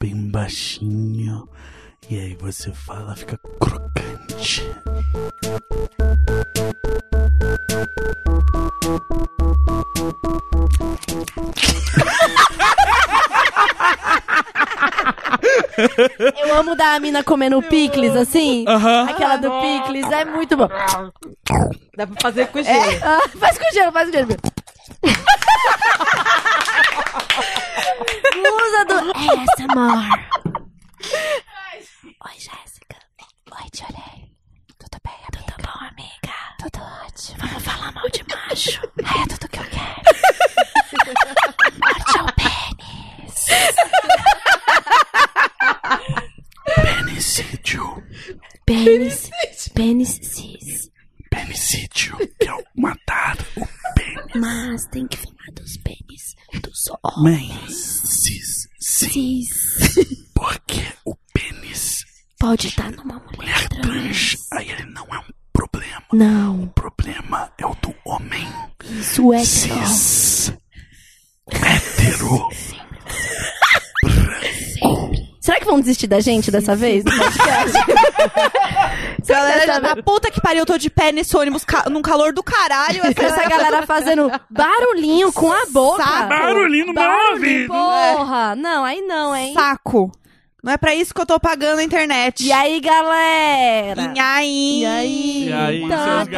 bem baixinho. E aí você fala, fica crocante. Eu amo dar a mina comendo picles, assim. Aquela do picles, é muito bom. Dá pra fazer com gelo. Ah, faz com gelo, faz com gelo. Do ASMR. Oi, Jéssica. Oi, Tchorei. Tudo bem, amiga? Tudo bom, amiga? Tudo ótimo. Vamos falar mal de macho. É tudo que eu quero. Morte ao pênis. Penicídio. Pênis. Pênis cis. Penicídio. Que é o matar o pênis. Mas tem que falar dos pênis dos homens. Mãe, cis. Porque o pênis Pode estar numa mulher mulher trans, trans. aí ele não é um problema. Não. O problema é o do homem Isso é cis. Hétero. Será que vão desistir da gente dessa vez? podcast? galera já na puta que pariu, eu tô de pé nesse ônibus ca... num calor do caralho. Essa, essa galera fazendo barulhinho com a boca. Saco. Barulhinho no meu ouvido. Porra, não, aí não, hein? Saco. Não é pra isso que eu tô pagando a internet. E aí, galera? E aí? E aí? E aí, seus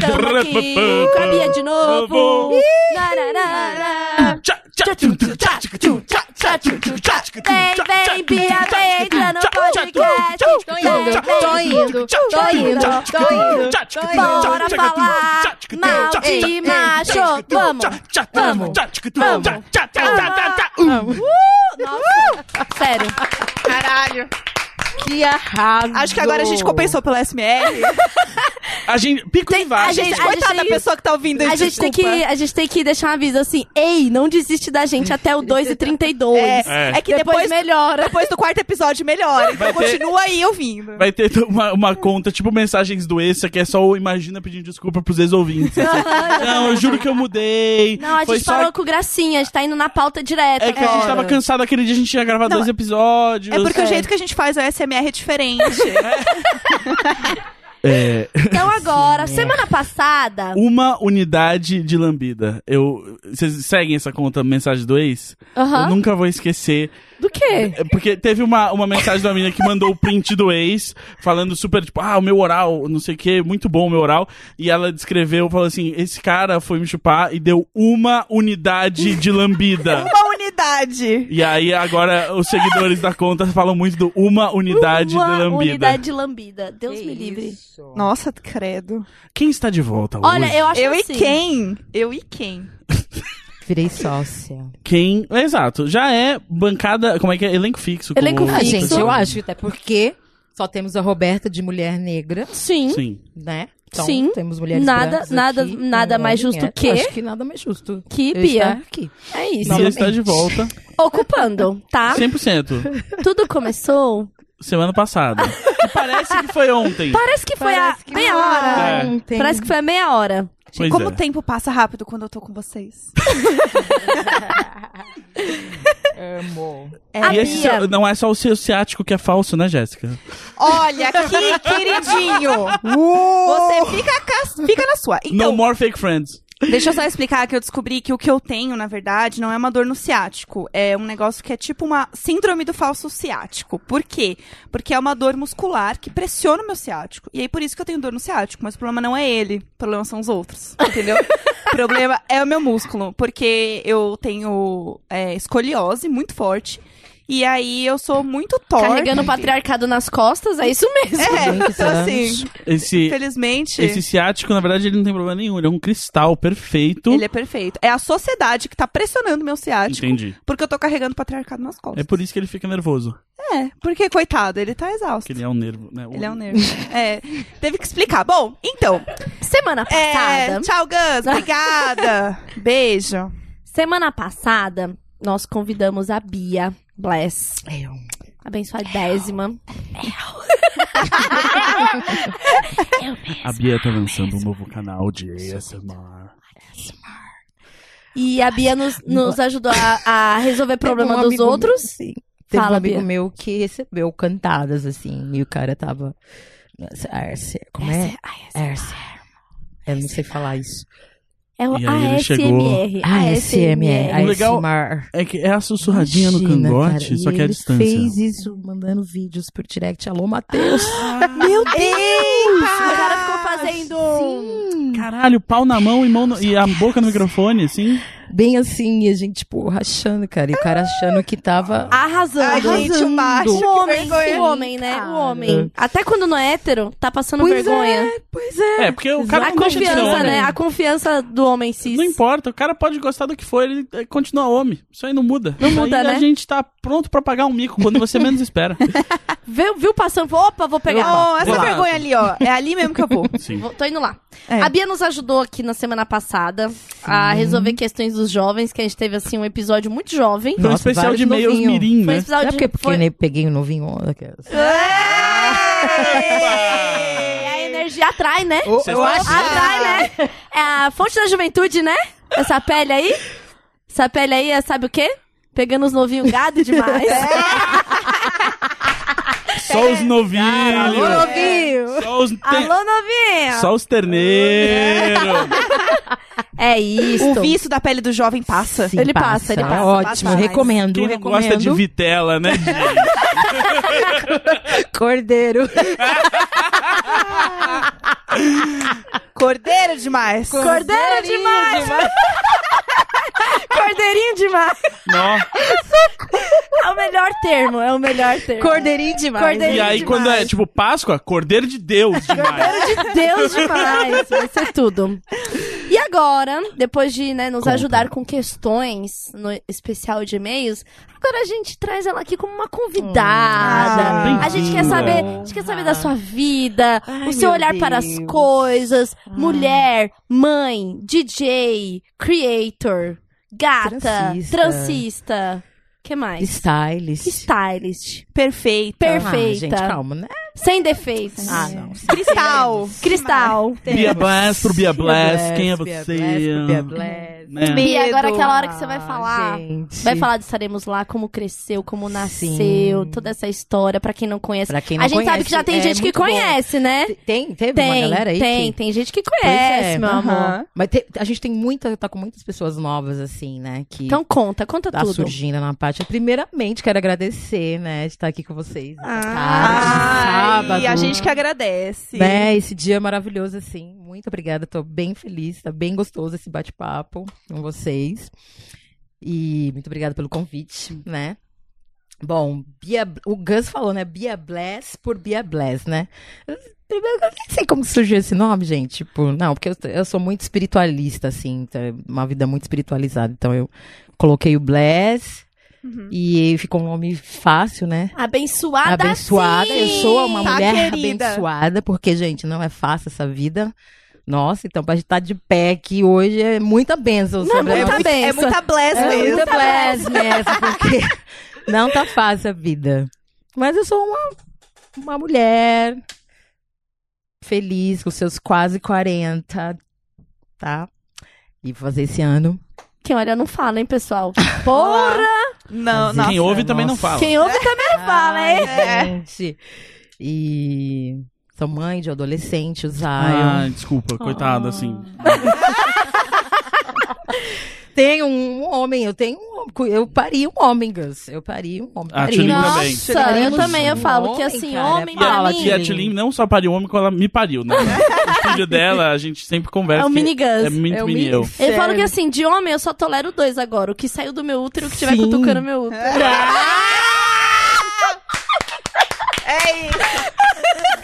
Tamo aqui de novo. Vem, vem, Bia, vem, entra no podcast. Tô indo, tô indo, tô indo, tô indo. Bora falar mal de macho. Vamos, vamos, vamos. Sério. Caralho. Que arraso. Acho que agora a gente compensou pelo SMR. A gente, pico de Tem- vaca. a gente- Gente, coitada da pessoa que tá ouvindo isso. A gente, tem que, a gente tem que deixar um aviso assim, ei, não desiste da gente até o 2 e 32. É, É. é que depois, depois, melhora. depois do quarto episódio melhora. Então ter- continua aí ouvindo. Vai ter uma, uma conta, tipo mensagens do Essa, que é só o Imagina pedindo desculpa pros ex-ouvintes. assim. Não, eu juro que eu mudei. Não, a Foi gente só falou com gracinha, a gente tá indo na pauta direta. É que a gente agora. tava cansado aquele dia, a gente ia gravar Não, dois episódios. É porque É. o jeito que a gente faz o SMR é diferente. É, Então agora, semana passada. uma unidade de lambida. Eu, vocês seguem essa conta Mensagem do Ex? Eu nunca vou esquecer. Do quê? É Porque teve uma, uma mensagem da menina que mandou o print do ex, falando super, tipo, ah, o meu oral, não sei o que, muito bom o meu oral. E ela descreveu, falou assim, esse cara foi me chupar e deu uma unidade de lambida. Uma unidade. E aí agora os seguidores da conta falam muito do uma unidade Uma de lambida. unidade de lambida. Deus me livre. Nossa, credo. Quem está de volta Olha, hoje? eu acho Eu e assim. quem? Eu e quem? Virei sócia. Quem. Exato, já é bancada. Como é que é? Elenco fixo. como- Elenco Ah, Fixo. gente, eu acho, até porque só temos a Roberta de mulher negra, Sim. Sim. né? Então, Sim. temos mulheres Nada- nada- aqui, nada um mais justo que- Acho que nada mais justo. Que, eu Bia? aqui. É isso. Bia está de volta. Ocupando, tá? 100%. Tudo começou. Semana passada. Que parece que foi ontem. Parece que foi Parece a que meia hora. É. ontem. Parece que foi a meia hora. Pois Como é. o tempo passa rápido quando eu tô com vocês. Amo. É. E esse seu- não é só o seu ciático que é falso, né, Jéssica? Olha aqui, queridinho. Você fica, ca- fica na sua. Então, no more fake friends. Deixa eu só explicar que eu descobri que o que eu tenho, na verdade, não é uma dor no ciático. É um negócio que é tipo uma síndrome do falso ciático. Por quê? Porque é uma dor muscular que pressiona o meu ciático. E aí por isso que eu tenho dor no ciático. Mas o problema não é ele. O problema são os outros. Entendeu? o problema é o meu músculo. Porque eu tenho é, escoliose muito forte. E aí eu sou muito torta. Carregando o patriarcado nas costas, é isso mesmo. É, então assim, Esse, infelizmente. esse ciático, na verdade, ele não tem problema nenhum. Ele é um cristal perfeito. Ele é perfeito. É a sociedade que tá pressionando meu ciático. Entendi. Porque eu tô carregando o patriarcado nas costas. É por isso que ele fica nervoso. É, porque, coitado, ele tá exausto. Que ele é um nervo, né? Ele é um nervo. é, teve que explicar. Bom, então. Semana É, passada. tchau, Gus. Obrigada. Beijo. Semana passada, nós convidamos a Bia Bless. Eu. Abençoadésima. A Bia tá lançando um novo canal de ASMR. E a Bia nos, nos ajudou a, a resolver problema um dos outros. meu, sim. Teve Fala, um amigo Bia. meu que recebeu cantadas, assim, e o cara tava. Como é? Arce. Eu não sei falar isso. É o E aí ele ASMR. ASMR. O legal- ASMR. É que é a sussurradinha no Imagina, cangote, cara, só que é a ele distância. fez isso mandando vídeos por direct. Alô, Matheus. Meu Deus! O cara ficou fazendo. um Caralho, pau na mão e, mão no- e a boca no microfone, assim. Bem assim, e a gente, tipo, rachando, cara. E o cara achando que tava. Arrasando. Ai, gente, o macho, o que homem, vergonha. o homem, né? O Cara. homem. Até quando não é hétero, tá passando Pois vergonha. é, pois é. É, porque o cara A não deixa de ser confiança, homem. né? A confiança do homem cis. Não importa, o cara pode gostar do que for, ele eh, continua homem. Isso aí não muda. Não muda, aí né? A gente tá pronto pra pagar um mico quando você menos espera. Viu, viu passando? Opa, vou pegar. Oh, essa Vou lá. vergonha ali, ó. É ali mesmo que eu vou. Sim. Vou- tô indo lá. É. A Bia nos ajudou aqui na semana passada a resolver questões dos jovens, que a gente teve, assim, um episódio muito jovem. Foi um especial de meios novinho. mirim, Foi um né? episódio Sabe de... por quê? Porque foi- eu peguei um novinho daquelas. É, a energia atrai, né? Vocês eu acho- Atrai, né? É a fonte da juventude, né? Essa pele aí. Essa pele aí é, sabe o quê? Pegando os novinhos gado demais. Só os novinhos. Alô, novinho! Só os, te- Alô, novinho! Só os terneiros. É isso. O vício da pele do jovem passa. Sim, Ele passa, ele passa, Ótimo, passa. recomendo. Quem recomendo. gosta de vitela, né? gente? Cordeiro. Cordeiro demais. Cordeiro demais! Cordeirinho demais! Nossa. É o melhor termo, é o melhor termo. Cordeirinho demais. Cordeirinho E aí, demais. quando é tipo Páscoa, Cordeiro de Deus demais. de Deus demais, vai ser tudo. E agora, depois de né, nos Conta. ajudar com questões no especial de e-mails, agora a gente traz ela aqui como uma convidada. Ah, a gente quer saber, a gente quer saber da sua vida, Ai, o seu olhar para as Deus. coisas, mulher, mãe, DJ, creator, gata, Transista. transista, que mais? Stylist. Stylist, Perfeita. Perfeita. Ah, gente, calma, né? sem defeitos. Ah, não. Cristal. Cristal. Bia Blast pro Bia Blast. Quem é você? Bia Blast. Né? Bia, agora Medo. aquela hora que você vai falar. gente. Vai falar de Estaremos Lá, como cresceu, como nasceu, Sim. toda essa história, pra quem não conhece. Pra quem não a gente sabe conhece, que já tem é gente que muito bom. conhece, né? Tem, teve Tem, uma galera aí tem, que... tem gente que conhece, é, meu amor. Mas te- a gente tem muita, tá com muitas pessoas novas, assim, né? Que Então conta, conta tá tudo. surgindo na parte. Primeiramente, quero agradecer, né, de estar aqui com vocês. tarde, Ai, sábado. a gente que agradece. Né, esse dia maravilhoso, assim. Muito obrigada, tô bem feliz, tá bem gostoso esse bate-papo com vocês. E muito obrigada pelo convite, né? Bom, Bia, o Gus falou, né? Bia Bless por Bia Bless, né? Primeiro, eu nem sei como surgiu esse nome, gente. Tipo, não, porque eu, eu sou muito espiritualista, assim, tá? uma vida muito espiritualizada. Então eu coloquei o Bless Uhum. e ficou um nome fácil, né? Abençoada, abençoada. sim! Eu sou uma Tá, mulher querida. abençoada, porque, gente, não é fácil essa vida. Nossa, então pra gente estar de pé aqui hoje é muita bênção. Não, sobre a muita bênção. É muita bless é mesmo. muita bless mesmo, porque não tá fácil a vida. Mas eu sou uma, uma mulher feliz com seus quase 40, tá? E vou fazer esse ano. Quem olha não fala, hein, pessoal? Porra! Não, não. Quem ouve também não nossa. fala. Quem ouve também não fala, hein? É. Gente. E sou mãe de adolescente, o Zion. Ah, desculpa, coitado, assim. Tenho um homem, eu tenho um homem. Eu pari um homem, Gus. Eu pari um homem. A Pari. Tulin Nossa, também. eu também, eu Um falo que homem, assim, cara, homem é pra fala mim... E a Tilin não só pariu homem, como ela me pariu, né? o filho dela, a gente sempre conversa. É o que mini Gus. É muito É mini eu. Sério. fala que assim, de homem eu só tolero dois agora. O que saiu do meu útero e o que tiver Sim. cutucando meu útero. É isso.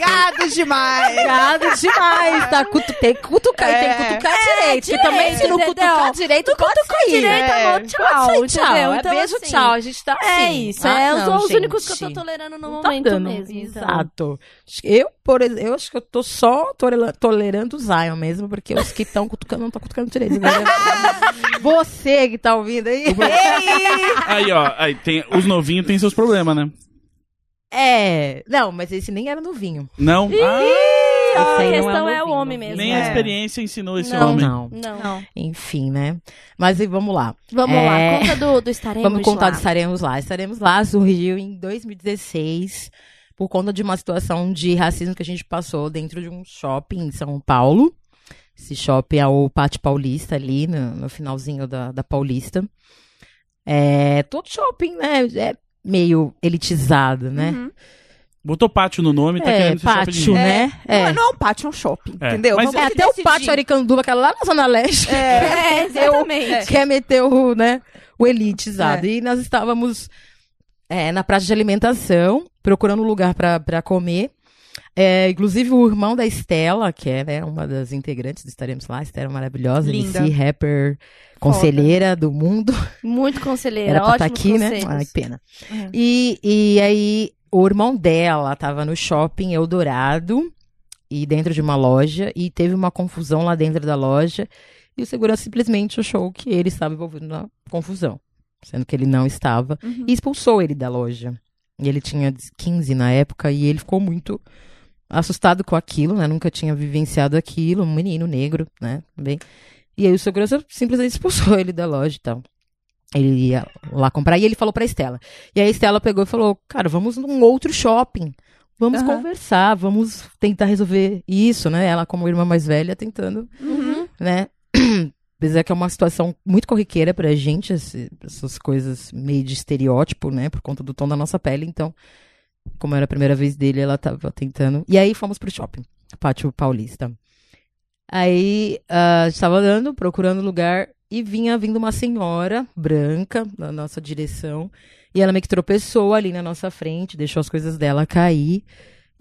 Gado demais. Gado demais, tá? Cutu- tem que cutucar e tem que É. cutucar É, direito. Porque também, se não cutucar direito, pode sair. direito, É. amor, tchau, tchau. entendeu? É Então, beijo, assim, tchau. A gente tá É assim. isso, Ah, é os, não, os únicos que eu tô gente. tolerando no Não tá momento dando. mesmo. então. Exato. Eu, por exemplo, eu acho que eu tô só tolera- tolerando o Zion mesmo, porque os que estão cutucando não estão cutucando direito. Você que tá ouvindo aí. Aí, ó, aí tem, os novinhos têm seus problemas, né? É. Não, mas esse nem era novinho. Não? Ah, Esse A questão é é o homem mesmo. Nem a É. experiência ensinou esse Não, homem. Não. Não. Não. Enfim, né? Mas e vamos lá. Vamos É. lá, conta do, do estaremos Vamos contar lá. do Estaremos Lá. Estaremos Lá surgiu em 2016 por conta de uma situação de racismo que a gente passou dentro de um shopping em São Paulo. Esse shopping é o Pátio Paulista, ali no, no finalzinho da, da Paulista. É, todo shopping, né? É meio elitizado, né? Uhum. Botou pátio no nome, tá é, querendo shopping pátio, rico. né? Não, É. é, não é um pátio, é um shopping, É. entendeu? Mas É, até o pátio Aricanduva, aquela lá na Zona Leste. É, exatamente. quer meter o, né, o elitizado. E nós estávamos é, na praça de alimentação, procurando um lugar para comer. É, inclusive o irmão da Estela, que é né, uma das integrantes do Estaremos Lá, Estela maravilhosa, Linda. MC, rapper, conselheira do mundo. Muito conselheira, Era pra estar ótimos aqui, né? conselhos. Ai, que pena. Uhum. E, e aí, o irmão dela tava no shopping Eldorado, e dentro de uma loja, e teve uma confusão lá dentro da loja, e o segurança simplesmente achou que ele estava envolvido na confusão, sendo que ele não estava, Uhum. e expulsou ele da loja. E ele tinha 15 na época, e ele ficou muito assustado com aquilo, né? Nunca tinha vivenciado aquilo, um menino negro, né? Também. E aí o segurança simplesmente expulsou ele da loja e tal. Ele ia lá comprar e ele falou pra Estela. E aí a Estela pegou e falou: Cara, vamos num outro shopping. Vamos Aham. conversar, vamos tentar resolver isso, né? Ela, como irmã mais velha, tentando, Uhum. né? Apesar que é uma situação muito corriqueira pra gente, esse- essas coisas meio de estereótipo, né? Por conta do tom da nossa pele. Então, como era a primeira vez dele, ela tava tentando. E aí fomos pro shopping, Pátio Paulista. Aí ah, a gente tava andando, procurando lugar, e vinha vindo uma senhora branca na nossa direção. E ela meio que tropeçou ali na nossa frente, deixou as coisas dela cair.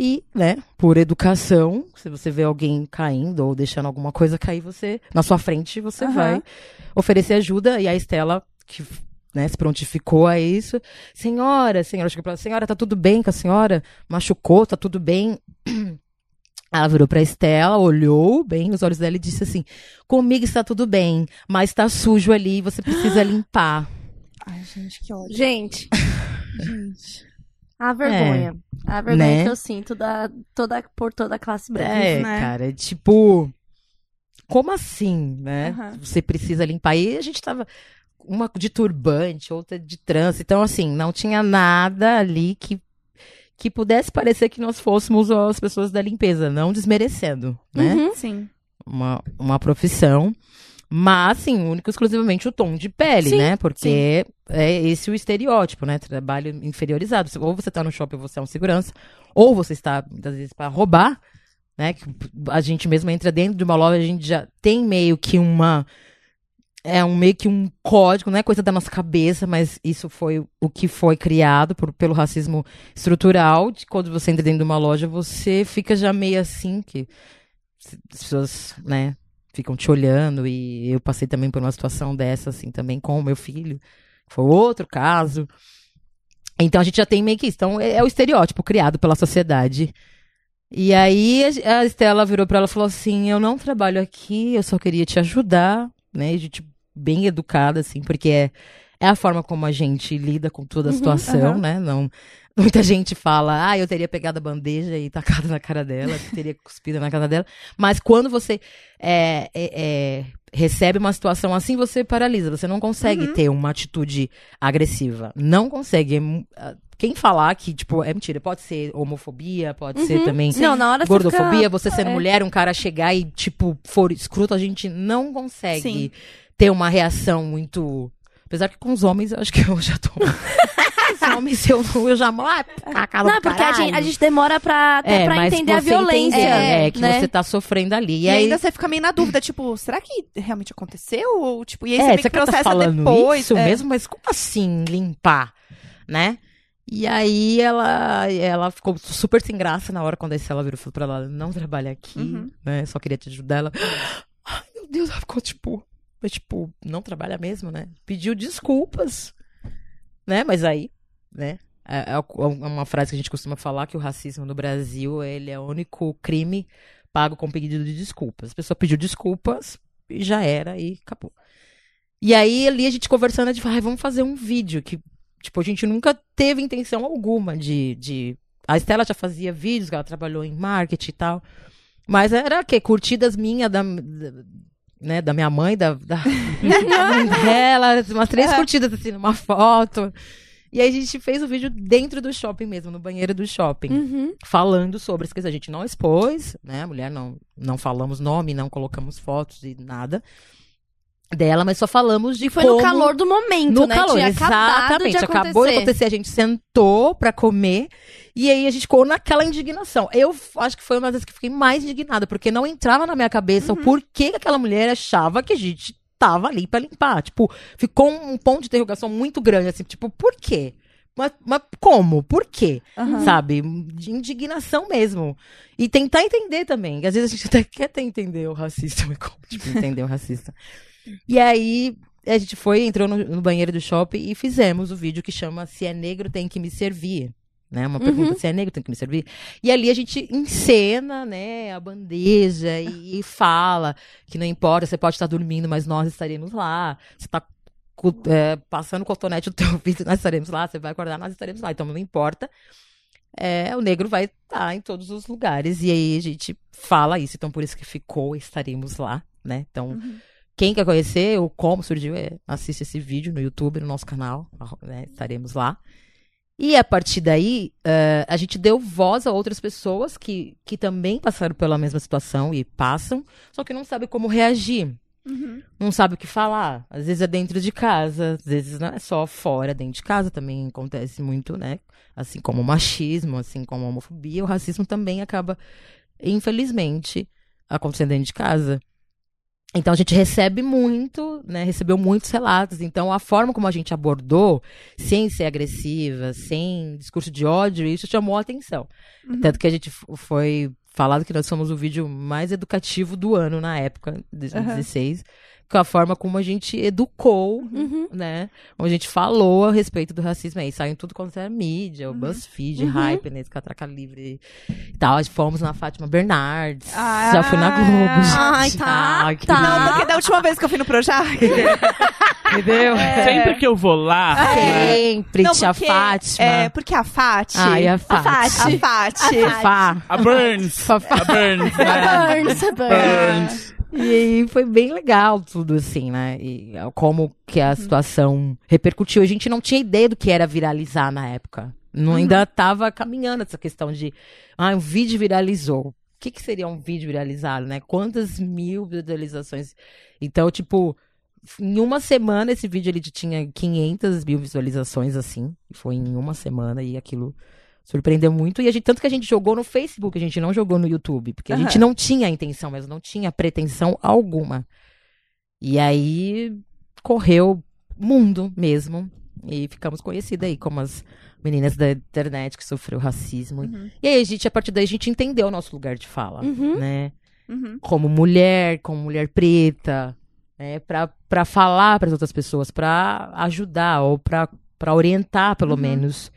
E, né, por educação, se você vê alguém caindo ou deixando alguma coisa cair, você, na sua frente, você Aham. vai oferecer ajuda. E a Estela, que né, se prontificou a isso. Senhora, senhora, chegou pra ela, senhora, tá tudo bem com a senhora? Machucou, tá tudo bem? Ela virou pra Estela, olhou bem nos olhos dela e disse assim: Comigo está tudo bem, mas tá sujo ali, você precisa limpar. Ai, gente, que ódio. Gente, Gente. A vergonha. A vergonha Né? que eu sinto da, toda, por toda a classe branca. É, né? cara, é tipo. Como assim, né? Aham. Você precisa limpar. E a gente tava. Uma de turbante, outra de trança. Então, assim, não tinha nada ali que, que pudesse parecer que nós fôssemos as pessoas da limpeza, não desmerecendo, né? Uhum. Sim. uma, uma profissão. Mas, assim, único e exclusivamente o tom de pele, Sim, né? Porque é esse o estereótipo, né? Trabalho inferiorizado. Ou você tá no shopping você é um segurança, ou você está, muitas vezes, para roubar, né? Que A gente mesmo entra dentro de uma loja, a gente já tem meio que uma. É um meio que um código, não é coisa da nossa cabeça, mas isso foi o que foi criado por, pelo racismo estrutural. De quando você entra dentro de uma loja, você fica já meio assim, que as pessoas, né, ficam te olhando e eu passei também por uma situação dessa, assim, também com o meu filho. Foi outro caso. Então a gente já tem meio que isso. Então é, é o estereótipo criado pela sociedade. E aí a, Estela virou pra ela e falou assim: Eu não trabalho aqui, eu só queria te ajudar, né? A gente bem educada, assim, porque é, é a forma como a gente lida com toda a situação, aham. né? Não, muita gente fala, ah, eu teria pegado a bandeja e tacado na cara dela, teria cuspido na cara dela. Mas quando você é, é, é, recebe uma situação assim, você paralisa. Você não consegue ter uma atitude agressiva. Não consegue. É ah, Quem falar que, tipo, é mentira. Pode ser homofobia, pode ser também Não, na hora você gordofobia, fica- você sendo é. mulher, um cara chegar e, tipo, for escroto, a gente não consegue Sim. ter uma reação muito. Apesar que com os homens, eu acho que eu já tô. os homens, eu, eu já. Ah, cacá do Não, porque a gente, a gente demora pra, até É, pra entender a violência. entender, é, que né? você tá sofrendo ali. E, E, aí, ainda você fica meio na dúvida, tipo, será que realmente aconteceu? Ou, tipo, e aí você é, meio você que tá processa falando depois. isso é. mesmo, mas como assim limpar, né? E aí ela, ela ficou super sem graça na hora quando a Estela virou e falou pra ela, não trabalha aqui, Uhum. né? Só queria te ajudar. Ela, ai meu Deus, ela ficou tipo, mas, tipo, não trabalha mesmo, né? Pediu desculpas, né? Mas aí, né? É, é uma frase que a gente costuma falar que o racismo no Brasil, ele é o único crime pago com pedido de desculpas. A pessoa pediu desculpas e já era e acabou. E aí, ali, a gente conversando, a gente falou, "Ai, vamos fazer um vídeo que, tipo, a gente nunca teve intenção alguma de... de... A Estela já fazia vídeos, ela trabalhou em marketing e tal. Mas era o quê? Curtidas minhas da, da- né, da minha mãe, da, da, da mãe dela, umas três curtidas assim numa foto. E aí a gente fez o vídeo dentro do shopping mesmo, no banheiro do shopping, Uhum. falando sobre isso. A gente não expôs, né? A mulher não, não falamos nome, não colocamos fotos e nada dela, mas só falamos de foi como... no calor do momento, No né? calor, Tinha exatamente. de Acabou de acontecer, a gente sentou pra comer e aí a gente ficou naquela indignação. Eu acho que foi uma das vezes que fiquei mais indignada, porque não entrava na minha cabeça o porquê que aquela mulher achava que a gente tava ali pra limpar. Tipo, ficou um, ponto de interrogação muito grande, assim, tipo, por quê? Mas, mas como? Por quê? Aham. Sabe? De indignação mesmo. E tentar entender também. Às vezes a gente até quer entender o racista, mas como, tipo, entender o racista. E aí, a gente foi, entrou no, no banheiro do shopping e fizemos o vídeo que chama Se é negro, tem que me servir. Né? Uma pergunta, se é negro, tem que me servir. E ali a gente encena, né, a bandeja e, e fala que não importa, você pode estar dormindo, mas nós estaremos lá. Você está passando o cotonete do teu ouvido, nós estaremos lá. Você vai acordar, nós estaremos lá. Então não importa. É, o negro vai estar em todos os lugares. E aí a gente fala isso. Então por isso que ficou, estaremos lá, né? Então, quem quer conhecer ou como surgiu, é, assiste esse vídeo no YouTube, no nosso canal, né? Estaremos lá. E a partir daí, eh, a gente deu voz a outras pessoas que, que também passaram pela mesma situação e passam, só que não sabem como reagir. Uhum. Não sabe o que falar. Às vezes é dentro de casa, às vezes não é só fora, dentro de casa também acontece muito, né? Assim como o machismo, assim como a homofobia, o racismo também acaba, infelizmente, acontecendo dentro de casa. Então a gente recebe muito, né? Recebeu muitos relatos. Então a forma como a gente abordou, sem ser agressiva, sem discurso de ódio, isso chamou a atenção. Tanto que a gente foi falado que nós somos o vídeo mais educativo do ano na época, 2016. Com a forma como a gente educou, Uhum. né? Como a gente falou a respeito do racismo. Aí saiu tudo quanto era mídia, o BuzzFeed, Hype, né? Catraca Livre e tal. Fomos na Fátima Bernardes. Ah. já fui na Globo, gente. Ai, tá, Ah, que tá. Não, porque da última vez que eu fui no Projac. Entendeu? Sempre que eu vou lá, né, Sempre, Não, tia porque- Fátima. É, porque a Fati. Ai, a A Fati. Fati. Fá. a Burns. Fafá. A Burns, né? Burns, Burns. Burns. E aí foi bem legal tudo, assim, né? E como que a situação repercutiu. A gente não tinha ideia do que era viralizar na época. Não, Ainda tava caminhando essa questão de, ah, um vídeo viralizou. O que, que seria um vídeo viralizado, né? Quantas mil visualizações? Então, tipo, em uma semana esse vídeo ele tinha 500 mil visualizações, assim. E foi em uma semana e aquilo surpreendeu muito. E a gente, tanto que a gente jogou no Facebook, a gente não jogou no YouTube. Porque a Aham. gente não tinha intenção, mas não tinha pretensão alguma. E aí correu mundo mesmo. E ficamos conhecidas aí como as meninas da internet que sofreu racismo. E aí a gente, a partir daí, a gente entendeu o nosso lugar de fala, Uhum. né? Uhum. como mulher, como mulher preta, né, para falar para as outras pessoas, para ajudar ou para para orientar pelo menos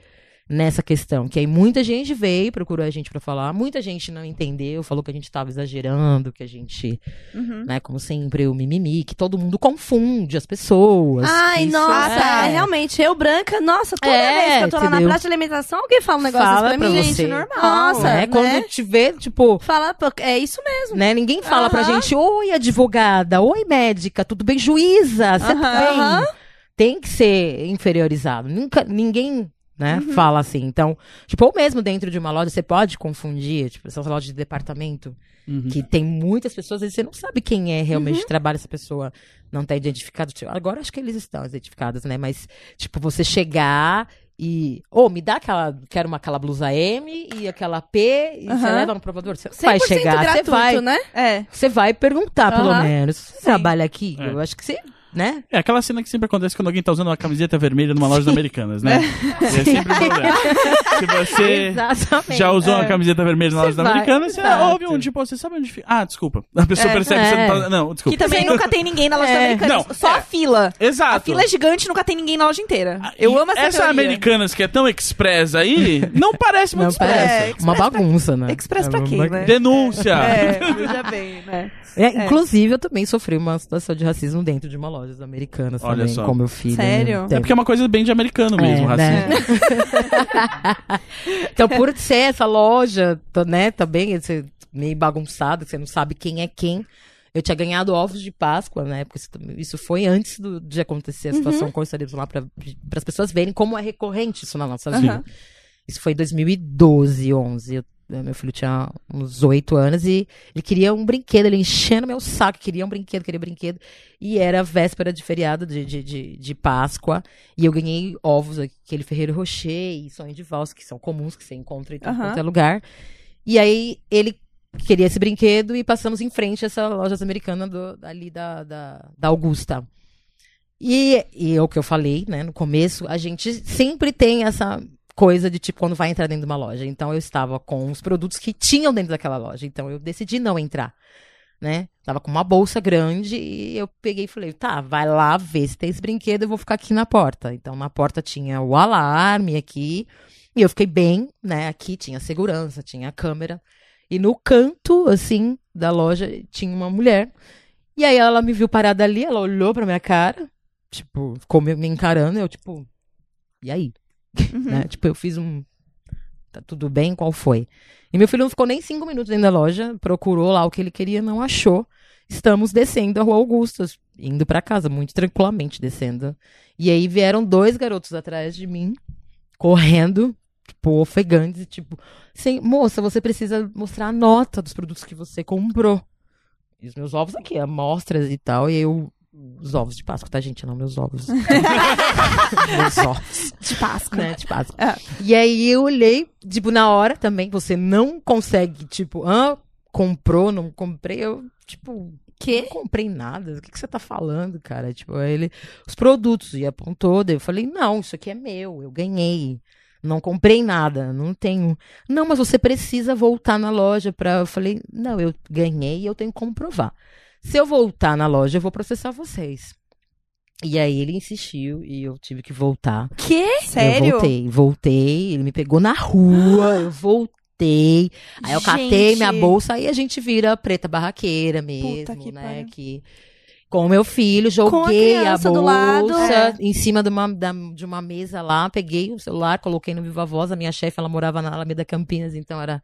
nessa questão, que aí muita gente veio, procurou a gente para falar, muita gente não entendeu, falou que a gente estava exagerando, que a gente, Uhum. né, como sempre, o mimimi, que todo mundo confunde as pessoas. Ai, nossa, é- é, realmente, eu branca, nossa, toda É, vez que eu tô lá na entendeu? praça de alimentação, alguém fala um negócio Fala desse pra pra mim, gente, normal. Nossa, né, né? quando te vê, tipo, Fala, é isso mesmo. né? Ninguém fala pra Aham. gente, oi, advogada, oi, médica, tudo bem, juíza, você tá bem? Aham. Tem que ser inferiorizado. Nunca, ninguém, né, Uhum. fala assim. Então, tipo, ou mesmo dentro de uma loja, você pode confundir, tipo, essas lojas de departamento, Uhum. que tem muitas pessoas, e você não sabe quem é realmente Uhum. trabalha essa pessoa, não tá identificado. Tipo, Agora acho que eles estão identificados, né? Mas, tipo, você chegar e. Ô, me dá aquela. Quero uma, aquela blusa M e aquela P, e você leva no provador. Você vai 100% chegar, você gratuito, vai. né? É. Você vai perguntar, pelo menos. Você trabalha aqui? É. Eu acho que você, né? É aquela cena que sempre acontece quando alguém tá usando uma camiseta vermelha numa loja americanas, né? É sempre um problema. Se você Exatamente. já usou É. uma camiseta vermelha na loja vai, americanas, você exato. ouve um tipo, você sabe onde fica? Ah, desculpa. A pessoa É. percebe que você É. não tá. Não, Que desculpa. também nunca tem ninguém na loja É. americana. Não, Só é. a fila. Exato. A fila é gigante nunca tem ninguém na loja inteira. Eu E amo essa Essa teoria. Americanas que é tão express aí, não parece muito Não express. parece. É, uma bagunça, né? Express É pra quem, né? Denúncia. É, veja bem, né? É, Inclusive, eu também sofri uma situação de racismo dentro de uma loja americana Olha também, só. com meu filho. Sério? né? É porque é uma coisa bem de americano mesmo, É, racismo. né? então, por ser essa loja, né, também, esse meio bagunçada, que você não sabe quem é quem. Eu tinha ganhado ovos de Páscoa na época. Isso, foi antes do- de acontecer a situação com o Estaremos lá para as pessoas verem como é recorrente isso na nossa vida. Aham. Isso foi em 2012, 11. Eu- meu filho tinha uns oito anos e ele queria um brinquedo, ele enchendo meu saco, queria um brinquedo, queria brinquedo. E era véspera de feriado de, de, de, de Páscoa. E eu ganhei ovos, aquele Ferreiro Rocher e sonho de valsa, que são comuns, que você encontra em todo quanto é lugar. E aí ele queria esse brinquedo e passamos em frente a essa loja americana do, ali da, da, da Augusta. E, e é o que eu falei, né, no começo, a gente sempre tem essa coisa de tipo quando vai entrar dentro de uma loja. Então eu estava com os produtos que tinham dentro daquela loja. Então eu decidi não entrar, né? Tava com uma bolsa grande e eu peguei e falei, tá, vai lá ver se tem esse brinquedo, eu vou ficar aqui na porta. Então na porta tinha o alarme aqui e eu fiquei bem, né? Aqui tinha segurança, tinha câmera. E no canto, assim, da loja tinha uma mulher. E aí ela me viu parada ali, ela olhou pra minha cara, tipo, ficou me encarando, eu tipo, e aí? Né? Tipo, eu fiz um. Tá tudo bem? Qual foi? E meu filho não ficou nem cinco minutos dentro da loja, procurou lá o que ele queria, não achou. Estamos descendo a Rua Augustas, indo pra casa, muito tranquilamente descendo. E aí vieram dois garotos atrás de mim, correndo, tipo, ofegantes, tipo, "Sem- moça, você precisa mostrar a nota dos produtos que você comprou. E os meus ovos aqui, amostras e tal, e eu. Os ovos de Páscoa, tá, gente? Não, meus ovos. meus ovos De Páscoa. né? De Páscoa. É. E aí eu olhei, tipo, na hora também, você não consegue, tipo, ah, comprou, não comprei, eu, tipo, Quê? não comprei nada. O que, que você tá falando, cara? Tipo, ele, os produtos, e apontou, daí eu falei, não, isso aqui é meu, eu ganhei. Não comprei nada, não tenho. Não, mas você precisa voltar na loja pra. Eu falei, não, eu ganhei e eu tenho que comprovar. Se eu voltar na loja, eu vou processar vocês. E aí ele insistiu e eu tive que voltar. Quê? Sério? Eu voltei, voltei, ele me pegou na rua, eu voltei. Aí eu catei Gente. minha bolsa e a gente vira preta barraqueira mesmo, que né? pariu. Que com o meu filho, a joguei a, criança bolsa do lado. É. em cima de uma, de uma mesa lá, peguei o celular, coloquei no Viva Voz, a minha chefe, ela morava na Alameda Campinas, então era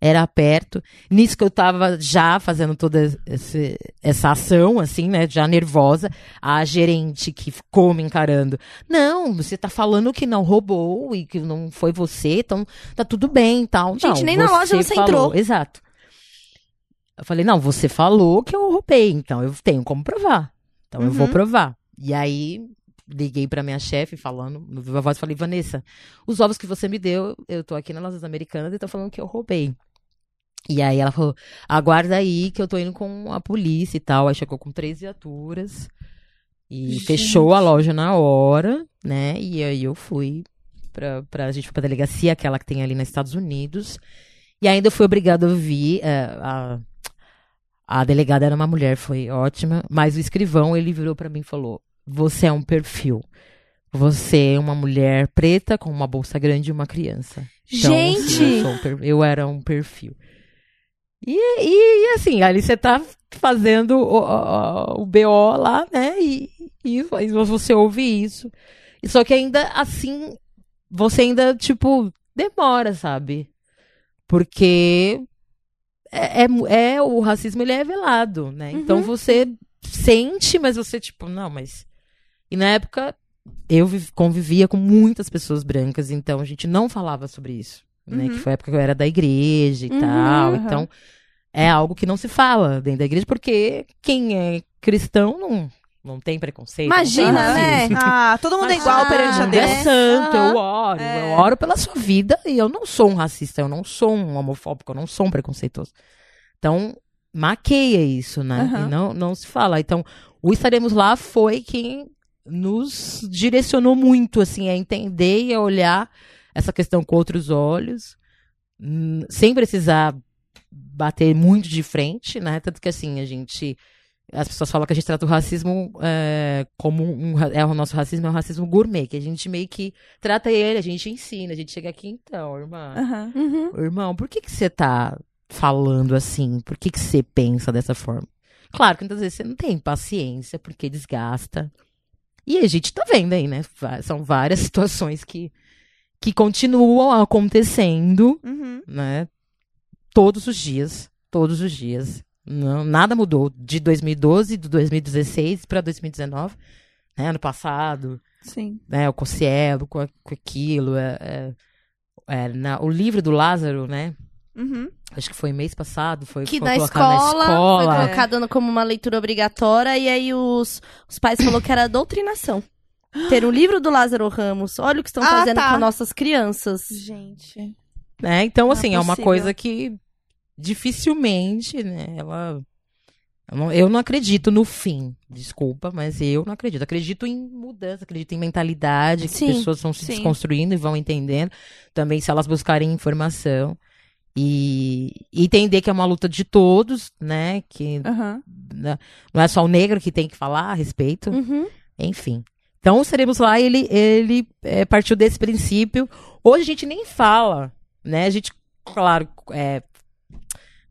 era perto. Nisso que eu tava já fazendo toda esse- essa ação, assim, né? Já nervosa. A gerente que ficou me encarando. Não, você tá falando que não roubou e que não foi você, então tá tudo bem e tal. Gente, Não, nem na loja você falou. entrou. Exato. Eu falei, não, você falou que eu roubei, então eu tenho como provar. Então eu vou Uhum. provar. E aí, liguei pra minha chefe falando no Viva Voz, falei, Vanessa, os ovos que você me deu, eu tô aqui nas lojas americanas e tô falando que eu roubei. E aí ela falou, aguarda aí que eu tô indo com a polícia e tal. Aí chegou com três viaturas e Gente. fechou a loja na hora, né? E aí eu fui pra, pra a gente foi pra delegacia, aquela que tem ali nos Estados Unidos. E ainda fui obrigada a ouvir eh, a, a delegada era uma mulher, foi ótima. Mas o escrivão, ele virou pra mim e falou: Você é um perfil. Você é uma mulher preta com uma bolsa grande e uma criança. Então, Gente! assim, eu, sou um per- eu era um perfil. E, e, e, assim, ali você tá fazendo o, o, o BO lá, né? E, e você ouve isso. E Só que ainda assim, você ainda, tipo, demora, sabe? Porque é, é, é- o racismo ele é velado, né? Então você sente, mas você, tipo, não, mas. E na época eu vi- convivia com muitas pessoas brancas, então a gente não falava sobre isso. Né? Uhum. Que foi a época que eu era da igreja e Uhum, tal. aham. Então, é algo que não se fala dentro da igreja, porque quem é cristão não, não tem preconceito. tem Imagina, né? Ah, todo mundo é igual perante a Deus. é santo, eu oro. É. Eu oro pela sua vida e eu não sou um racista, eu não sou um homofóbico, eu não sou um preconceituoso. Então, maqueia isso, né? E não, não se fala. Então, o Estaremos Lá foi quem nos direcionou muito, assim, a entender e a olhar essa questão com outros olhos, hum, sem precisar bater muito de frente, né? Tanto que, assim, a gente... As pessoas falam que a gente trata o racismo é, como um, é o nosso racismo é um racismo gourmet, que a gente meio que trata ele, a gente ensina, a gente chega aqui então, irmã. Uhum. Irmão, por que que você tá falando assim? Por que que você pensa dessa forma? Claro que muitas vezes você não tem paciência, porque desgasta. E a gente tá vendo aí, né? São várias situações que, que continuam acontecendo, Uhum. né? Todos os dias. todos os dias. Não, nada mudou de 2012, do 2016 para 2019. Né? Ano passado, Sim. né? O Cossielo, com, com aquilo. É, é, é, na- o livro do Lázaro, né? Uhum. Acho que foi mês passado, foi, Que foi na escola, na escola. foi colocado como uma leitura obrigatória e aí os, os pais falaram que era doutrinação. Ter um livro do Lázaro Ramos. Olha o que estão Ah, fazendo tá. com nossas crianças. Gente. né? Então, Não assim, é é uma coisa que dificilmente, né? Ela. Eu não, eu não acredito no fim, desculpa, mas eu não acredito. Acredito em mudança, acredito em mentalidade, que Sim, as pessoas vão se sim. desconstruindo e vão entendendo. Também se elas buscarem informação. E, e entender que é uma luta de todos, né? Que né, não é só o negro que tem que falar a respeito. Uhum. Enfim. Então, estaremos lá, ele, ele é, partiu desse princípio. Hoje a gente nem fala, né? A gente, claro, é,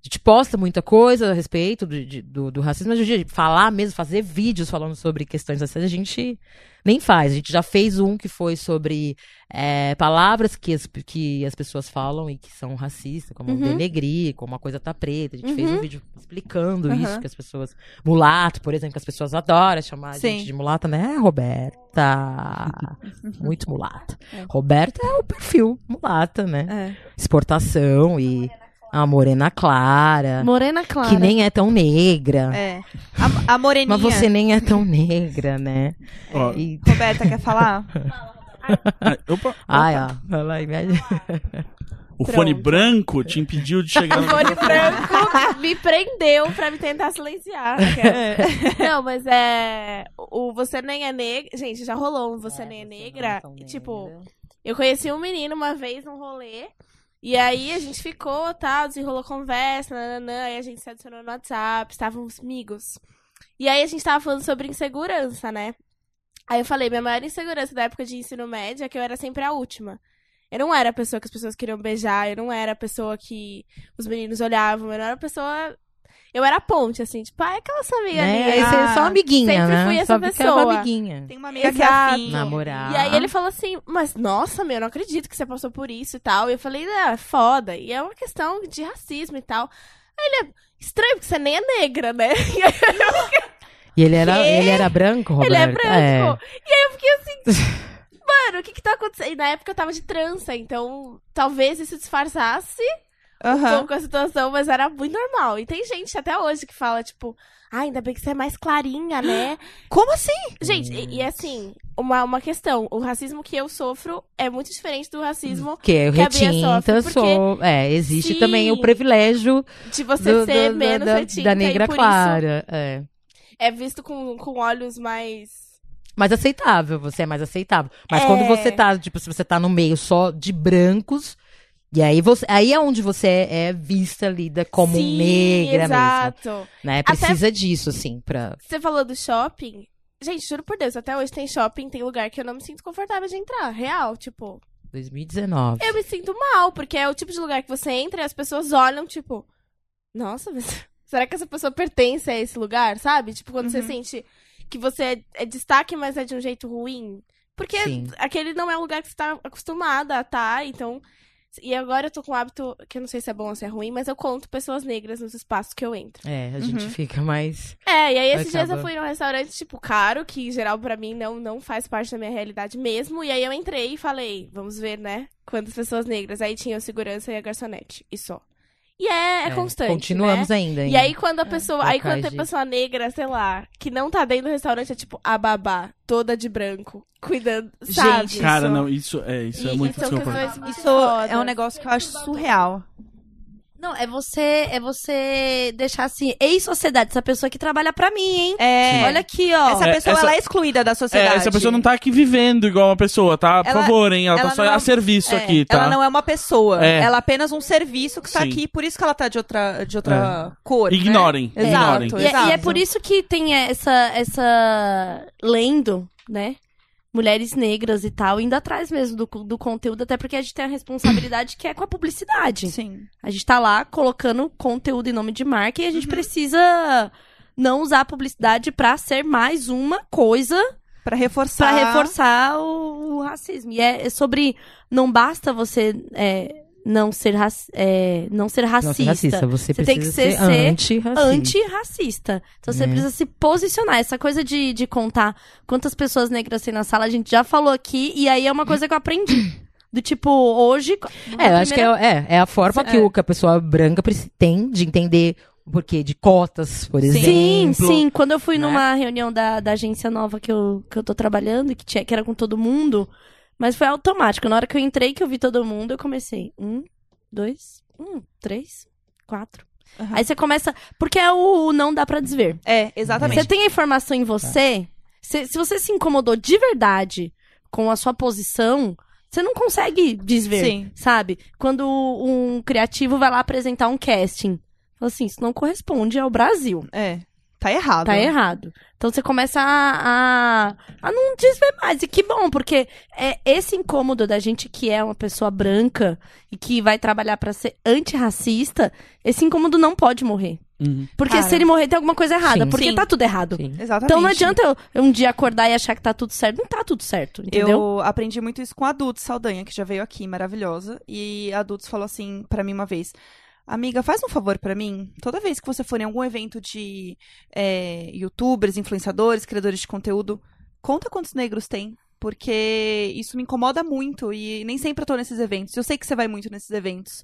a gente posta muita coisa a respeito do, de- do, do racismo, mas hoje falar mesmo, fazer vídeos falando sobre questões raciais, a gente nem faz. A gente já fez um que foi sobre é, palavras que as, que as pessoas falam e que são racistas, como Uhum. denegrir, como a coisa tá preta. A gente fez Uhum. um vídeo explicando Aham. isso, que as pessoas. Mulato, por exemplo, que as pessoas adoram chamar a Sim. gente de mulata, né? Roberta. Muito mulata. Roberta é o perfil mulata, né? É. Exportação e a morena clara. Morena Clara. Que nem é tão negra. É. A, a moreninha. Mas você nem é tão negra, né? Ó, E... Roberta, quer falar? ah, opa, Ai, ó. Vai lá e me... o fone branco te impediu de chegar no Fone branco me prendeu pra me tentar silenciar. Não, mas é. O Você Nem é Negra. Gente, já rolou um Você Nem é Negra. E, tipo, eu conheci um menino uma vez num rolê. E aí a gente ficou, tal, desenrolou conversa, nananã, aí a gente se adicionou no WhatsApp, estávamos amigos. E aí a gente tava falando sobre insegurança, né? Aí eu falei, minha maior insegurança da época de ensino médio é que eu era sempre a última. Eu não era a pessoa que as pessoas queriam beijar, eu não era a pessoa que os meninos olhavam, eu não era a pessoa. Eu era a ponte, assim, tipo, ah, é aquela sua amiga Né? ali. Aí você é só Ah, amiguinha, sempre né? fui essa só é uma pessoa. amiguinha. Tem uma amiga que é Exato. afim. Namorar. E aí ele falou assim, mas nossa, meu, eu não acredito que você passou por isso e tal. E eu falei, não, é foda. E é uma questão de racismo e tal. Aí ele é estranho, porque você nem é negra, né? E aí E ele era, ele era branco, Roberto? ele é branco. E aí eu fiquei assim, mano, o que que tá acontecendo? E na época eu tava de trança, então talvez isso disfarçasse um Aham. pouco a situação, mas era muito normal. E tem gente até hoje que fala, tipo, ah, ainda bem que você é mais clarinha, né? Como assim? Gente, e, e assim, uma, uma questão, o racismo que eu sofro é muito diferente do racismo Que o que a Bia retinta, sofre, porque- sou... É, existe Sim. também o privilégio de você do- ser do- menos da, retinta da negra e por clara. É. é visto com, com olhos mais... Mais aceitável, você é mais aceitável. Mas É. quando você tá, tipo, se você tá no meio só de brancos, e aí você, aí é onde você é, é vista, lida como Sim, negra exato. mesmo. Né? Até- Precisa disso, assim, pra. Você falou do shopping. Gente, juro por Deus, até hoje tem shopping, tem lugar que eu não me sinto confortável de entrar. Real, tipo, 2019. eu me sinto mal, porque é o tipo de lugar que você entra e as pessoas olham, tipo, nossa, mas será que essa pessoa pertence a esse lugar, sabe? Tipo, quando você Uhum. sente que você é, é destaque, mas é de um jeito ruim. Porque Sim. aquele não é um lugar que você tá acostumada a estar, então. E agora eu tô com o hábito, que eu não sei se é bom ou se é ruim, mas eu conto pessoas negras nos espaços que eu entro. É, a gente Uhum. fica mais. É, e aí esses dias Acaba. eu fui num restaurante, tipo, caro, que em geral pra mim não, não faz parte da minha realidade mesmo. E aí eu entrei e falei, vamos ver, né? Quantas pessoas negras. Aí tinha o segurança e a garçonete. E só. E é, é, constante. Continuamos né? ainda. E aí quando a pessoa. aí quando tem de- pessoa negra, sei lá, que não tá dentro do restaurante, é tipo a babá, toda de branco, cuidando, sabe? Gente, Cara, Isso- não, isso é, isso é E- muito e são desculpa. muito Isso é um negócio que eu acho surreal. Não, é você, é você deixar assim, ei sociedade, essa pessoa que trabalha pra mim, hein? É. Olha aqui, ó. Essa É, pessoa essa- ela é excluída da É, sociedade. essa pessoa não tá aqui vivendo igual uma pessoa, tá? Por Ela- favor, hein? Ela, ela tá só é- a serviço É, aqui, tá? Ela não é uma pessoa. É. Ela é apenas um serviço que tá Sim. aqui, por isso que ela tá de outra, de outra cor. né? Ignorem, Exato. ignorem. E, é- e é por isso que tem essa, essa lendo, né? Mulheres negras e tal, indo atrás mesmo do, do conteúdo, até porque a gente tem a responsabilidade que é com a publicidade. Sim. A gente tá lá colocando conteúdo em nome de marca e a gente precisa não usar a publicidade pra ser mais uma coisa Pra reforçar. Pra reforçar o, o racismo. E é, é sobre. Não basta você é, não ser, é, não ser racista. Não ser racista, você, Você tem que ser- ser, antirracista. antirracista. Então você É. precisa se posicionar. Essa coisa de, de contar quantas pessoas negras tem na sala, a gente já falou aqui, e aí é uma coisa que eu aprendi. Do tipo, hoje. É, acho que é, é, é a forma que, É. o, que a pessoa branca tem de entender o porquê de cotas, por exemplo. Sim, sim. Quando eu fui né? numa reunião da, da agência nova que eu, que eu tô trabalhando, que, tinha, que era com todo mundo, mas foi automático. Na hora que eu entrei, que eu vi todo mundo, eu comecei. Um, dois, um, três, quatro. Aham. Aí você começa. Porque é o, o não dá pra desver. É, exatamente. Você tem a informação em você. Se, se você se incomodou de verdade com a sua posição, você não consegue desver, Sim. sabe? Quando um criativo vai lá apresentar um casting, fala assim, isso não corresponde ao Brasil. É. Tá errado. Tá errado. Então você começa a, a, a não desver mais. E que bom, porque é esse incômodo da gente que é uma pessoa branca e que vai trabalhar pra ser antirracista, esse incômodo não pode morrer. Uhum. Porque Cara. se ele morrer, tem alguma coisa errada. Sim. porque Sim. tá tudo errado. Sim. Exatamente. Então não adianta eu, eu um dia acordar e achar que tá tudo certo. Não tá tudo certo, entendeu? Eu aprendi muito isso com a Dudes Saldanha, que já veio aqui, maravilhosa. E a Dudes falou assim pra mim uma vez: Amiga, faz um favor pra mim. Toda vez que você for em algum evento de é, youtubers, influenciadores, criadores de conteúdo, conta quantos negros tem. Porque isso me incomoda muito e nem sempre eu tô nesses eventos. Eu sei que você vai muito nesses eventos.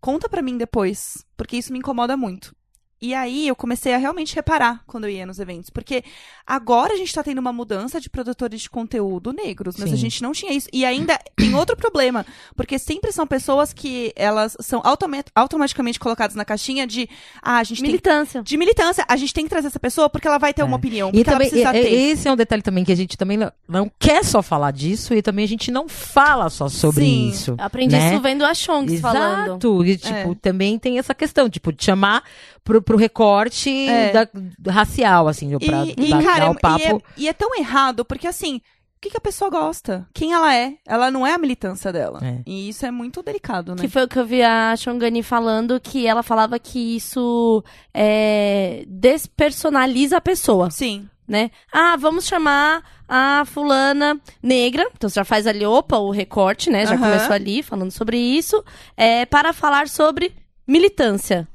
Conta pra mim depois, porque isso me incomoda muito. E aí eu comecei a realmente reparar quando eu ia nos eventos. Porque agora a gente tá tendo uma mudança de produtores de conteúdo negros, mas Sim. a gente não tinha isso. E ainda tem outro problema, porque sempre são pessoas que elas são automa- automaticamente colocadas na caixinha de ah, a gente tem Militância. de militância, a gente tem que trazer essa pessoa porque ela vai ter É. uma opinião, E também, precisa e- ter. e- esse é um detalhe também que a gente também não, quer só falar disso e também a gente não fala só sobre Sim. isso. Eu aprendi né? isso vendo a Shonks falando. Exato. E, tipo, É. também tem essa questão, tipo, de chamar pro, pro recorte É. da- racial, assim, pra E, dar, e, cara, dar o e papo. é, e é tão errado, porque assim, o que, que a pessoa gosta? Quem ela é? Ela não é a militância dela. É. E isso é muito delicado, né? Que foi o que eu vi a Shongani falando, que ela falava que isso é, despersonaliza a pessoa, Sim. né? Ah, vamos chamar a fulana negra, então você já faz ali, opa, o recorte, né? Já Aham. começou ali falando sobre isso, é, para falar sobre militância.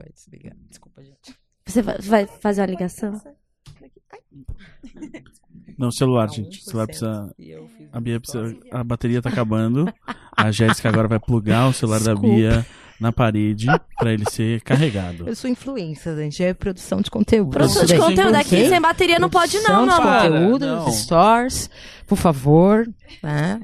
Vai desligar. Desculpa, gente. Você vai, vai fazer uma ligação? Não, celular, gente. O celular precisa. A Bia precisa. A bateria tá acabando. A Jéssica agora vai plugar o celular da Desculpa. Bia na parede pra ele ser carregado. Eu sou influencer, gente. É produção de conteúdo. Produção de é conteúdo aqui 100%. sem bateria não pode não, meu de amor. Para, conteúdo, não. stores, por favor. Né?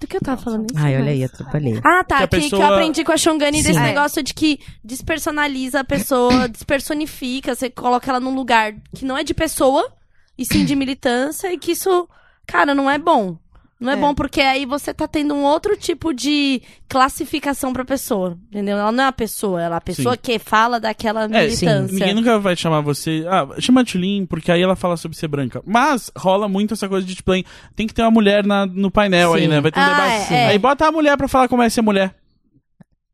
Do que eu tava falando isso? Ai, olha aí, atrapalhei. Ah, tá. Que a Que, pessoa- que eu aprendi com a Shongani desse Sim. negócio de que despersonaliza a pessoa, despersonifica, você coloca ela num lugar que não é de pessoa, e sim de militância, e que isso, cara, não é bom. Não é, É. bom porque aí você tá tendo um outro tipo de classificação pra pessoa, entendeu? Ela não é a pessoa, ela é a pessoa Sim. que fala daquela É, militância. Ninguém nunca vai chamar você. Ah, chama a Tulin, porque aí ela fala sobre ser branca. Mas rola muito essa coisa de, tipo, tem que ter uma mulher na- no painel aí, Sim. né? Vai ter um Ah, debate. é, é. Aí bota a mulher pra falar como é ser mulher.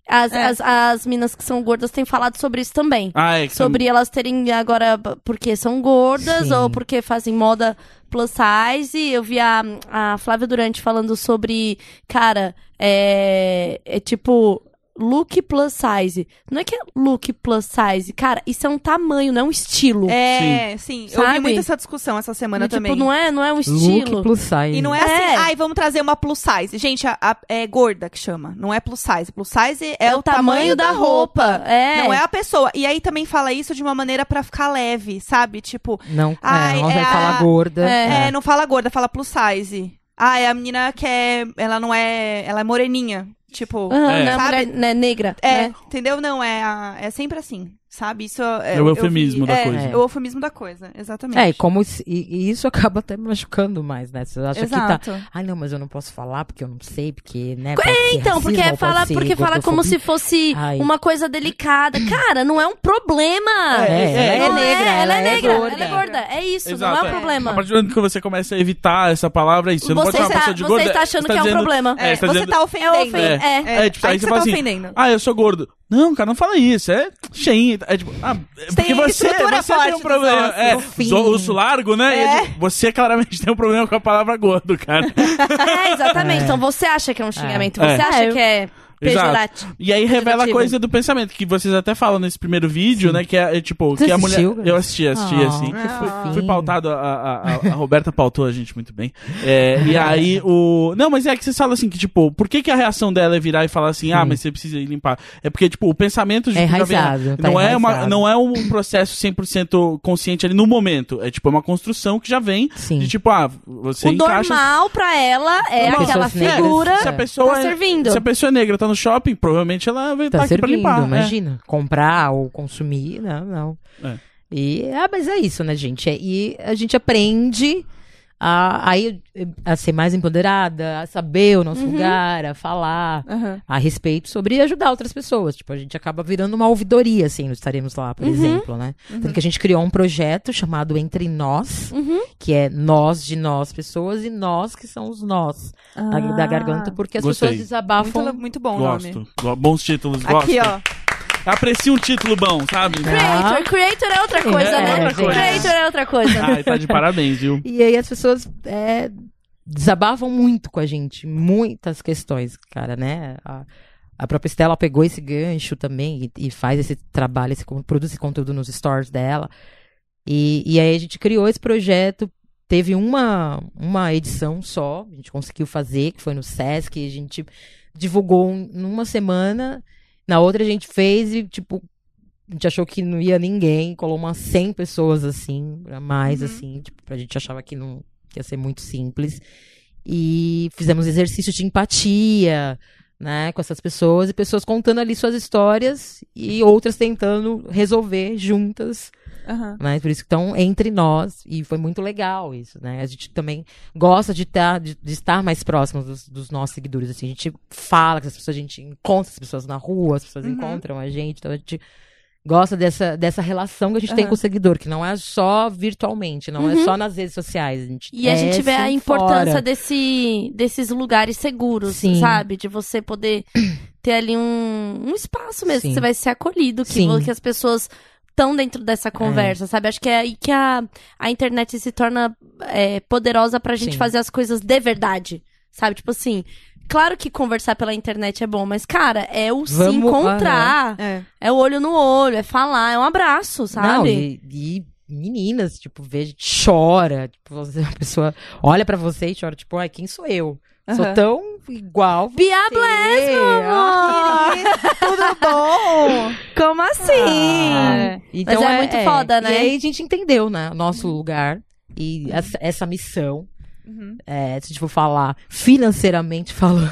As, É. as, as minas que são gordas têm falado sobre isso também. Ah, é que sobre elas terem agora porque são gordas Sim. ou porque fazem moda plus size. Eu vi a, a Flávia Durante falando sobre, cara, é, é tipo look plus size. Não é que é look plus size, cara, isso é um tamanho, não é um estilo. É, sim. Eu Sabe? vi muito essa discussão essa semana tipo, também. não é, não é um Look estilo. plus size. E não é, É. assim, ai, vamos trazer uma plus size. Gente, a, a- é gorda que chama, não é plus size. Plus size é, o tamanho, da roupa. É. Não é a pessoa. E aí também fala isso de uma maneira pra ficar leve, sabe? Tipo, Não, Ai, é, não é vai a- falar gorda. É. é, não fala gorda, fala plus size. Ah, é a menina que é. Ela não é. Ela é moreninha. Tipo. Aham, É. não é mulher né, negra. É, né? entendeu? Não, é, a- é sempre assim, sabe? Isso é, É o eu- eu eufemismo vi- da é, coisa. É o eufemismo da coisa, exatamente. É, e como isso- e, e isso acaba até machucando mais, né? Você acha que tá. Exato. Ai, não, mas eu não posso falar porque eu não sei, porque, né? ser Então, racismo, porque pode fala, porque fala como se fosse Ai. uma coisa delicada. Cara, não é um problema. É, ela é negra, ela, é ela é negra, gorda. ela é gorda. É isso, Exato, não é um é. problema. A partir do momento que você começa a evitar essa palavra, é isso. Você, não Você pode chamar está- pessoa de você gorda. está achando você tá que é um problema. É, É, você tá você dizendo- tá ofendendo. É ofen- É. é. É, tipo, aí, você você fala tá assim, ofendendo. ah, eu sou gordo. Não, cara, não fala isso, é cheinho. É tipo, ah, é porque você, você tem um problema. É, osso largo, né? É É. tipo, você claramente tem um problema com a palavra gordo, cara. É, exatamente. Então você acha que é um xingamento. É. Você acha É, que é. Exato. E aí revela a coisa do pensamento, que vocês até falam nesse primeiro vídeo, né? Que é, é, tipo, Você que a mulher. Eu assisti, assisti, Ah, assim. que fofinho. Fui pautado, a, a, a- Roberta pautou a gente muito bem. É, e aí o. Não, mas é que vocês falam assim, que tipo, por que, que a reação dela é virar e falar assim, ah, mas você precisa ir limpar? É porque, tipo, o pensamento de É vendo- enraizado, tá não, é uma, não é um processo 100% consciente ali no momento. É tipo, é uma construção que já vem Sim. de tipo, ah, você O encaixa. normal pra ela é aquela figura Se a pessoa tá é- servindo. Se a pessoa é negra tá no shopping, provavelmente ela vai estar Tá aqui pra limpar. é. imagina. Comprar ou consumir, não, não. É. E, ah, mas é isso, né, gente? É- E a gente aprende a, aí, a ser mais empoderada, a saber o nosso Uhum. lugar, a falar Aham. a respeito sobre ajudar outras pessoas. Tipo, a gente acaba virando uma ouvidoria, assim, no estaremos lá, por Uhum. exemplo, né? Tanto que a gente criou um projeto chamado Entre Nós, Uhum. que é nós de nós pessoas e nós que são os nós da, da garganta, porque as Gostei. pessoas desabafam. Muito, muito bom o nome. Gosto. Go- Bons títulos, Aqui, gosto. ó. Aprecia um título bom, sabe? Creator, creator é outra coisa, É, né? outra coisa. Creator é outra coisa. Ai, tá de parabéns, viu? E aí as pessoas é, desabafam muito com a gente, muitas questões, cara, né? A, a própria Estela pegou esse gancho também e, e faz esse trabalho, esse, produz esse conteúdo nos stories dela. E, e aí a gente criou esse projeto, teve uma, uma edição só, a gente conseguiu fazer, que foi no Sesc, a gente divulgou um- numa semana, na outra a gente fez e, tipo, a gente achou que não ia ninguém, colou umas 100 pessoas assim, a mais assim, tipo, a gente achava que não que ia ser muito simples. E fizemos exercícios de empatia, né, com essas pessoas e pessoas contando ali suas histórias e outras tentando resolver juntas, Aham. né? Por isso que estão entre nós e foi muito legal isso, né? A gente também gosta de, tá, de, de estar mais próximos dos, dos nossos seguidores, assim, a gente fala com as pessoas, a gente encontra as pessoas na rua, as pessoas Uhum. encontram a gente, então a gente gosta dessa, dessa relação que a gente tem Aham. com o seguidor, que não é só virtualmente, não é só nas redes sociais, a gente E a é, gente vê a sim, importância fora. desse, desses lugares seguros, Sim. sabe? De você poder ter ali um, um espaço mesmo, Sim. que você vai ser acolhido, que, que as pessoas estão dentro dessa conversa, sabe? Acho que é aí que a, a internet se torna é, poderosa pra gente Sim. fazer as coisas de verdade, sabe? Tipo assim, claro que conversar pela internet é bom, mas, cara, é o se Vamos- encontrar, É. é o olho no olho, é falar, é um abraço, sabe? Não, e, e meninas, tipo, vê, chora. Tipo, você, a pessoa olha pra você e chora, tipo, ai, quem sou eu? Sou Aham. tão igual. Bia você. Bless, meu Ah, amor! Tudo bom? Como assim? Ah, então Mas é muito foda, né? E aí a gente entendeu, né, o nosso lugar e essa, essa missão. Uhum. é, se a gente for falar financeiramente falando,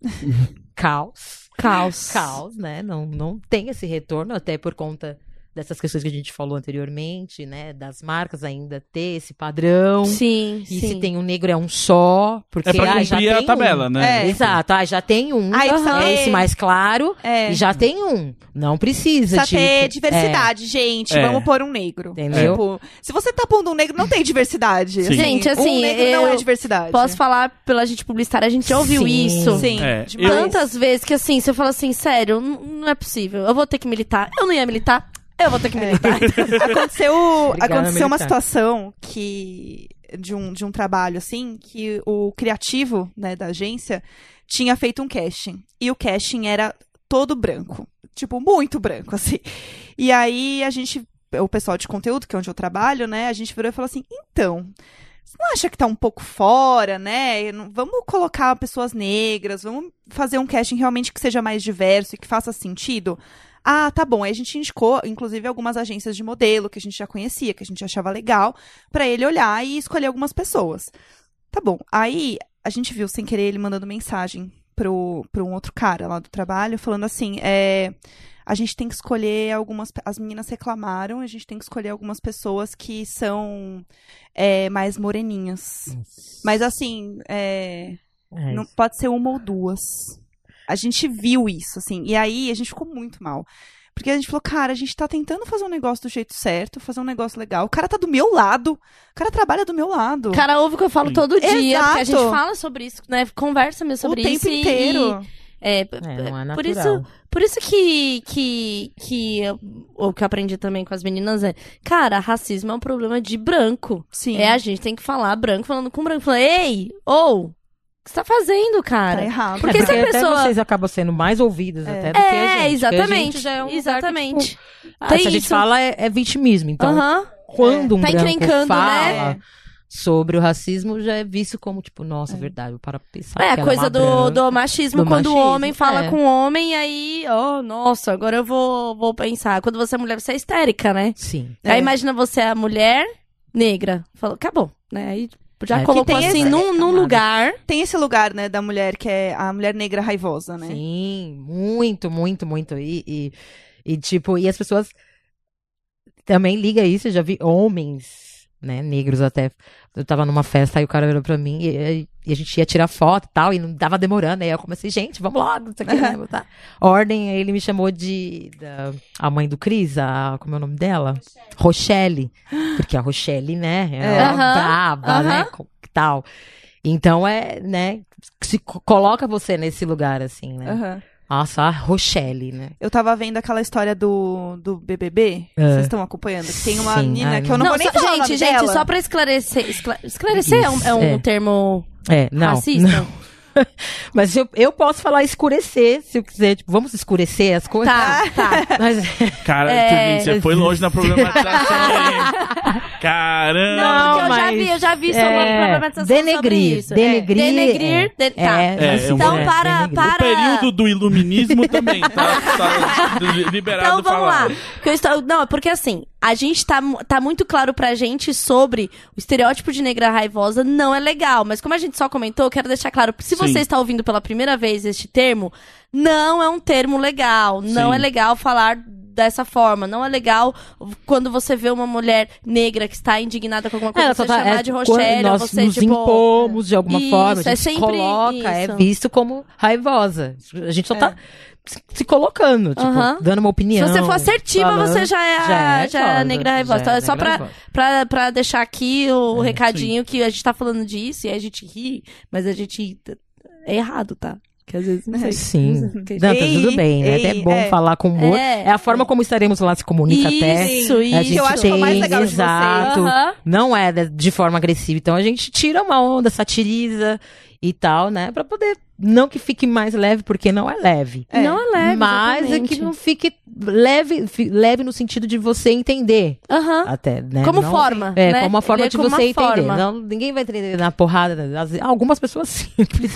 caos. Caos. Caos, né? Não, não tem esse retorno, até por conta dessas questões que a gente falou anteriormente, né? Das marcas ainda ter esse padrão. Sim, E sim. se tem um negro é um só, porque É pra ah, já cumprir a tem tabela, um. né? É. Exato, ah, já tem um. Aí é ter- esse mais claro É. e já tem um. Não precisa Precisa de ter diversidade, gente. É. Vamos pôr um negro. Entendeu? Tipo, se você tá pondo um negro, não tem diversidade. Sim. Gente, assim, um negro não eu é diversidade. Posso falar pela gente publicitária, a gente já ouviu Sim. isso. Sim, É. Tantas vezes que assim, você fala assim, sério, não é possível. Eu vou ter que militar. Eu não ia militar. Eu vou ter que militar. aconteceu Obrigada, aconteceu uma militar. situação que de um, de um trabalho assim que o criativo né, da agência tinha feito um casting e o casting era todo branco tipo muito branco assim e aí a gente o pessoal de conteúdo que é onde eu trabalho né a gente virou e falou assim então você não acha que tá um pouco fora, né? Vamos colocar pessoas negras, vamos fazer um casting realmente que seja mais diverso e que faça sentido? Ah, tá bom. Aí a gente indicou, inclusive, algumas agências de modelo que a gente já conhecia, que a gente achava legal, pra ele olhar e escolher algumas pessoas. Tá bom. Aí a gente viu sem querer ele mandando mensagem pro, pro um outro cara lá do trabalho, falando assim: é, a gente tem que escolher algumas. As meninas reclamaram, a gente tem que escolher algumas pessoas que são é, mais moreninhas. Mas assim, é, É, não pode ser uma ou duas. A gente viu isso, assim. E aí a gente ficou muito mal. Porque a gente falou, cara, a gente tá tentando fazer um negócio do jeito certo, fazer um negócio legal. O cara tá do meu lado. O cara trabalha do meu lado. Cara, ouve o que eu falo Sim. todo dia, porque a gente Exato. fala sobre isso, né? Conversa mesmo sobre o tempo isso. inteiro. e- é, É, não é natural. por isso, por isso que, que, que eu- o que eu aprendi também com as meninas é, cara, racismo é um problema de branco. Sim. É, a gente tem que falar branco falando com branco. Falar, ei, ou, que você tá fazendo, cara? Tá errado. Porque É, se a até pessoa- vocês acabam sendo mais ouvidas até do que a gente. É, porque a exatamente. gente já é um que, exatamente. tipo, ah, se a gente isso. fala, é, é vitimismo. Então, Aham. quando um Tá branco encrencando, fala né? sobre o racismo, já é visto como, tipo, nossa, é verdade, eu para pensar É, a ela coisa do, do machismo, Do quando o machismo, homem fala é. com o homem, aí, oh, nossa, agora eu vou, vou pensar. Quando você é mulher, você é histérica, né? Sim. É. Aí imagina você a mulher negra. Falou, acabou, né? Aí já É. colocou assim esse- num, num lugar. Tem esse lugar, né, da mulher que é a mulher negra raivosa, né? Sim, muito, muito, muito. E, e, e, tipo, e as pessoas também liga isso, eu já vi homens, né, negros até. Eu tava numa festa, aí o cara virou pra mim e, e a gente ia tirar foto e tal, e não tava demorando. Aí eu comecei, gente, vamos logo, não sei o que, né, botar ordem. Aí ele me chamou de da- a mãe do Cris, a, como é o nome dela? Rochelle. Porque a Rochelle, né, é, É. Aham, braba, né, tal. Então é, né, se co- coloca você nesse lugar, assim, né. Aham. Nossa, a Rochelle, né? Eu tava vendo aquela história do, do BBB. É. Vocês estão acompanhando? Que tem uma Sim, menina ai, que eu não, Não, vou nem só- falar gente, gente, dela. só pra esclarecer. escla- esclarecer é um, é um é. termo É, não. racista? não. Mas eu, eu posso falar escurecer, se eu quiser. Tipo, vamos escurecer as coisas? Tá, tá. Mas, Cara, É. você foi longe na problematização. Caramba! Não, porque eu já mas, vi, eu já vi sobre é, problematização sobre denegrir, isso. denegrir, É, denegrir, é. de- tá. É, É, assim, Então, vou- para, para... O período do iluminismo também, tá? tá liberado Então vamos falar. lá. Eu estou- Não, é porque assim, a gente tá, tá muito claro pra gente sobre o estereótipo de negra raivosa não é legal. Mas como a gente só comentou, eu quero deixar claro. Se Sim. você está ouvindo pela primeira vez este termo, não é um termo legal. Não Sim. é legal falar dessa forma. Não é legal quando você vê uma mulher negra que está indignada com alguma coisa, É, você tá- chamar é de Rochelle, nós você, nos tipo... impomos de alguma Isso, forma, a gente é se sempre coloca, é isso. visto como raivosa. A gente só tá se- se colocando, tipo, Aham. dando uma opinião. Se você for assertiva, falando, você já é, a- já é, raivosa, negra raivosa. já Então é só pra, raivosa. pra, pra deixar aqui o É, recadinho que a gente tá falando disso e a gente ri, mas a gente é errado, tá? Que às vezes não sei. Sim. Não tá tudo bem, né? ei, É bom é. falar com humor. É. É, a forma como estaremos lá se comunica até. Isso, A isso. gente eu acho que é o tem, mais legal exato. Aham. Não é de, de forma agressiva. Então a gente tira uma onda, satiriza e tal, né? Pra poder. Não que fique mais leve, porque não é leve. É. Não é leve, Mas é exatamente. que não fique leve, leve no sentido de você entender. Aham. Até, né? Como Não- forma, É, né? como uma forma Ele é de você entender. forma. Não, ninguém vai entender na porrada. às vezes- Algumas pessoas simples.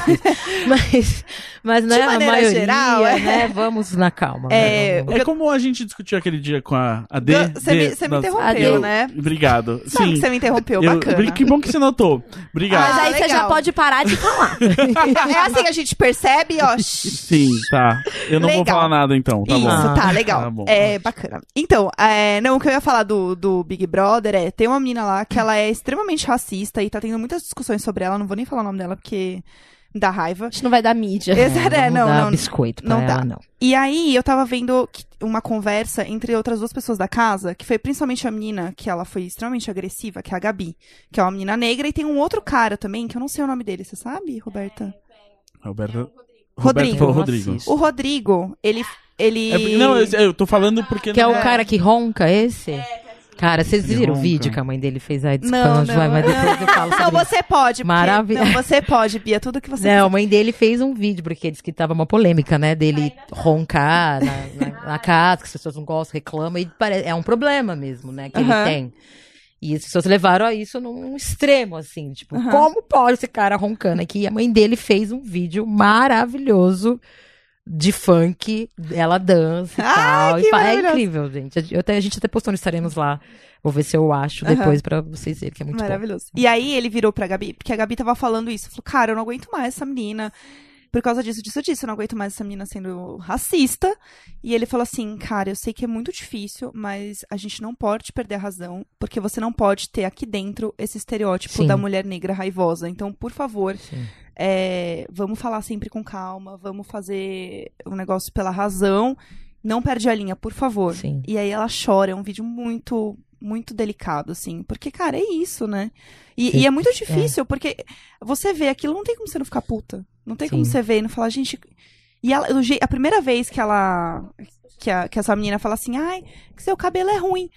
mas, mas não De é a maneira maioria, geral, é. né? Vamos na calma. É, né? Vamos- É como a gente discutiu aquele dia com a, a D. Você me, me interrompeu, né? Obrigado. Sim. que você me interrompeu, Eu- bacana. que bom que você notou. Obrigado. Mas Ah, aí você já legal. pode parar de falar. É assim, a gente percebe, ó. Sim, tá. Eu não vou Legal. falar nada então, tá Isso, bom. tá, legal. Tá bom. É bacana. Então, é, não, o que eu ia falar do, do Big Brother é, tem uma menina lá que ela é extremamente racista e tá tendo muitas discussões sobre ela, não vou nem falar o nome dela porque me dá raiva. A gente não vai dar mídia. É, vamos não, dar não. biscoito pra não ela, dá. não. E aí, eu tava vendo uma conversa entre outras duas pessoas da casa, que foi principalmente a menina, que ela foi extremamente agressiva, que é a Gabi, que é uma menina negra, e tem um outro cara também, que eu não sei o nome dele, você sabe, Roberta? Roberto. Rodrigo. Roberto Rodrigo. O Rodrigo, ele. ele... É, não, eu, eu tô falando porque. Que é não o cara que ronca, esse? Cara, vocês viram o vídeo que a mãe dele fez aí? Não, vai, não. mas depois eu falo sobre Não, isso. você pode. Maravilha. Não, você pode, Bia, tudo que você Não, a mãe dele fez um vídeo, porque disse que tava uma polêmica, né? Dele roncar na, na- na casa, que as pessoas não gostam, reclamam, e pare- é um problema mesmo, né? Que ele tem. E as pessoas levaram a isso num extremo, assim, tipo, Aham. como pode esse cara roncando aqui? E a mãe dele fez um vídeo maravilhoso de funk, ela dança e tal. e é incrível, gente. Eu até, a gente até postou no Estaremos lá. Vou ver se eu acho depois pra vocês verem que é muito bom. Maravilhoso. E aí ele virou pra Gabi, porque a Gabi tava falando isso. Falou, cara, eu não aguento mais essa menina. Por causa disso, disso, disso. Eu não aguento mais essa menina sendo racista. E ele falou assim, cara, eu sei que é muito difícil, mas a gente não pode perder a razão, porque você não pode ter aqui dentro esse estereótipo Sim. da mulher negra raivosa. Então, por favor, é, vamos falar sempre com calma, vamos fazer um negócio pela razão. Não perde a linha, por favor. Sim. E aí ela chora, é um vídeo muito, muito delicado, assim. Porque, cara, é isso, né? E, e é muito difícil, porque você vê aquilo, não tem como você não ficar puta. Não tem como Sim. você ver e não falar, gente. E ela, a primeira vez que ela. Que, a- que essa menina fala assim, ai, que seu cabelo é ruim.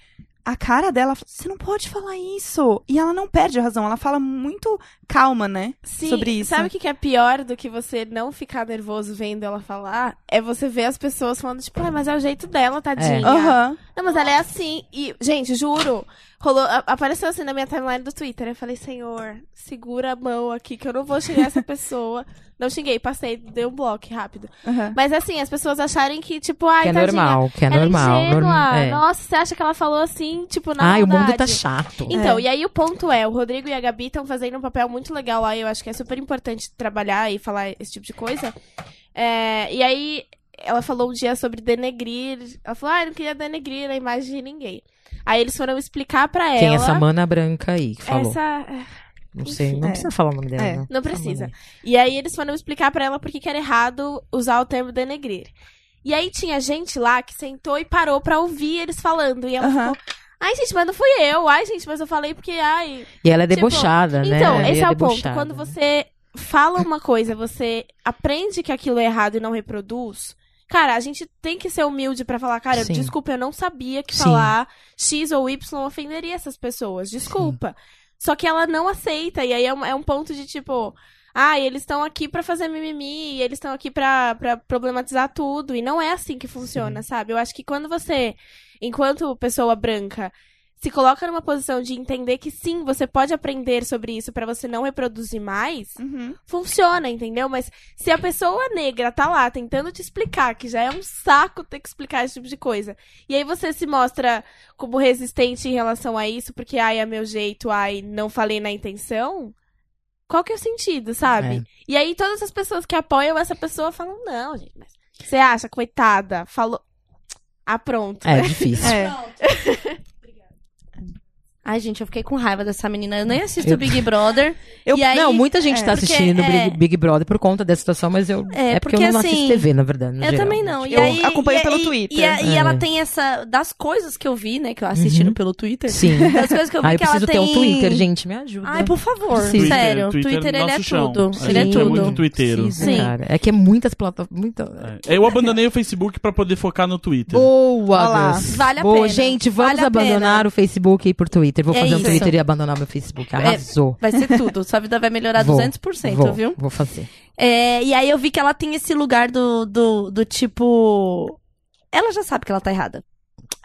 a cara dela, você não pode falar isso. E ela não perde a razão, ela fala muito calma, né? Sim, sobre isso. Sabe o que é pior do que você não ficar nervoso vendo ela falar? É você ver as pessoas falando, tipo, ah, mas é o jeito dela, tadinha. Aham. Não, mas ela é assim. E, gente, juro, rolou, a- apareceu assim na minha timeline do Twitter. Eu falei, senhor, segura a mão aqui que eu não vou xingar essa pessoa. Não xinguei, passei, dei um bloco rápido. Mas assim, as pessoas acharem que, tipo, ai, Que é tadinha, normal, que é ela normal. ingênua. é. Nossa, você acha que ela falou assim, tipo, na Ai, o mundo tá chato. Então, É. e aí o ponto é, o Rodrigo e a Gabi estão fazendo um papel muito legal lá, e eu acho que é super importante trabalhar e falar esse tipo de coisa. É, e aí, ela falou um dia sobre denegrir, ela falou, ah, eu não queria denegrir a imagem de ninguém. Aí eles foram explicar pra ela... Quem é essa mana branca aí que falou? essa- Não sei, não É. precisa falar o nome dela. É. não. Não precisa. E aí eles foram explicar pra ela por que era errado usar o termo denegrir. E aí tinha gente lá que sentou e parou pra ouvir eles falando. E ela Aham. ficou, ai gente, mas não fui eu. Ai gente, mas eu falei porque, ai... E ela é Tipo, debochada, né? Então, Ela esse é o ponto. Quando você fala uma coisa, você aprende que aquilo é errado e não reproduz. Cara, a gente tem que ser humilde pra falar, cara, Sim. desculpa, eu não sabia que Sim. falar X ou Y ofenderia essas pessoas. Desculpa. Só que ela não aceita. E aí é um, é um ponto de tipo. Ah, eles estão aqui pra fazer mimimi, e eles estão aqui pra problematizar tudo. E não é assim que funciona, sabe? Eu acho que quando você, enquanto pessoa branca, se coloca numa posição de entender que sim, você pode aprender sobre isso pra você não reproduzir mais, Uhum. funciona, entendeu? Mas se a pessoa negra tá lá tentando te explicar, que já é um saco ter que explicar esse tipo de coisa, e aí você se mostra como resistente em relação a isso, porque ai, é meu jeito, ai, não falei na intenção, qual que é o sentido, sabe? É. E aí todas as pessoas que apoiam essa pessoa falam, não, gente, mas você acha, coitada, falou. Ah, pronto. É difícil. É. Ai, gente, eu fiquei com raiva dessa menina. Eu nem assisto Eu- Big Brother. Eu- e aí, não, muita gente é, tá assistindo é- Big, Big Brother por conta dessa situação, mas eu. É, É, porque, porque, eu não assim, assisto TV, na verdade. no Eu geral. também não. E Eu aí, acompanho e, pelo e- Twitter. E, a- e É. ela tem essa. Das coisas que eu vi, né? Que eu assistindo Uhum. pelo Twitter. Sim. Das coisas que eu vi Ah, eu que ela preciso tem. ter um Twitter, gente, me ajuda. Ai, por favor. Preciso. Sério. Twitter, Twitter, ele é nosso chão. tudo. Ele é gente é tudo. muito twitteiro. Preciso, Sim. cara. É que é muitas plataformas. Muita... É, Eu abandonei o Facebook pra poder focar no Twitter. Boa. Vale a Boa, pena. gente, vamos abandonar o Facebook e ir por Twitter. Vou É fazer um isso. Twitter e abandonar meu Facebook. Arrasou. Vai ser tudo. Sua vida vai melhorar Vou, 200%, vou, viu? Vou fazer. É, e aí eu vi que ela tem esse lugar do, do, do tipo. Ela já sabe que ela tá errada.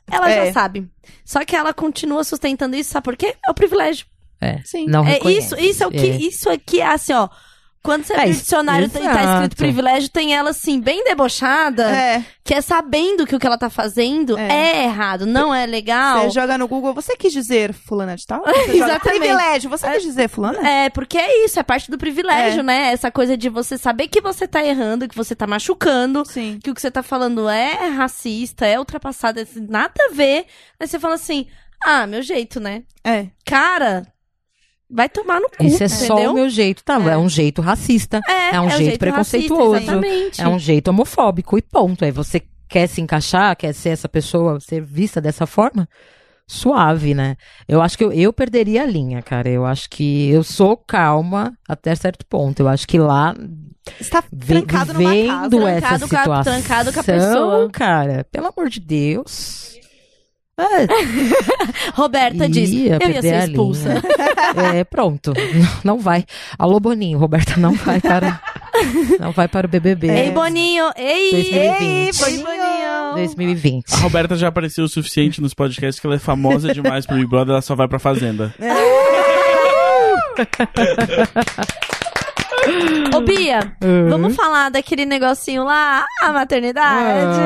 Ela É. já sabe. Só que ela continua sustentando isso, sabe por quê? É o privilégio. É. Sim. Não É isso, isso é o que. É. Isso aqui é assim, ó. Quando você É, abre o dicionário e tá escrito privilégio, tem ela assim, bem debochada, É. que é sabendo que o que ela tá fazendo É. é, errado, não é legal. Você joga no Google, você quis dizer fulana de tal? Você joga Exatamente. privilégio, você quis dizer fulana? É, porque é isso, é parte do privilégio, É. né? Essa coisa de você saber que você tá errando, que você tá machucando, Sim. que o que você tá falando é racista, é ultrapassado, é nada a ver. Aí você fala assim, ah, meu jeito, né? É. Cara, vai tomar no cu, Esse é só entendeu? o meu jeito, tá? É, É. um jeito racista. É, é um o jeito preconceituoso. Racista. É um jeito homofóbico e ponto. Aí você quer se encaixar, quer ser essa pessoa, ser vista dessa forma, suave, né? Eu acho que eu, eu perderia a linha, cara. Eu acho que eu sou calma até certo ponto. Eu acho que lá, Está trancado numa vendo casa. essa Trancado com a- trancado com a pessoa. cara, pelo amor de Deus. É, Roberta diz, ia eu ia ser a expulsa. É, pronto. Não vai. Alô, Boninho. Roberta não vai para. Não vai para o BBB. Ei, Boninho, ei, 2020. ei, Boninho. Boninho. 2020. A Roberta já apareceu o suficiente nos podcasts que ela é famosa demais pro Big Brother, ela só vai pra Fazenda. Ô, Bia, vamos falar daquele negocinho lá, a maternidade.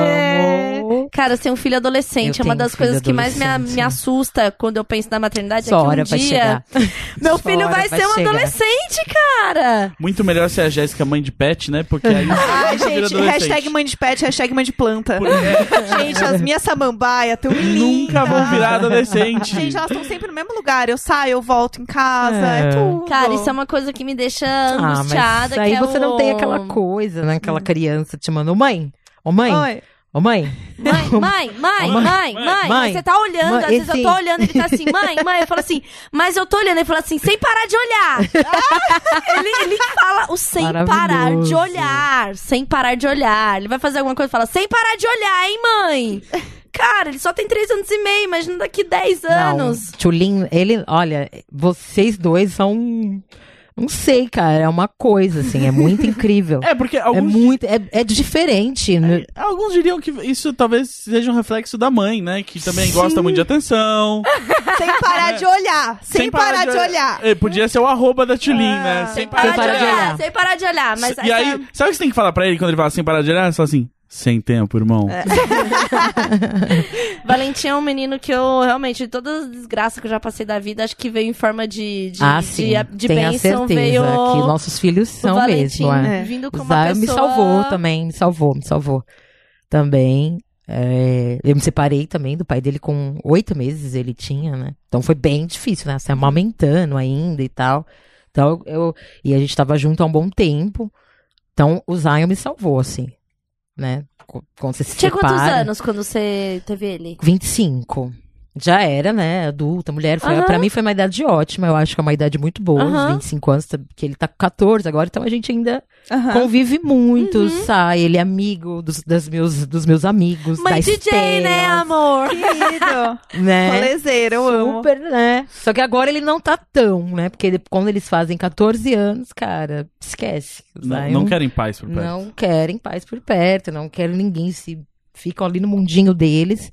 Vamos. Cara, ser um filho adolescente Eu é uma das um coisas que mais me, me assusta quando eu penso na maternidade. Sua é que hora um vai dia chegar. meu filho hora vai vai ser um chegar. adolescente, cara. Muito melhor ser a Jéssica mãe de pet, né? Porque aí Ai, gente, hashtag mãe de pet, hashtag mãe de planta. É, Gente, as minhas samambaia tão lindas. nunca vão virar adolescente. Gente, elas estão sempre no mesmo lugar. Eu saio, eu volto em casa, é, É. tudo. Cara, isso é uma coisa que me deixa Ah, angustiada. aí é você não o- tem aquela coisa, né? Aquela criança te mandando, mãe, ô mãe, Oi. ô mãe. Mãe, mãe, mãe, mãe, mãe, mãe. Você tá olhando, Mãe, às vezes eu tô olhando, ele tá assim, mãe, mãe, eu falo assim, mas eu tô olhando, ele fala assim, sem parar de olhar. ele, ele fala o sem parar de olhar, sem parar de olhar. Ele vai fazer alguma coisa e fala, sem parar de olhar, hein, mãe? Cara, ele só tem três anos e meio, imagina daqui 10 anos. Não, Tulin, ele, olha, vocês dois são. Não sei, cara, é uma coisa, assim, é muito incrível. É, porque É alguns, muito, é, é diferente. né? alguns diriam que isso talvez seja um reflexo da mãe, né? Que também gosta muito de atenção. Sem parar de olhar. Sem, parar, de olhar. É, podia ser o arroba da Tulin, né? Ah. Sem Parar, parar de, de olhar, olhar. sem parar de olhar. Mas E aí, sabe o que você tem que falar pra ele quando ele fala sem parar de olhar? Fala assim, sem tempo, irmão. É. Valentim é um menino que eu realmente, todas as desgraças que eu já passei da vida, acho que veio em forma de, de, ah, de, sim. de Tenho a bênção, certeza veio que nossos filhos são Valentim mesmo. É. vindo com O uma Zion pessoa... me salvou também, me salvou, me salvou. Também. é, eu me separei também do pai dele com oito meses, ele tinha, né? Então foi bem difícil, né? Se amamentando ainda e tal. Então eu. E a gente tava junto há um bom tempo. Então o Zion me salvou, assim. Né? Qu- Quando você se Tinha quantos separa. anos quando você teve ele? 25. Já era, né? Adulta, mulher. Foi. Pra mim foi uma idade ótima. Eu acho que é uma idade muito boa, Aham. os 25 anos, tá- que ele tá com 14 agora, então a gente ainda convive muito, Uhum. sai. Ele é amigo dos, das meus, dos meus amigos. Mãe DJ, Estela, né, amor? Querido. Né? Rolezeiro, eu amo. Super, né? Só que agora ele não tá tão, né? Porque ele- quando eles fazem 14 anos, cara, esquece. Não, não querem paz por perto. não querem paz por perto, não querem ninguém se ficam ali no mundinho deles.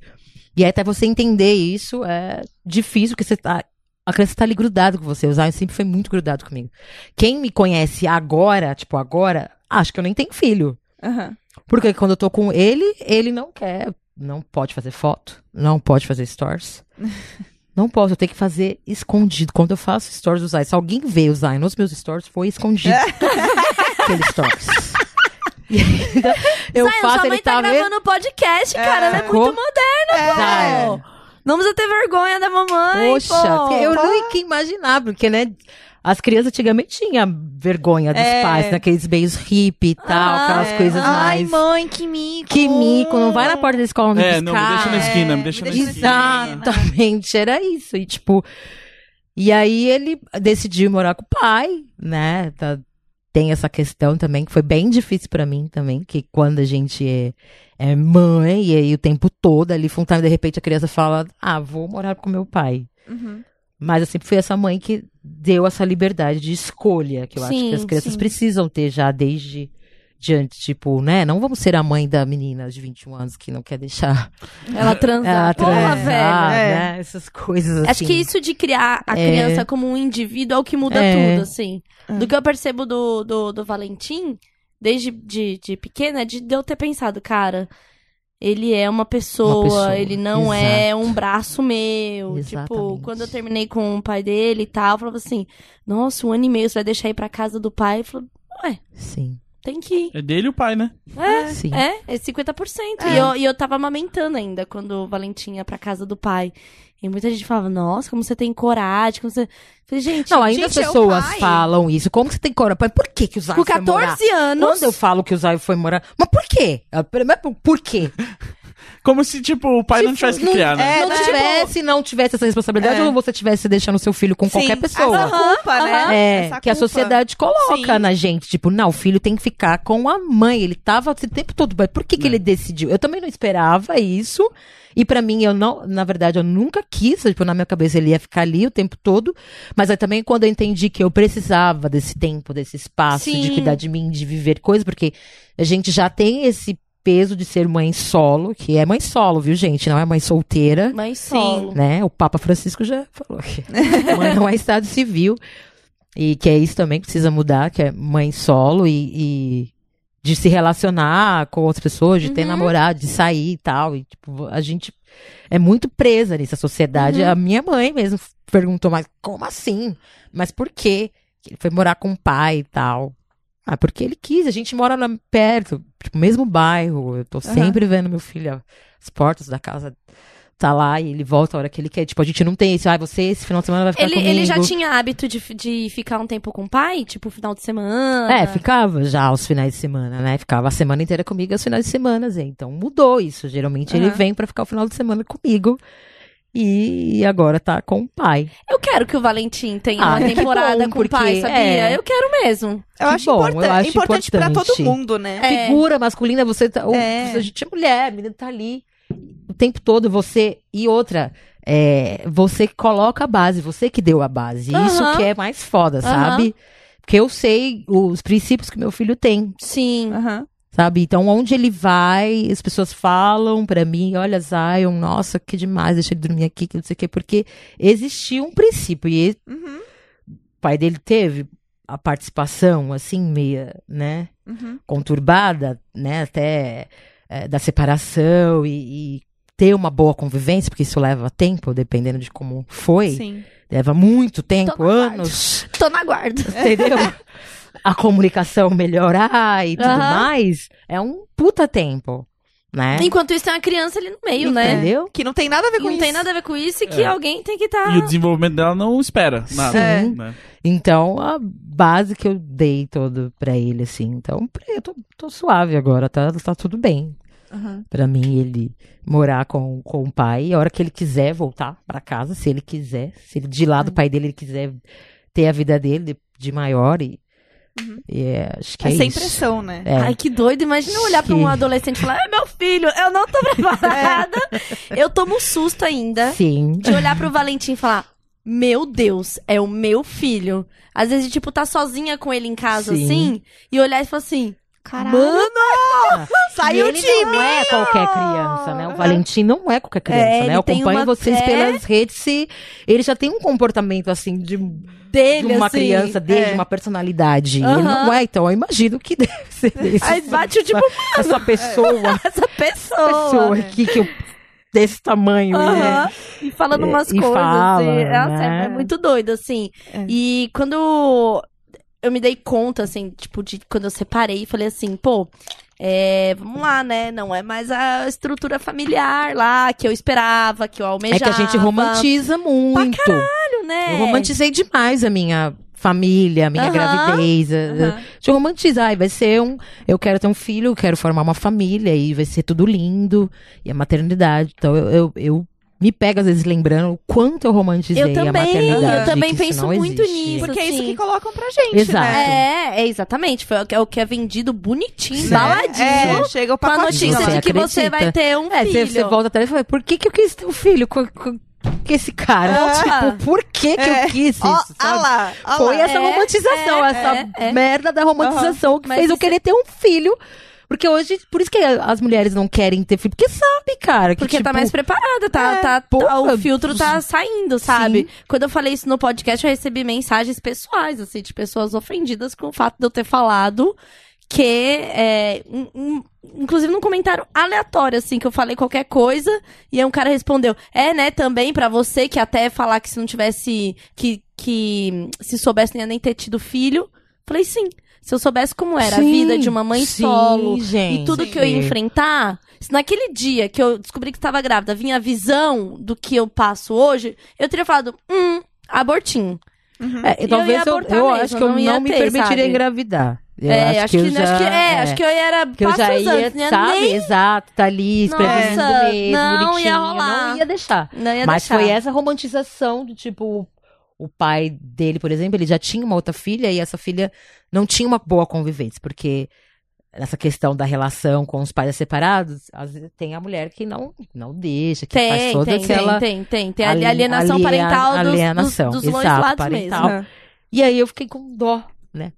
E aí, até você entender isso é difícil, porque você tá. A criança tá ali grudado com você. O Zion sempre foi muito grudado comigo. Quem me conhece agora, tipo, agora, acho que eu nem tenho filho. Aham. Porque quando eu tô com ele, ele não quer. Não pode fazer foto, não pode fazer stories. Não posso, eu tenho que fazer escondido. Quando eu faço stories do Zion, se alguém vê o Zion nos meus stories, foi escondido. Aqueles stories. E ainda eu Zion, faço, sua mãe ele tá tá vendo. gravando podcast, cara. Ela é muito moderna, pô. É. Não precisa ter vergonha da mamãe, Poxa, pô. eu nunca ia imaginar, porque, né? As crianças antigamente tinham vergonha dos É. pais, naqueles beijos hippie e tal, Ah, aquelas É. coisas Ai, mais. mãe, que mico. Que mico, não vai na porta da escola não É, buscar. não, me deixa na esquina, me deixa me na deixa esquina. Exatamente, era isso. E tipo, e aí ele decidiu morar com o pai, né? Tá- tem essa questão também que foi bem difícil pra mim também, que quando a gente é, é mãe e aí o tempo todo ali, full time, de repente a criança fala: "Ah, vou morar com meu pai". Uhum. Mas eu sempre fui essa mãe que deu essa liberdade de escolha, que eu acho Sim, que as crianças sim. precisam ter já desde diante, tipo, né? Não vamos ser a mãe da menina de 21 anos que não quer deixar Ela transar. ela Porra, transar, velho. É. né? Essas coisas assim. Acho que isso de criar a É. criança como um indivíduo é o que muda É. tudo, assim. É. Do que eu percebo do, do, do Valentim, desde de, de pequena, é de, de eu ter pensado, cara, ele é uma pessoa, Uma pessoa, ele não exato. é um braço meu. Tipo, Exatamente. quando eu terminei com o pai dele e tal, eu falava assim, nossa, um ano e meio, você vai deixar ir pra casa do pai? Eu falei, ué, Sim, tem que ir. É dele e o pai, né? É, sim. é, é 50%. E, eu, e eu tava amamentando ainda quando o Valentim ia pra casa do pai. E muita gente falava, nossa, como você tem coragem, como você... Eu Falei, gente, Não, ainda gente, as é pessoas pai. falam isso. Como que você tem coragem? Por que que o Zion com foi morar? 14 anos... Quando eu falo que o Zion foi morar... Mas por quê? Ah, Mas por quê? Como se, tipo, o pai não Tipo, tivesse que não- criar, né? É, não né? tivesse, não tivesse essa responsabilidade, É. ou você tivesse deixando seu filho com qualquer pessoa. Essa culpa, né? É, Essa que a culpa. sociedade coloca Sim. na gente. Tipo, não, o filho tem que ficar com a mãe. Ele tava o tempo todo. Mas por que, que É. ele decidiu? Eu também não esperava isso. E pra mim, eu não, na verdade, eu nunca quis. Tipo, na minha cabeça ele ia ficar ali o tempo todo. Mas aí também quando eu entendi que eu precisava desse tempo, desse espaço, de Sim. cuidar de mim, de viver coisas, porque a gente já tem esse peso de ser mãe solo, que é mãe solo, viu, gente? Não é mãe solteira Mãe solo. né? O Papa Francisco já falou que mãe não é estado civil. E que é isso também que precisa mudar, que é mãe solo e, e de se relacionar com outras pessoas, de ter Uhum. namorado, de sair e tal. E, tipo, a gente é muito presa nessa sociedade. Uhum. A minha mãe mesmo perguntou, mas como assim? Mas por quê? Que Ele foi morar com o pai e tal. Ah, porque ele quis. A gente mora lá perto, tipo, mesmo bairro. Eu tô sempre vendo meu filho, as portas da casa tá lá e ele volta a hora que ele quer. Tipo, a gente não tem isso. Ah, você esse final de semana vai ficar Ele, comigo. ele já tinha hábito de, de ficar um tempo com o pai? Tipo, final de semana? É, ficava já aos finais de semana, né? Ficava a semana inteira comigo e aos finais de semana. Então mudou isso. Geralmente ele Aham. vem pra ficar o final de semana comigo. E agora tá com o pai. Eu quero que o Valentim tenha Ah, uma que temporada bom, com o pai, porque, sabia? é. Eu quero mesmo. Eu Que acho, bom, importan- eu acho importante pra todo importante. mundo, né? É. Figura masculina, você tá. o- É. A gente é mulher, a menina tá ali o tempo todo você. E outra, é, você coloca a base, você que deu a base. Aham. Isso que é mais foda, sabe? Porque eu sei os princípios que meu filho tem, Sim. Aham. Sabe? Então, onde ele vai, as pessoas falam pra mim, olha, Zion, nossa, que demais, deixa ele dormir aqui, que não sei o quê, porque existia um princípio. E Uhum. o pai dele teve a participação, assim, meia, né? Uhum. conturbada, né, até é, da separação e, e ter uma boa convivência, porque isso leva tempo, dependendo de como foi. Sim. Leva muito tempo, Tô anos, Tô na guarda. entendeu? A comunicação melhorar e tudo Aham. mais, é um puta tempo, né? Enquanto isso, tem uma criança ali no meio, né? Entendeu? Que não tem nada a ver Que com não isso. tem nada a ver com isso e que É. alguém tem que tá estar. E o desenvolvimento dela não espera nada. Sim. né? Então, a base que eu dei todo pra ele, assim. Então, eu tô, tô suave agora, tá, tá tudo bem. Aham. Pra mim, ele morar com, com o pai, a hora que ele quiser voltar pra casa, se ele quiser, se ele de lá do pai dele ele quiser ter a vida dele de, de maior e, e é, acho que É, é, sem isso. pressão, né? É. Ai, que doido. Imagina eu olhar pra um Que- adolescente e falar: É meu filho, eu não tô preparada. Eu tomo um susto ainda Sim. de olhar pro Valentim e falar: Meu Deus, é o meu filho. Às vezes, tipo, tá sozinha com ele em casa, Sim. assim, e olhar e falar assim: Caralho. Mano! Saiu E o time! não é qualquer criança, né? O Aham. Valentim não é qualquer criança, É, né? Eu acompanho uma- vocês é. pelas redes e ele já tem um comportamento, assim, de, de Dele, uma assim. criança, dele, é. uma personalidade. E. Ele não é, então eu imagino que deve ser desse. Aí bate o tipo, essa pessoa, essa pessoa. pessoa né? aqui que eu, desse tamanho, Aham. né? E falando E- umas e coisas. fala, assim. Nossa, né? é muito doido, assim. É. E quando eu me dei conta, assim, tipo, de quando eu separei, falei assim, pô. É, vamos lá, né? Não é mais a estrutura familiar lá que eu esperava, que eu É almejava. que a gente romantiza muito. Caralho, né? Eu romantizei demais a minha família, a minha Aham. gravidez. Deixa eu romantizar. Ai, vai ser um. Eu quero ter um filho, eu quero formar uma família, e vai ser tudo lindo. E a maternidade. Então eu, eu, eu me pego, às vezes, lembrando o quanto eu romantizei Eu a também, maternidade. eu também que penso muito existe. nisso. Porque é isso que colocam pra gente, Exato. né? É, é exatamente. Foi o que, é o que é vendido bonitinho, Né? baladinho. É, chega o Com a pacotinho. notícia Você de que você acredita? vai ter um É, você, filho. você volta atrás e fala, por que, que eu quis ter um filho com, com, com esse cara? Ah. Tipo, por que, que É. eu quis isso? Sabe? ah lá, ah Foi essa É, romantização, é, essa é, é. merda da romantização que Mas fez eu querer ter um filho. Porque hoje, por isso que as mulheres não querem ter filho, porque sabe, cara, que Porque tipo, tá mais preparada, tá, é, tá, tá- o filtro tá saindo, sabe? Sim. Quando eu falei isso no podcast, eu recebi mensagens pessoais, assim, de pessoas ofendidas com o fato de eu ter falado que, é, um- um- inclusive num comentário aleatório, assim, que eu falei qualquer coisa, e aí um cara respondeu, é, né, também pra você que até falar que se não tivesse, que, que se soubesse nem ia nem ter tido filho, falei sim. Se eu soubesse como era a Sim, vida de uma mãe sim, solo, gente. e tudo que eu ia enfrentar, se naquele dia que eu descobri que estava grávida vinha a visão do que eu passo hoje, eu teria falado, hum, abortinho. É, Eu talvez ia eu, abortar eu mesmo, acho que eu não não, me ter, permitiria sabe? engravidar. Eu é, acho, que, eu acho que, já- é, acho que eu era que eu já ia, antes, né? sabe? Nem Exato, tá ali, espremendo mesmo, não ia rolar. Não ia deixar. não ia Mas deixar. foi essa romantização do tipo. O pai dele, por exemplo, ele já tinha uma outra filha e essa filha não tinha uma boa convivência, porque nessa questão da relação com os pais separados, às vezes tem a mulher que não, não deixa, que faz Tem, toda tem, aquela. tem, tem, tem. Tem a alienação alien- parental dos, alienação, dos, dos dois exato, lados parental. mesmo. E aí eu fiquei com dó, né?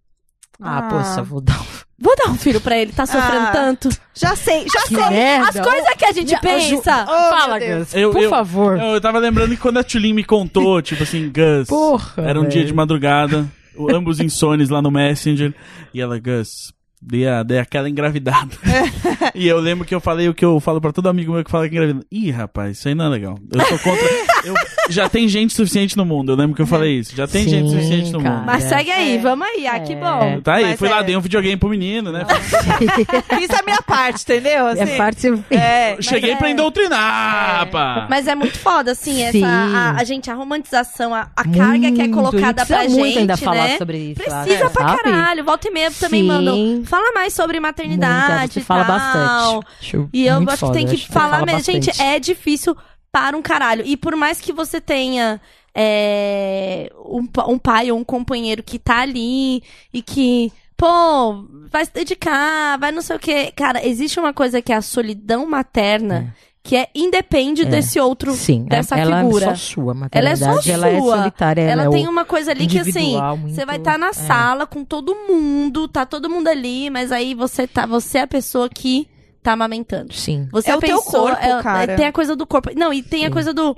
Ah, Ah. poxa, vou dar um. Vou dar um filho pra ele, tá sofrendo Ah. tanto. Já sei, já Que sei. merda! As coisas que a gente pensa. Oh, Fala, Deus. Gus, Eu- por eu- favor. Eu, eu tava lembrando que quando a Tulin me contou, tipo assim, Gus, Porra, era um dia de madrugada, o- ambos insones lá no Messenger, e ela, Gus, dei, a- dei aquela engravidada. e eu lembro que eu falei o que eu falo pra todo amigo meu que fala que engravida. Ih, rapaz, isso aí não é legal. Eu sou contra. eu- já tem gente suficiente no mundo, eu lembro que eu falei isso. Já tem Sim, gente suficiente no cara. mundo. Mas segue aí, É. vamos aí. Ah, que É. bom. Tá aí, Mas fui lá, é. dei um videogame pro menino, né? Fiz a minha parte, entendeu? Assim, É parte. é, Cheguei é. pra indoutrinar, pá. Mas é muito foda, assim, essa. A, a gente, a romantização, a, a carga que é Muito, colocada pra muito gente. ainda né? falar sobre isso. Precisa pra sabe? caralho. Volta e meia também Sim. mandam. Fala mais sobre maternidade. Muito, você e fala tal. bastante. Acho E eu muito acho que foda, tem que falar fala mesmo. Gente, é difícil para um caralho. E por mais que você tenha é, um, um pai ou um companheiro que tá ali e que, pô, vai se dedicar, vai não sei o quê. Cara, existe uma coisa que é a solidão materna. que é independe É. desse outro, Sim, é- dessa ela figura. é só sua, a Ela é só maternidade, ela é sua. solitária. Ela é tem uma coisa ali que assim, muito- você vai estar na é. sala com todo mundo, tá todo mundo ali, mas aí você tá, você é a pessoa que tá amamentando. Sim. Você É a o teu corpo, é- cara. Tem a coisa do corpo. Não, e tem a Sim. coisa do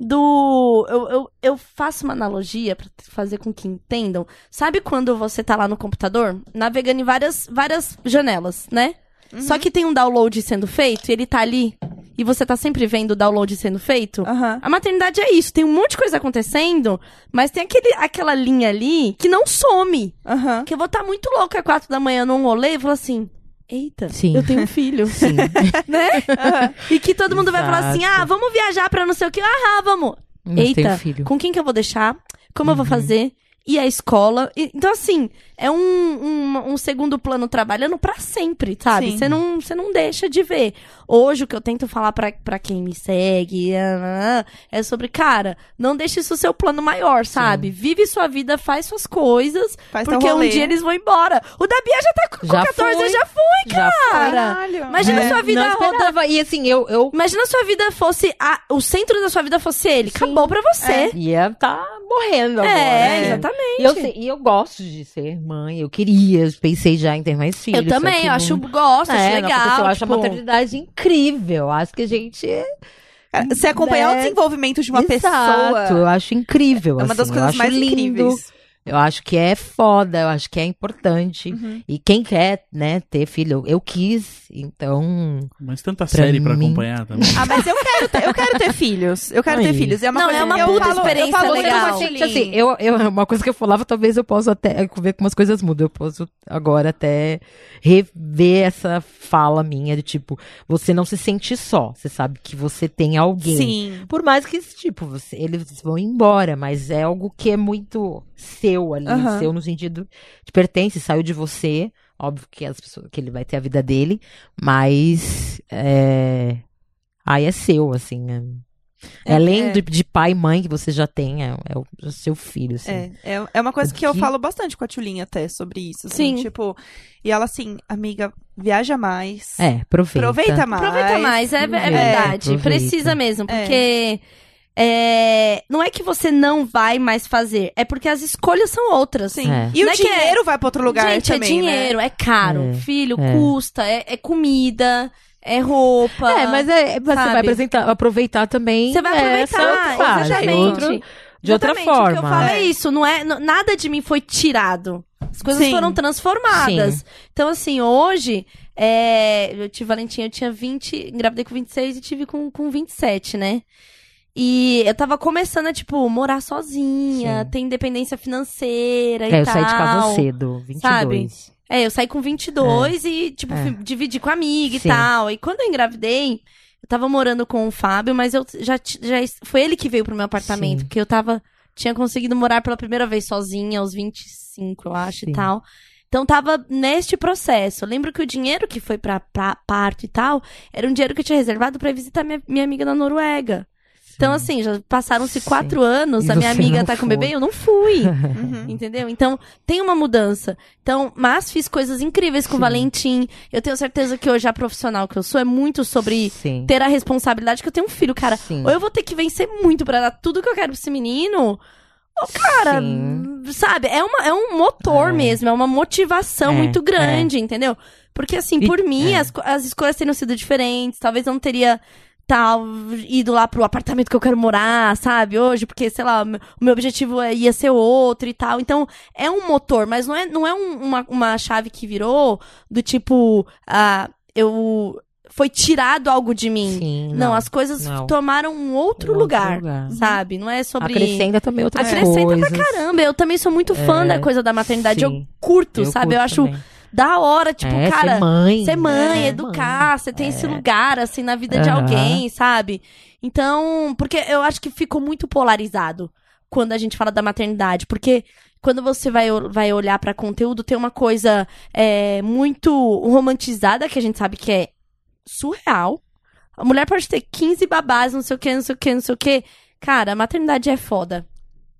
do eu, eu, eu faço uma analogia pra fazer com que entendam. Sabe quando você tá lá no computador, navegando em várias várias janelas, né? Uhum. Só que tem um download sendo feito e ele tá ali e você tá sempre vendo o download sendo feito. Aham. A maternidade é isso, tem um monte de coisa acontecendo, mas tem aquele, aquela linha ali que não some. Aham. Que eu vou estar muito louca às quatro da manhã num rolê e falar assim: Eita, Sim. eu tenho um filho. Sim. né? E que todo mundo vai falar assim: Exato. ah, vamos viajar pra não sei o que. Ah, vamos. Mas Eita, com quem que eu vou deixar? Como eu Uhum. vou fazer? E a escola? E- então, assim, é um, um, um segundo plano trabalhando pra sempre, sabe? Sim. Você não, você não deixa de ver. Hoje, o que eu tento falar pra, pra quem me segue ah, ah, é sobre, cara, não deixe isso seu plano maior, sabe? Vive sua vida, faz suas coisas, Faz porque um dia eles vão embora. O da Bia já tá com Já 14, foi. já foi, Já foi. cara. Caralho. Imagina É, sua vida esperava. E assim, eu, eu Imagina sua vida fosse. A, o centro da sua vida fosse ele. Acabou pra você. ia tá morrendo agora. É, né? exatamente. E eu, sei- e eu gosto de ser mãe, eu queria, pensei já em ter mais filhos. Eu também, eu acho, não- gosto, acho É, não legal. eu acho a tipo, maternidade incrível. Acho que a gente. Cara, Você acompanhar Né? o desenvolvimento de uma Exato, pessoa eu acho incrível. é uma das assim, eu coisas acho mais lindo, incríveis. Eu acho que é foda, eu acho que é importante. Uhum. E quem quer, né, ter filho, eu, eu quis, então. Mas tanta Pra série pra mim- acompanhar também. Ah, mas eu quero ter, eu quero ter filhos. Eu quero ter Aí. filhos. É uma Não, coisa é uma eu puta falo, experiência eu falo legal. Gente, Tilin. assim, eu, eu, uma coisa que eu falava, talvez eu possa até ver como as coisas mudam. Eu posso agora até rever essa fala minha de tipo, você não se sente só. Você sabe que você tem alguém. Sim. Por mais que, tipo, você- eles vão embora, mas é algo que é muito seu ali, Aham. seu no sentido de pertence, saiu de você. Óbvio que as pessoas, que ele vai ter a vida dele, mas é, aí é seu, assim. né? É, Além é. De, de pai e mãe que você já tem, é, é o, o seu filho, assim. É, é, é uma coisa que eu Que- falo bastante com a Tulinha até sobre isso. Assim, Sim. Tipo, e ela assim, amiga, viaja mais. É, aproveita. Aproveita mais. Aproveita mais, é, é verdade. Aproveita. Precisa mesmo, porque. É, não é que você não vai mais fazer, é porque as escolhas são outras. Sim. É. E Não o é que é- dinheiro vai pra outro lugar Gente, também, é dinheiro, né? é caro. É, Filho, é. custa, é, é comida, é roupa. É, mas é, você sabe? vai apresentar, aproveitar também. Você vai essa aproveitar, outra fase, exatamente. outro- de outra Exatamente, O que eu forma. falo é É. isso, não é, n- nada de mim foi tirado. As coisas Sim. foram transformadas. Então, assim, hoje, é, eu tive Valentim, eu tinha 20, engravidei com 26 e tive com, com 27, né? E eu tava começando a, tipo, morar sozinha, Sim. ter independência financeira e É, eu tal. saí de casa cedo, 22. Sabe? É, eu saí com 22 e, tipo, É. fui dividir com a amiga Sim. e tal. E quando eu engravidei, eu tava morando com o Fábio, mas eu já, já foi ele que veio pro meu apartamento, Sim. porque eu tava tinha conseguido morar pela primeira vez sozinha aos 25, eu acho, Sim. e tal. Então tava neste processo. Eu lembro que o dinheiro que foi pra, pra parto e tal, era um dinheiro que eu tinha reservado pra visitar minha, minha amiga na Noruega. Então, assim, já passaram-se Sim. quatro anos, E a minha amiga tá com foi. bebê, eu não fui. Uhum. Entendeu? Então, tem uma mudança. Então, mas fiz coisas incríveis com o Sim. Valentim. Eu tenho certeza que hoje a profissional que eu sou é muito sobre Sim. ter a responsabilidade que eu tenho um filho, cara. Sim. Ou eu vou ter que vencer muito pra dar tudo que eu quero pra esse menino. Ou, cara, Sim. sabe? É, uma, é um motor É. mesmo, é uma motivação É, muito grande, entendeu? Porque, assim, E- por mim, é. as, as escolhas teriam sido diferentes. Talvez eu não teria tal ido lá pro apartamento que eu quero morar, sabe? Hoje, porque, sei lá, o meu- objetivo é- ia ser outro e tal. Então, é um motor, mas não é, não é um- uma, uma chave que virou do tipo, ah, eu. Foi tirado algo de mim. Sim, Não, as coisas não. tomaram um outro, Outro lugar, lugar. sabe? Não é sobre. Acrescenta também outras Acrescenta coisas. pra caramba. Eu também sou muito fã É, da coisa da maternidade. Eu sim. curto, Eu sabe? eu curto acho também. Da hora, tipo, é, cara. ser mãe. Ser mãe, é, educar, você tem esse lugar, assim, na vida de Aham. alguém, sabe? Então, porque eu acho que ficou muito polarizado quando a gente fala da maternidade. Porque quando você vai, vai olhar pra conteúdo, tem uma coisa é, muito romantizada, que a gente sabe que é surreal. A mulher pode ter 15 babás, não sei o que, não sei o que, não sei o que. Cara, a maternidade é foda.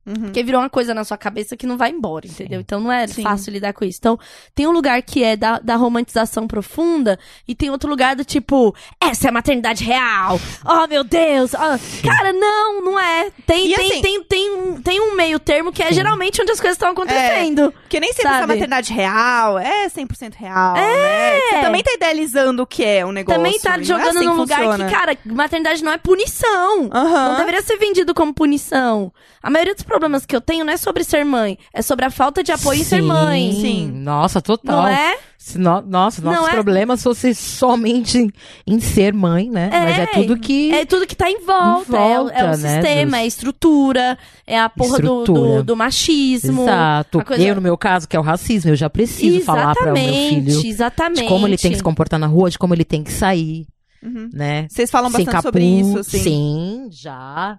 Uhum. Porque virou uma coisa na sua cabeça que não vai embora, entendeu? Então não é Sim. fácil lidar com isso. Então, tem um lugar que é da, da romantização profunda e tem outro lugar do tipo, essa é a maternidade real. Oh, meu Deus. Ah, cara, não, não é. Tem, E tem, assim- tem, tem, um, tem um meio termo que é geralmente onde as coisas estão acontecendo. Porque nem sempre essa Sabe? maternidade real é 100% real, né? Você também tá idealizando o que é um negócio. Também tá não é jogando assim num que lugar funciona. que, cara, maternidade não é punição. Aham. Não deveria ser vendido como punição. A maioria dos problemas que eu tenho não é sobre ser mãe, é sobre a falta de apoio em ser mãe. Sim. Nossa, total. Não é? Se no- nossa, nossos Não é? problemas fossem somente em, em ser mãe, né? Mas é tudo que. É tudo que tá em volta. Em volta, é, o- é o né, sistema, dos- é a estrutura, é a porra do, do, do machismo. Exato. coisa- Eu, no meu caso, que é o racismo, eu já preciso falar para o meu filho Exatamente. de como ele tem que se comportar na rua, de como ele tem que sair, Uhum. né? Vocês falam Sem bastante capuz. sobre isso, assim. Sim, já.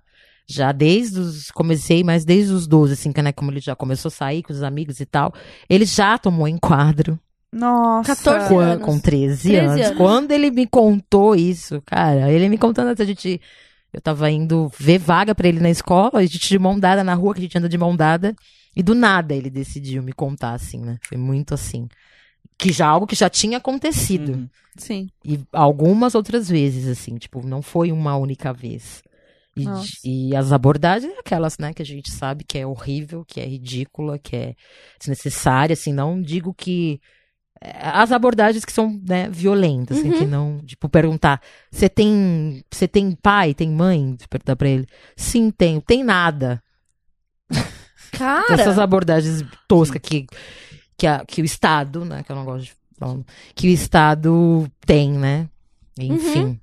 Já desde os. Comecei, mas desde os 12, assim, que, né? Como ele já começou a sair com os amigos e tal. Ele já tomou enquadro Nossa. 14 com, anos. com 13, 13 anos. anos. Quando ele me contou isso, cara, ele me contando a gente. Eu tava indo ver vaga pra ele na escola, a gente de mão dada na rua, que a gente anda de mão dada. E do nada ele decidiu me contar, assim, né? Foi muito assim. Que já algo que já tinha acontecido. Uhum. Sim. E algumas outras vezes, assim, tipo, não foi uma única vez. E, e as abordagens, aquelas, né, que a gente sabe que é horrível, que é ridícula, que é desnecessária, assim, não digo que. é, As abordagens que são, né, violentas, assim, que não, tipo, perguntar, você tem, você tem pai, tem mãe? Perguntar pra ele. Sim, tenho. Tem nada. Cara, Essas abordagens toscas que, que, a- que o Estado, né? Que eu não gosto de falar, que o Estado tem, né? Enfim. Uhum.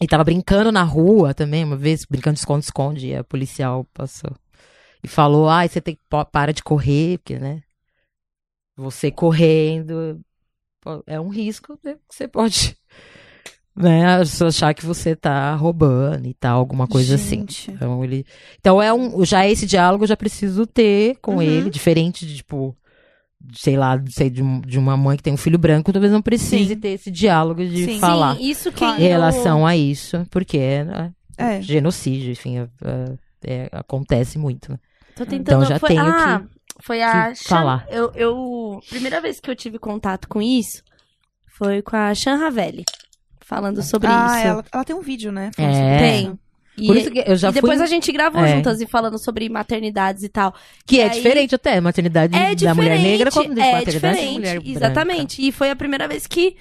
E tava brincando na rua também, uma vez, brincando de esconde-esconde, e a policial passou. E falou, ai, você tem que pa- para de correr, porque, né? Você correndo é um risco né, que você pode, né? Achar que você tá roubando e tal, alguma coisa assim. Gente. Então ele. Então é um. Já esse diálogo eu já preciso ter com Uhum. ele, diferente de, tipo, sei lá, sei, de, de uma mãe que tem um filho branco, talvez não precise Sim. ter esse diálogo de Sim. falar Sim, isso que em relação a isso, porque é, É. genocídio, enfim, é- é- é- acontece muito. Né? Tô tentando. Então já foi, tenho ah, foi a que falar. Eu, eu. Primeira vez que eu tive contato com isso foi com a Shan Ravelli. Falando sobre ah, isso. Ela, ela tem um vídeo, né? É. Tem. E, Por isso que eu já e depois fui. a gente gravou É. juntas e falando sobre maternidades e tal. Que e é aí- diferente até, maternidade É da diferente. mulher negra com a é maternidade da diferente, mulher branca. exatamente. E foi a primeira vez que,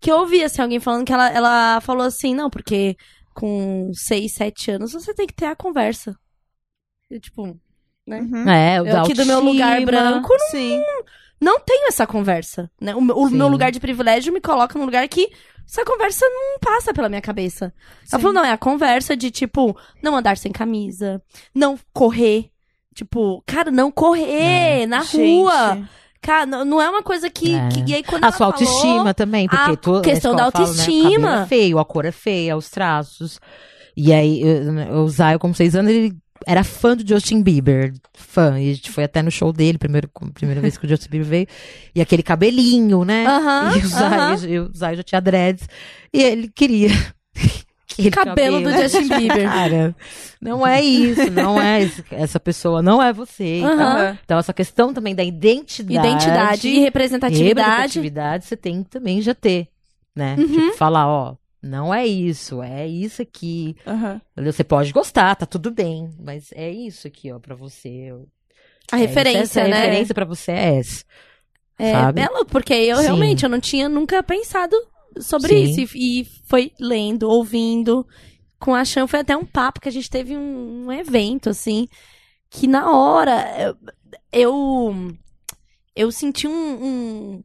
que eu ouvi assim, alguém falando que ela, ela falou assim, não, porque com 6, 7 anos você tem que ter a conversa. E, tipo, né? Uhum. É, Eu aqui do meu lugar branco não, Sim. não tenho essa conversa. Né? O, meu- o meu lugar de privilégio me coloca num lugar que essa conversa não passa pela minha cabeça. Sim. Ela falou, não, é a conversa de, tipo, não andar sem camisa, não correr. Tipo, cara, não correr na rua. Gente. Cara, não, é uma coisa que, É. que- E aí, quando A ela sua falou, autoestima também, porque a tu, na questão da escola fala, né, autoestima. é feio, a cor é feia, os traços. E aí, eu- o Zayo, com seis anos, ele era fã do Justin Bieber. Fã. E a gente foi até no show dele, primeiro, primeira vez que o Justin Bieber veio. E aquele cabelinho, né? Aham, e o e o já tinha dreads. E ele queria. aquele Cabelo do Justin Bieber. Cara, não é isso, não é isso. Essa pessoa não é você. e. Aham. Então, essa questão também da identidade. Identidade e representatividade. Representatividade você tem que também já ter, né? Uhum. Tipo, falar, ó, não é isso, é isso aqui. Entendeu? Você pode gostar, tá tudo bem, mas é isso aqui, ó, pra você. A É, referência, essa né? referência pra você é essa. É, sabe? é porque eu Sim. realmente eu não tinha nunca pensado sobre Sim. isso. E, e foi lendo, ouvindo. Com a Chan foi até um papo que a gente teve um, um evento, assim, que na hora eu. Eu, eu senti um. um,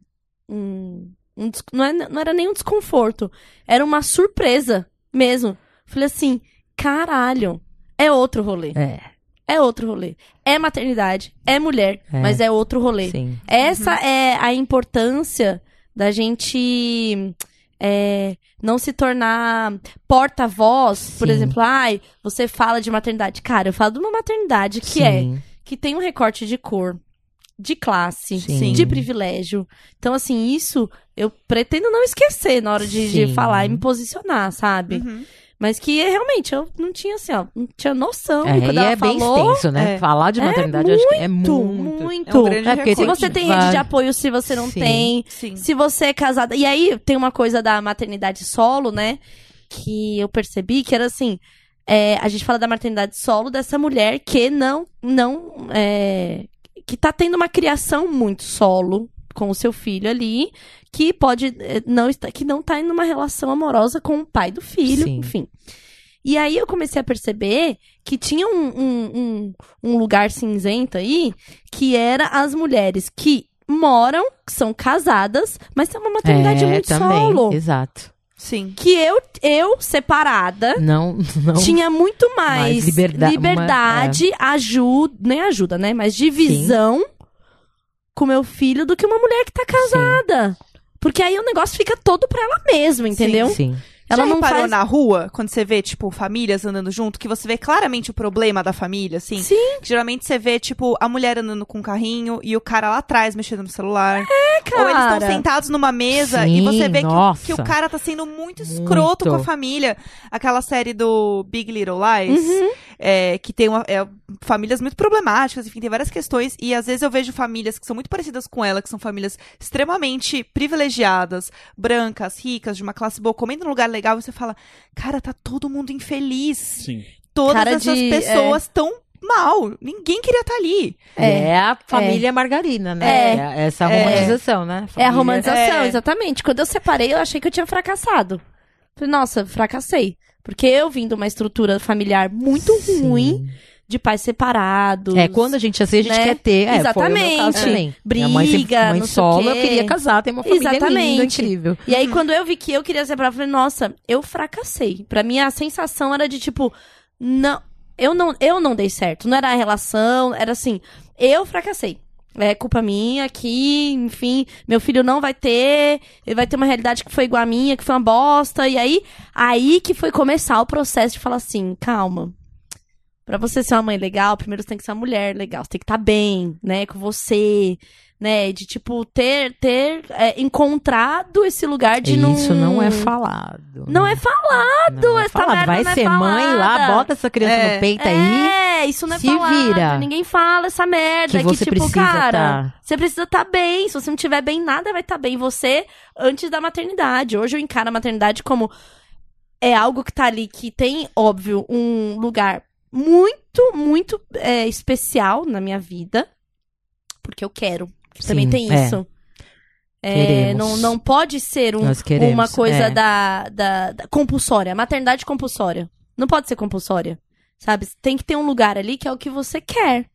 um- um des- não, é- não era nem um desconforto, era uma surpresa mesmo. Falei assim: caralho, é outro rolê. É, É outro rolê. É maternidade, é mulher, É. mas é outro rolê. sim. Essa é a importância da gente é, não se tornar porta-voz, por exemplo, ai, você fala de maternidade. Cara, eu falo de uma maternidade que é, Sim. que tem um recorte de cor, de classe, Sim. de privilégio. Então, assim, isso eu pretendo não esquecer na hora de, de falar e me posicionar, sabe? Uhum. Mas que realmente eu não tinha assim, ó, não tinha noção. É, e quando ela é bem falou, extenso, né? é. Falar de É maternidade eu acho que é muito, muito. muito. É um É, porque se você tem vai- rede de apoio, se você não Sim. tem, Sim. se você é casada. E aí tem uma coisa da maternidade solo, né? Que eu percebi que era assim. é, a gente fala da maternidade solo dessa mulher que não. não é, que tá tendo uma criação muito solo com o seu filho ali, que pode é, não estar, que não tá em uma relação amorosa com o pai do filho, Sim. enfim. E aí eu comecei a perceber que tinha um, um, um, um lugar cinzento aí, que era as mulheres que moram, que são casadas, mas tem uma maternidade é, muito também, solo. Exato. Sim. Que eu, eu separada, Não, não. tinha muito mais, Mais liberda- liberdade, ajuda, nem ajuda, né? Mas divisão com meu filho do que uma mulher que tá casada. Porque aí o negócio fica todo pra ela mesma, entendeu? Sim. Ela Já não reparou faz... na rua, quando você vê, tipo, famílias andando junto, que você vê claramente o problema da família, assim? Sim. Que geralmente você vê, tipo, a mulher andando com um carrinho e o cara lá atrás mexendo no celular. cara. Ou eles estão sentados numa mesa e Sim, você vê que o, que o cara tá sendo muito escroto Muito. com a família. Aquela série do Big Little Lies, Uhum. é, que tem uma, é, famílias muito problemáticas, enfim, tem várias questões. E às vezes eu vejo famílias que são muito parecidas com ela, que são famílias extremamente privilegiadas, brancas, ricas, de uma classe boa, comendo num lugar legal, você fala, cara, tá todo mundo infeliz. Sim. Todas Cara essas de- pessoas tão mal. Ninguém queria estar ali. É, a família margarina, né? É. É essa romantização, né? É a Família- romantização, É. exatamente. Quando eu separei, eu achei que eu tinha fracassado. Falei, nossa, fracassei. Porque eu vim de uma estrutura familiar muito Sim. ruim, de pais separados. É, quando a gente assim, a gente né? quer ter. É, Foi o Exatamente. também. Briga, Minha mãe, sempre, mãe não solo, eu queria casar, ter uma família linda, Exatamente. incrível. E aí, quando eu vi que eu queria separar, eu falei, nossa, eu fracassei. Pra mim, a sensação era de tipo, não, eu não, eu não dei certo. Não era a relação, era assim, eu fracassei. É culpa minha que, enfim, meu filho não vai ter, ele vai ter uma realidade que foi igual a minha, que foi uma bosta. E aí, aí que foi começar o processo de falar assim, calma. Pra você ser uma mãe legal, primeiro você tem que ser uma mulher legal. Você tem que estar bem, né, com você, né, de tipo ter ter é, encontrado esse lugar de não Isso não é falado. Não né? é falado, Não é falado. merda Vai é ser mãe lá, bota essa criança É. no peito aí. É, isso não é se falado. vira. Ninguém fala essa merda. Que você tipo, precisa cara, tá. você precisa estar bem. Se você não tiver bem, nada vai estar bem. Você, antes da maternidade. Hoje eu encaro a maternidade como é algo que tá ali, que tem, óbvio, um lugar muito, muito é, especial na minha vida. Porque eu quero. Também Sim, tem é. isso. É, não, não pode ser um, queremos, uma coisa é. da, da, da compulsória. Maternidade compulsória. Não pode ser compulsória. Sabe? Tem que ter um lugar ali que é o que você quer.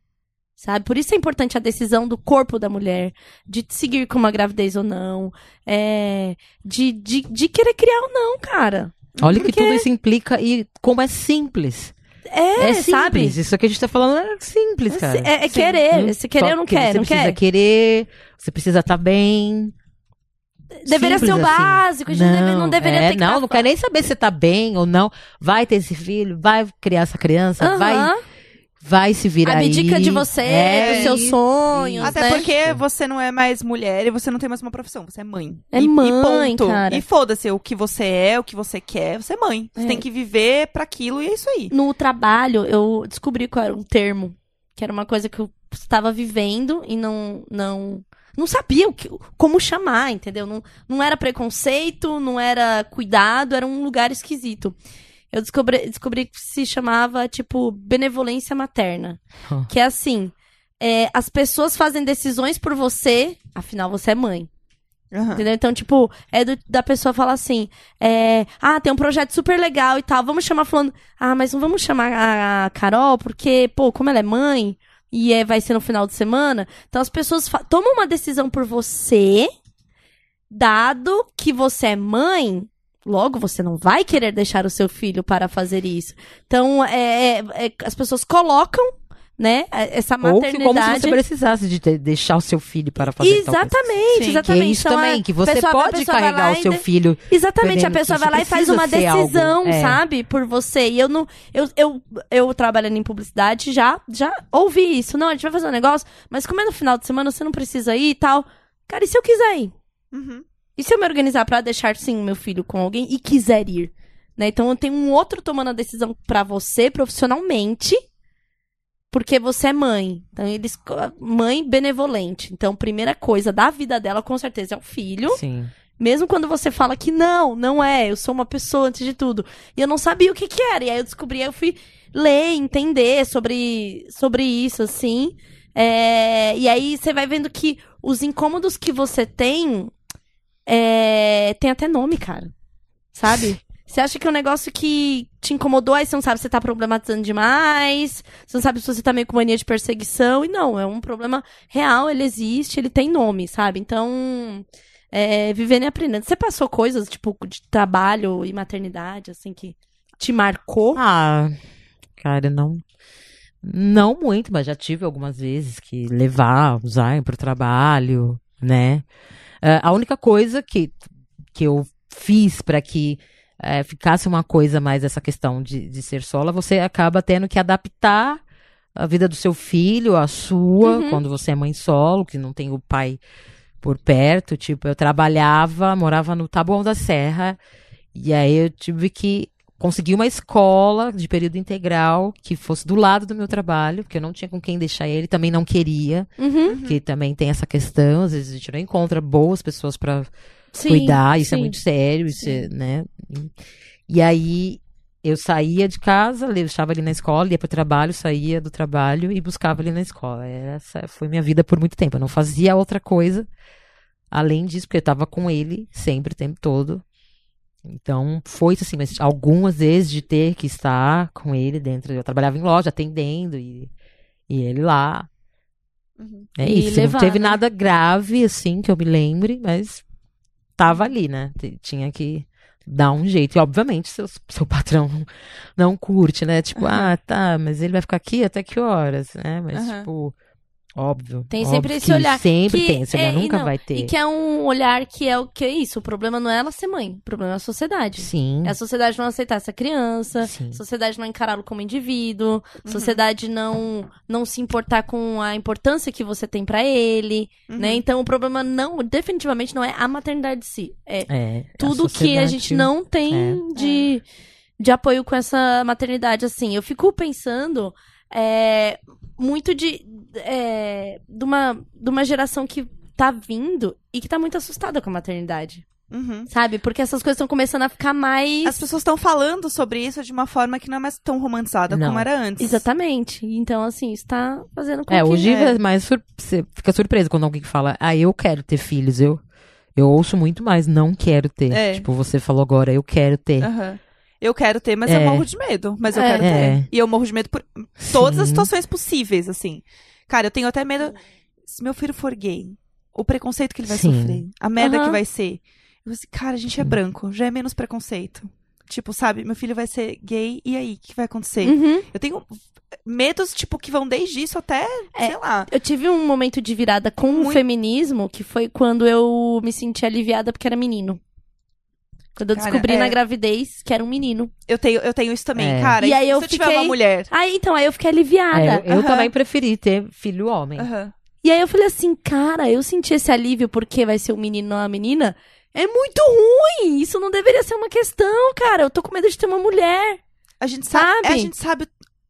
Sabe? Por isso é importante a decisão do corpo da mulher, de seguir com uma gravidez ou não, é, de, de, de querer criar ou não, cara. Olha o que Porque- tudo isso implica e como é simples. É, É, sabe? simples. Isso que a gente tá falando é simples, cara. É, é querer. Hum, Se querer ou não que quer, Você não precisa quer. querer, você precisa estar bem. Deveria ser o Simples assim. básico, a gente deve- não deveria é, ter que Não, tá não quer nem saber se tá bem ou não. Vai ter esse filho, vai criar essa criança, vai, vai se virar Abdica aí. de você, É, dos seus isso, sonhos, Até né? porque você não é mais mulher e você não tem mais uma profissão, você é mãe. É e, mãe, e ponto. cara. E foda-se o que você é, o que você quer, você é mãe. Você É. tem que viver pra aquilo e é isso aí. no trabalho, eu descobri qual era um termo, que era uma coisa que eu estava vivendo e não não não sabia o que, como chamar, entendeu? Não, não era preconceito, não era cuidado, era um lugar esquisito. Eu descobri, descobri que se chamava, tipo, benevolência materna. Hum. Que é assim, é, as pessoas fazem decisões por você, afinal você é mãe. Aham. Entendeu? Então, tipo, é do- da pessoa falar assim: é, ah, tem um projeto super legal e tal, vamos chamar falando, ah, mas não vamos chamar a, a Carol, porque, pô, como ela é mãe e é, vai ser no final de semana, então as pessoas tomam uma decisão por você, dado que você é mãe. Logo, você não vai querer deixar o seu filho para fazer isso. Então, é, é- é- as pessoas colocam, né, essa Ou que como se maternidade. você precisasse de ter- deixar o seu filho para fazer tal coisa. Exatamente, Sim, Que exatamente. é isso Então, também, que você pessoa- a pode carregar o seu de- filho. Exatamente, a pessoa vai lá e faz uma ser algo, decisão, é. sabe, por você. E eu não. Eu, eu, eu trabalhando em publicidade já, já ouvi isso. Não, a gente vai fazer um negócio, mas como é no final de semana, você não precisa ir e tal. Cara, e se eu quiser ir? Uhum. E se eu me organizar pra deixar, sim, meu filho com alguém e quiser ir? né? Então tem um outro tomando a decisão pra você profissionalmente, porque você é mãe. Então eles mãe benevolente. Então primeira coisa da vida dela com certeza é o filho. Sim. Mesmo quando você fala que não, não é, eu sou uma pessoa antes de tudo. E eu não sabia o que que era. E aí eu descobri, aí eu fui ler, entender sobre, sobre isso, assim. É, e aí você vai vendo que os incômodos que você tem é, tem até nome, cara. Sabe? Você acha que é um negócio que te incomodou, aí você não sabe se você tá problematizando demais, você não sabe se você tá meio com mania de perseguição, e não, é um problema real, ele existe, ele tem nome, sabe? Então, é, vivendo e aprendendo. Você passou coisas, tipo, de trabalho e maternidade, assim, que te marcou? Ah, cara, não. Não muito, mas já tive algumas vezes que levar, usar pro trabalho, né? É, a única coisa que, que eu fiz para que é, ficasse uma coisa mais essa questão de, de ser sola, você acaba tendo que adaptar a vida do seu filho, a sua, Uhum. quando você é mãe solo, que não tem o pai por perto. Tipo, eu trabalhava, morava no Taboão da Serra, e aí eu tive que conseguir uma escola de período integral que fosse do lado do meu trabalho, porque eu não tinha com quem deixar ele, também não queria, Uhum. que também tem essa questão, às vezes a gente não encontra boas pessoas para cuidar, isso é sim. muito sério, isso é, né? E aí eu saía de casa, deixava ele na escola, ia pro trabalho, saía do trabalho e buscava ele na escola. Essa foi minha vida por muito tempo. Eu não fazia outra coisa além disso, porque eu tava com ele sempre, o tempo todo. Então, foi assim, mas algumas vezes de ter que estar com ele dentro. Eu trabalhava em loja, atendendo, e, e ele lá. Uhum. É E isso. levar, não teve né? nada grave, assim, que eu me lembre, mas tava ali, né? Tinha que dar um jeito. E, obviamente, seu, seu patrão não, curte, né? Tipo, ah, tá, mas ele vai ficar aqui até que horas, né? Mas, Aham. tipo, óbvio. Tem óbvio sempre esse que olhar Sempre que tem, esse olhar é, nunca não, vai ter. E que é um olhar que é o que é isso. O problema não é ela ser mãe, o problema é a sociedade. Sim. É a sociedade não aceitar essa criança, Sim. a sociedade não encará-lo como indivíduo, a sociedade não não se importar com a importância que você tem pra ele, Uhum. né? Então o problema não, definitivamente não é a maternidade em si, é É, tudo que a gente não tem de, de apoio com essa maternidade, assim. Eu fico pensando é, muito de, é, de, uma, de uma geração que tá vindo e que tá muito assustada com a maternidade, Uhum. sabe? Porque essas coisas estão começando a ficar mais... As pessoas estão falando sobre isso de uma forma que não é mais tão romantizada Não. como era antes. Exatamente. Então, assim, isso tá fazendo com É, que... hoje é. é mais sur- você fica surpreso quando alguém fala, ah, eu quero ter filhos. Eu, eu ouço muito mais, não quero ter. É. Tipo, você falou agora, eu quero ter. Aham. Eu quero ter, mas É. eu morro de medo. Mas eu É. quero É. ter. E eu morro de medo por todas as Sim. situações possíveis, assim. Cara, eu tenho até medo. Se meu filho for gay, o preconceito que ele vai Sim. sofrer, a merda Aham. que vai ser. Eu assim, cara, a gente é branco, já é menos preconceito. Tipo, sabe, meu filho vai ser gay, e aí, o que vai acontecer? Uhum. Eu tenho medos, tipo, que vão desde isso até, É. sei lá. Eu tive um momento de virada com o Muito. feminismo, que foi quando eu me senti aliviada porque era menino. Quando eu Cara, descobri é. na gravidez que era um menino. Eu tenho, eu tenho isso também, É. cara. E E aí eu se eu tiver fiquei- uma mulher. Aí, então, aí eu fiquei aliviada. É, eu eu Aham. também preferi ter filho homem. Aham. E aí eu falei assim, cara, eu senti esse alívio porque vai ser um menino ou uma menina. É muito ruim! Isso não deveria ser uma questão, cara. Eu tô com medo de ter uma mulher. A gente sabe, Sabe? a gente sabe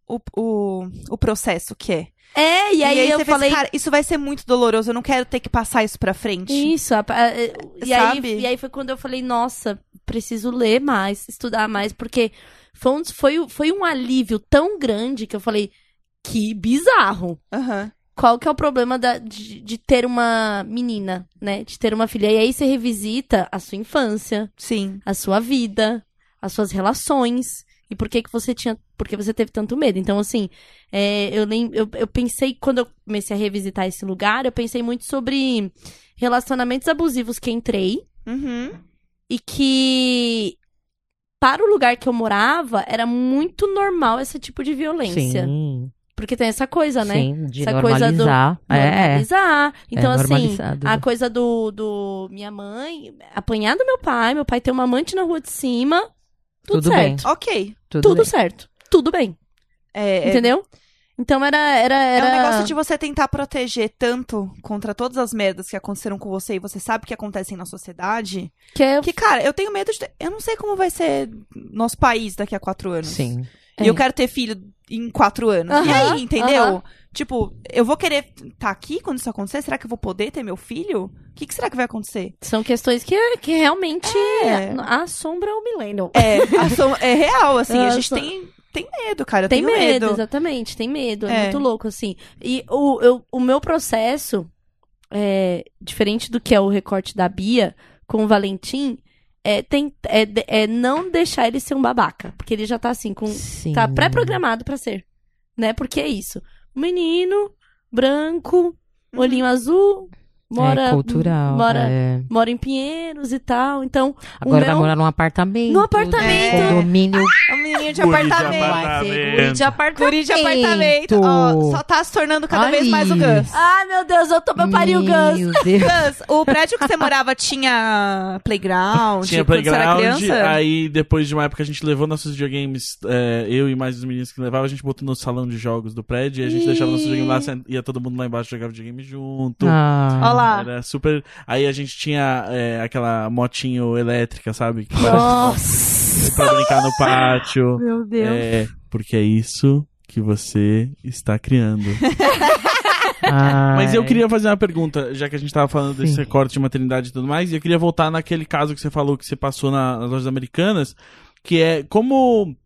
o, o, o processo que é. É, e aí, eu você falei. pensa, cara, isso vai ser muito doloroso, eu não quero ter que passar isso pra frente. Isso, a- a- e, aí, Sabe? e aí foi quando eu falei, nossa, preciso ler mais, estudar mais, porque foi um, foi, foi um alívio tão grande que eu falei, que bizarro. Aham. Qual que é o problema da- de, de ter uma menina, né? De ter uma filha. E aí você revisita a sua infância, Sim. a sua vida, as suas relações. E por que que você tinha. Por que você teve tanto medo? Então, assim, é, eu, lem, eu, eu pensei, quando eu comecei a revisitar esse lugar, eu pensei muito sobre relacionamentos abusivos que entrei Uhum. E que. Para o lugar que eu morava, era muito normal esse tipo de violência. Sim, Porque tem essa coisa, né? sim, de Essa coisa do- normalizar. É, é. Normalizar. Então, assim, normalizado. a coisa do, do minha mãe, apanhar do meu pai, meu pai ter uma amante na rua de cima, tudo, Tudo bem. certo. Ok. tudo, Tudo bem. certo. Tudo bem. É, é, Entendeu? Então era. era, É era... um negócio de você tentar proteger tanto contra todas as merdas que aconteceram com você e você sabe que acontecem na sociedade. Que é- Que, cara, eu tenho medo de. ter- Eu não sei como vai ser nosso país daqui a quatro anos. Sim. E eu quero ter filho em quatro anos. e Aham, aí, entendeu? aham. Tipo, eu vou querer estar aqui quando isso acontecer? Será que eu vou poder ter meu filho? O que, que será que vai acontecer? São questões que, que realmente É. assombram o milênio. É, a som- é real, assim. A gente tem, tem medo, cara. Eu Tem tenho medo, medo. exatamente, tem medo. É, É. muito louco, assim. E o, eu- o meu processo, é, diferente do que é o recorte da Bia com o Valentim, é, tem, é, é não deixar ele ser um babaca. Porque ele já tá assim, com, Sim. tá pré-programado pra ser. Né? Porque é isso. Menino, branco, olhinho azul, mora. é cultural. Mora, é. mora em Pinheiros e tal. Então, Agora o vai meu... morar num apartamento. No apartamento. É. Condomínio. É um menininho de apartamento. guri de apartamento. Guri de apartamento. Ó, só tá se tornando cada Ai. vez mais o Gus. Ai, meu Deus, eu tô parir o Gus. Meu. Gus, o prédio que você morava tinha playground? Tinha era playground, criança? aí depois de uma época a gente levou nossos videogames, é, eu e mais os meninos que levavam, a gente botou no salão de jogos do prédio e a gente deixava nossos videogames lá, ia todo mundo lá embaixo jogar videogame junto. Ah. Ó lá. Era super. Aí a gente tinha é, aquela motinho elétrica, sabe? Que Nossa. pra brincar no pátio. Meu Deus. É, porque é isso que você está criando. Ai. Mas eu queria fazer uma pergunta, já que a gente tava falando desse Sim. recorte de maternidade e tudo mais, e eu queria voltar naquele caso que você falou que você passou na- nas lojas americanas, que é como.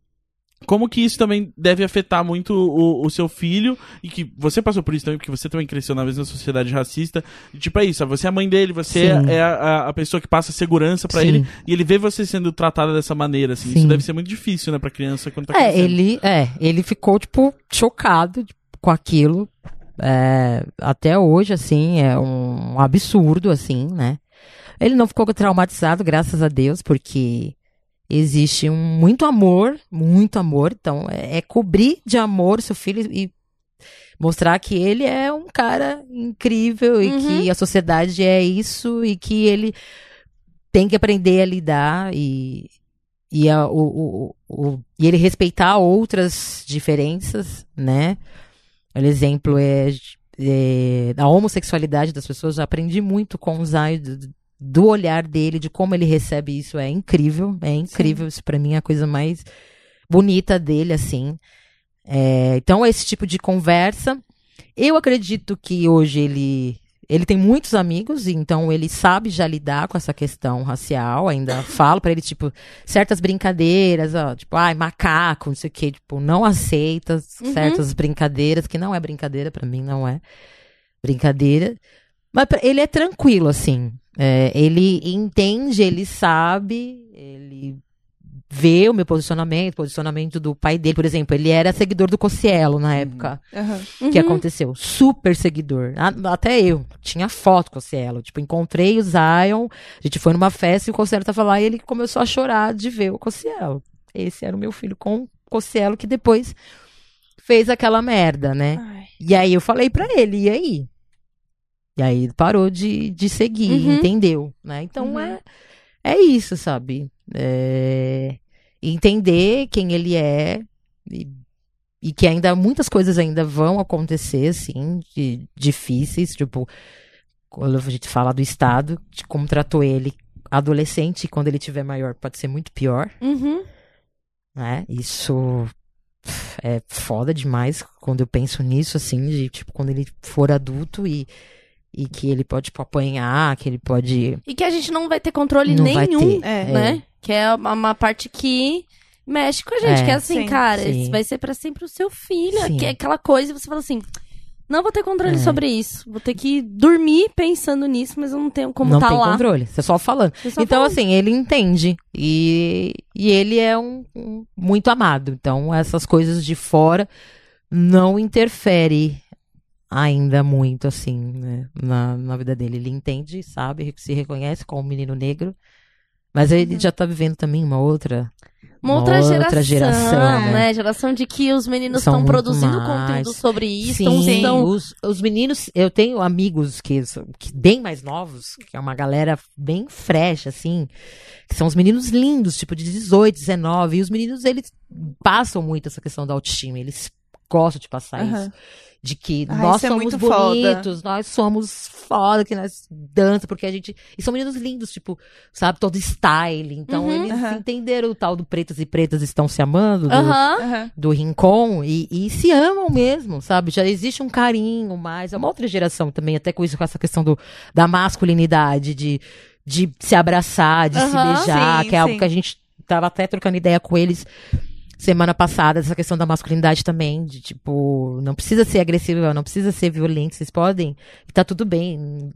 Como que isso também deve afetar muito o, o seu filho, e que você passou por isso também, porque você também cresceu na mesma sociedade racista. E, tipo, é isso, você é a mãe dele, você Sim. é a, a pessoa que passa segurança pra Sim. ele, e ele vê você sendo tratada dessa maneira, assim. Isso Sim. deve ser muito difícil, né, pra criança quando tá É, crescendo. ele, é, ele ficou, tipo, chocado tipo, com aquilo. É, até hoje, assim, é um absurdo, assim, né? Ele não ficou traumatizado, graças a Deus, porque existe um muito amor, muito amor. Então, é, é cobrir de amor seu filho e mostrar que ele é um cara incrível e Uhum. que a sociedade é isso e que ele tem que aprender a lidar e, e, a- o, o, o- e ele respeitar outras diferenças, né? O exemplo é, é da homossexualidade das pessoas. Eu aprendi muito com o Zay, do, olhar dele, de como ele recebe isso. É incrível, é incrível. Isso pra mim é a coisa mais bonita dele, assim. É, então, esse tipo de conversa. Eu acredito que hoje ele ele tem muitos amigos, então ele sabe já lidar com essa questão racial. Ainda falo pra ele, tipo, certas brincadeiras, ó, tipo, ai, macaco, não sei o quê, tipo, não aceita Uhum. certas brincadeiras, que não é brincadeira, pra mim não é brincadeira. Mas ele é tranquilo, assim. É, ele entende, ele sabe, ele vê o meu posicionamento, posicionamento do pai dele, por exemplo. Ele era seguidor do Cossielo na época Aham. que Uhum. aconteceu. Super seguidor. Até eu. Tinha foto com o Cielo. Tipo, encontrei o Zion. A gente foi numa festa e o Cossielo tava lá e ele começou a chorar de ver o Cossielo. Esse era o meu filho com o Cossielo que depois fez aquela merda, né? Ai. E aí eu falei pra ele, e aí? E aí parou de, de seguir, Uhum. entendeu? Né? Então Uhum. é, é isso, sabe? É, entender quem ele é e, e que ainda muitas coisas ainda vão acontecer, assim, de, difíceis, tipo, quando a gente fala do Estado, de como tratou ele adolescente, e quando ele tiver maior pode ser muito pior Uhum. né? Isso é foda demais quando eu penso nisso, assim, de tipo, quando ele for adulto e, e que ele pode, tipo, apanhar, que ele pode. E que a gente não vai ter controle Não vai nenhum, ter, É. né? Que é uma, uma parte que mexe com a gente. É. que é assim, Sim. cara, Sim. vai ser pra sempre o seu filho. Sim. Que é aquela coisa e você fala assim. Não vou ter controle É. sobre isso. Vou ter que dormir pensando nisso, mas eu não tenho como não tá tem lá. controle, você só falando. Só então, falo, assim, ele entende. E, e ele é um, um muito amado. Então, essas coisas de fora não interfere ainda muito, assim, né, na, na vida dele. Ele entende, sabe, se reconhece como um menino negro. Mas Uhum. ele já tá vivendo também uma outra uma outra, outra geração, geração, né? né? Geração de que os meninos São estão produzindo mais. conteúdo sobre isso. Sim, Estão, estão- Os, os meninos, eu tenho amigos que, são- que bem mais novos, que é uma galera bem fresh, assim, que são os meninos lindos, tipo de 18, 19, e os meninos, eles passam muito essa questão da autoestima, eles gosto de passar Aham. isso. De que Ah, nós é somos muito foda. bonitos, nós somos foda, que nós dança, porque a gente. E são meninos lindos, tipo, sabe, todo style. Então Uhum. eles Aham. entenderam o tal do pretos e pretas estão se amando, do. Aham. do Rincon, e, e se amam mesmo, sabe? Já existe um carinho mais. É uma outra geração também, até com isso, com essa questão do, da masculinidade, de, de se abraçar, de se beijar, Sim, que é algo sim. que a gente tava até trocando ideia com eles semana passada, essa questão da masculinidade também, de tipo, não precisa ser agressivo, não precisa ser violento, vocês podem, e tá tudo bem.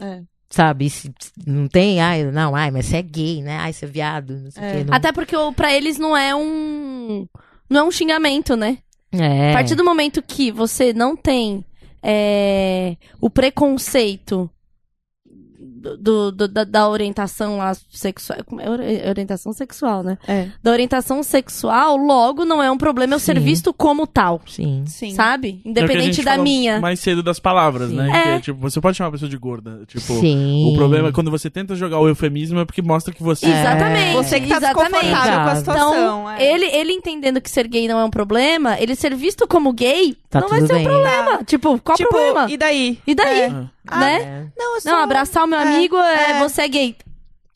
É. Sabe, se, se não tem, ai, não, ai, mas você é gay, né? Ai, você é viado, não sei o É. quê. Não... Até porque o- pra eles não é um. Não é um xingamento, né? é. A partir do momento que você não tem é, o preconceito do, do- da, da orientação lá sexual. é? Ori- Orientação sexual, né? É. Da orientação sexual, logo não é um problema eu ser Sim. visto como tal. Sim. Sim. Sabe? É Independente gente da falou minha. Mais cedo das palavras, Sim. né? É. Que é, tipo, você pode chamar a pessoa de gorda. Tipo, Sim. o problema é quando você tenta jogar o eufemismo é porque mostra que você. Exatamente. Você que tá exatamente. desconfortável com a situação. Então, é. ele, ele entendendo que ser gay não é um problema, ele ser visto como gay Tá não vai ser bem. um problema. Tipo, qual tipo, problema? e daí? E daí? É. Ah. Né? É. Não, eu só... Não, abraçar o meu é, amigo é, é. você é gay.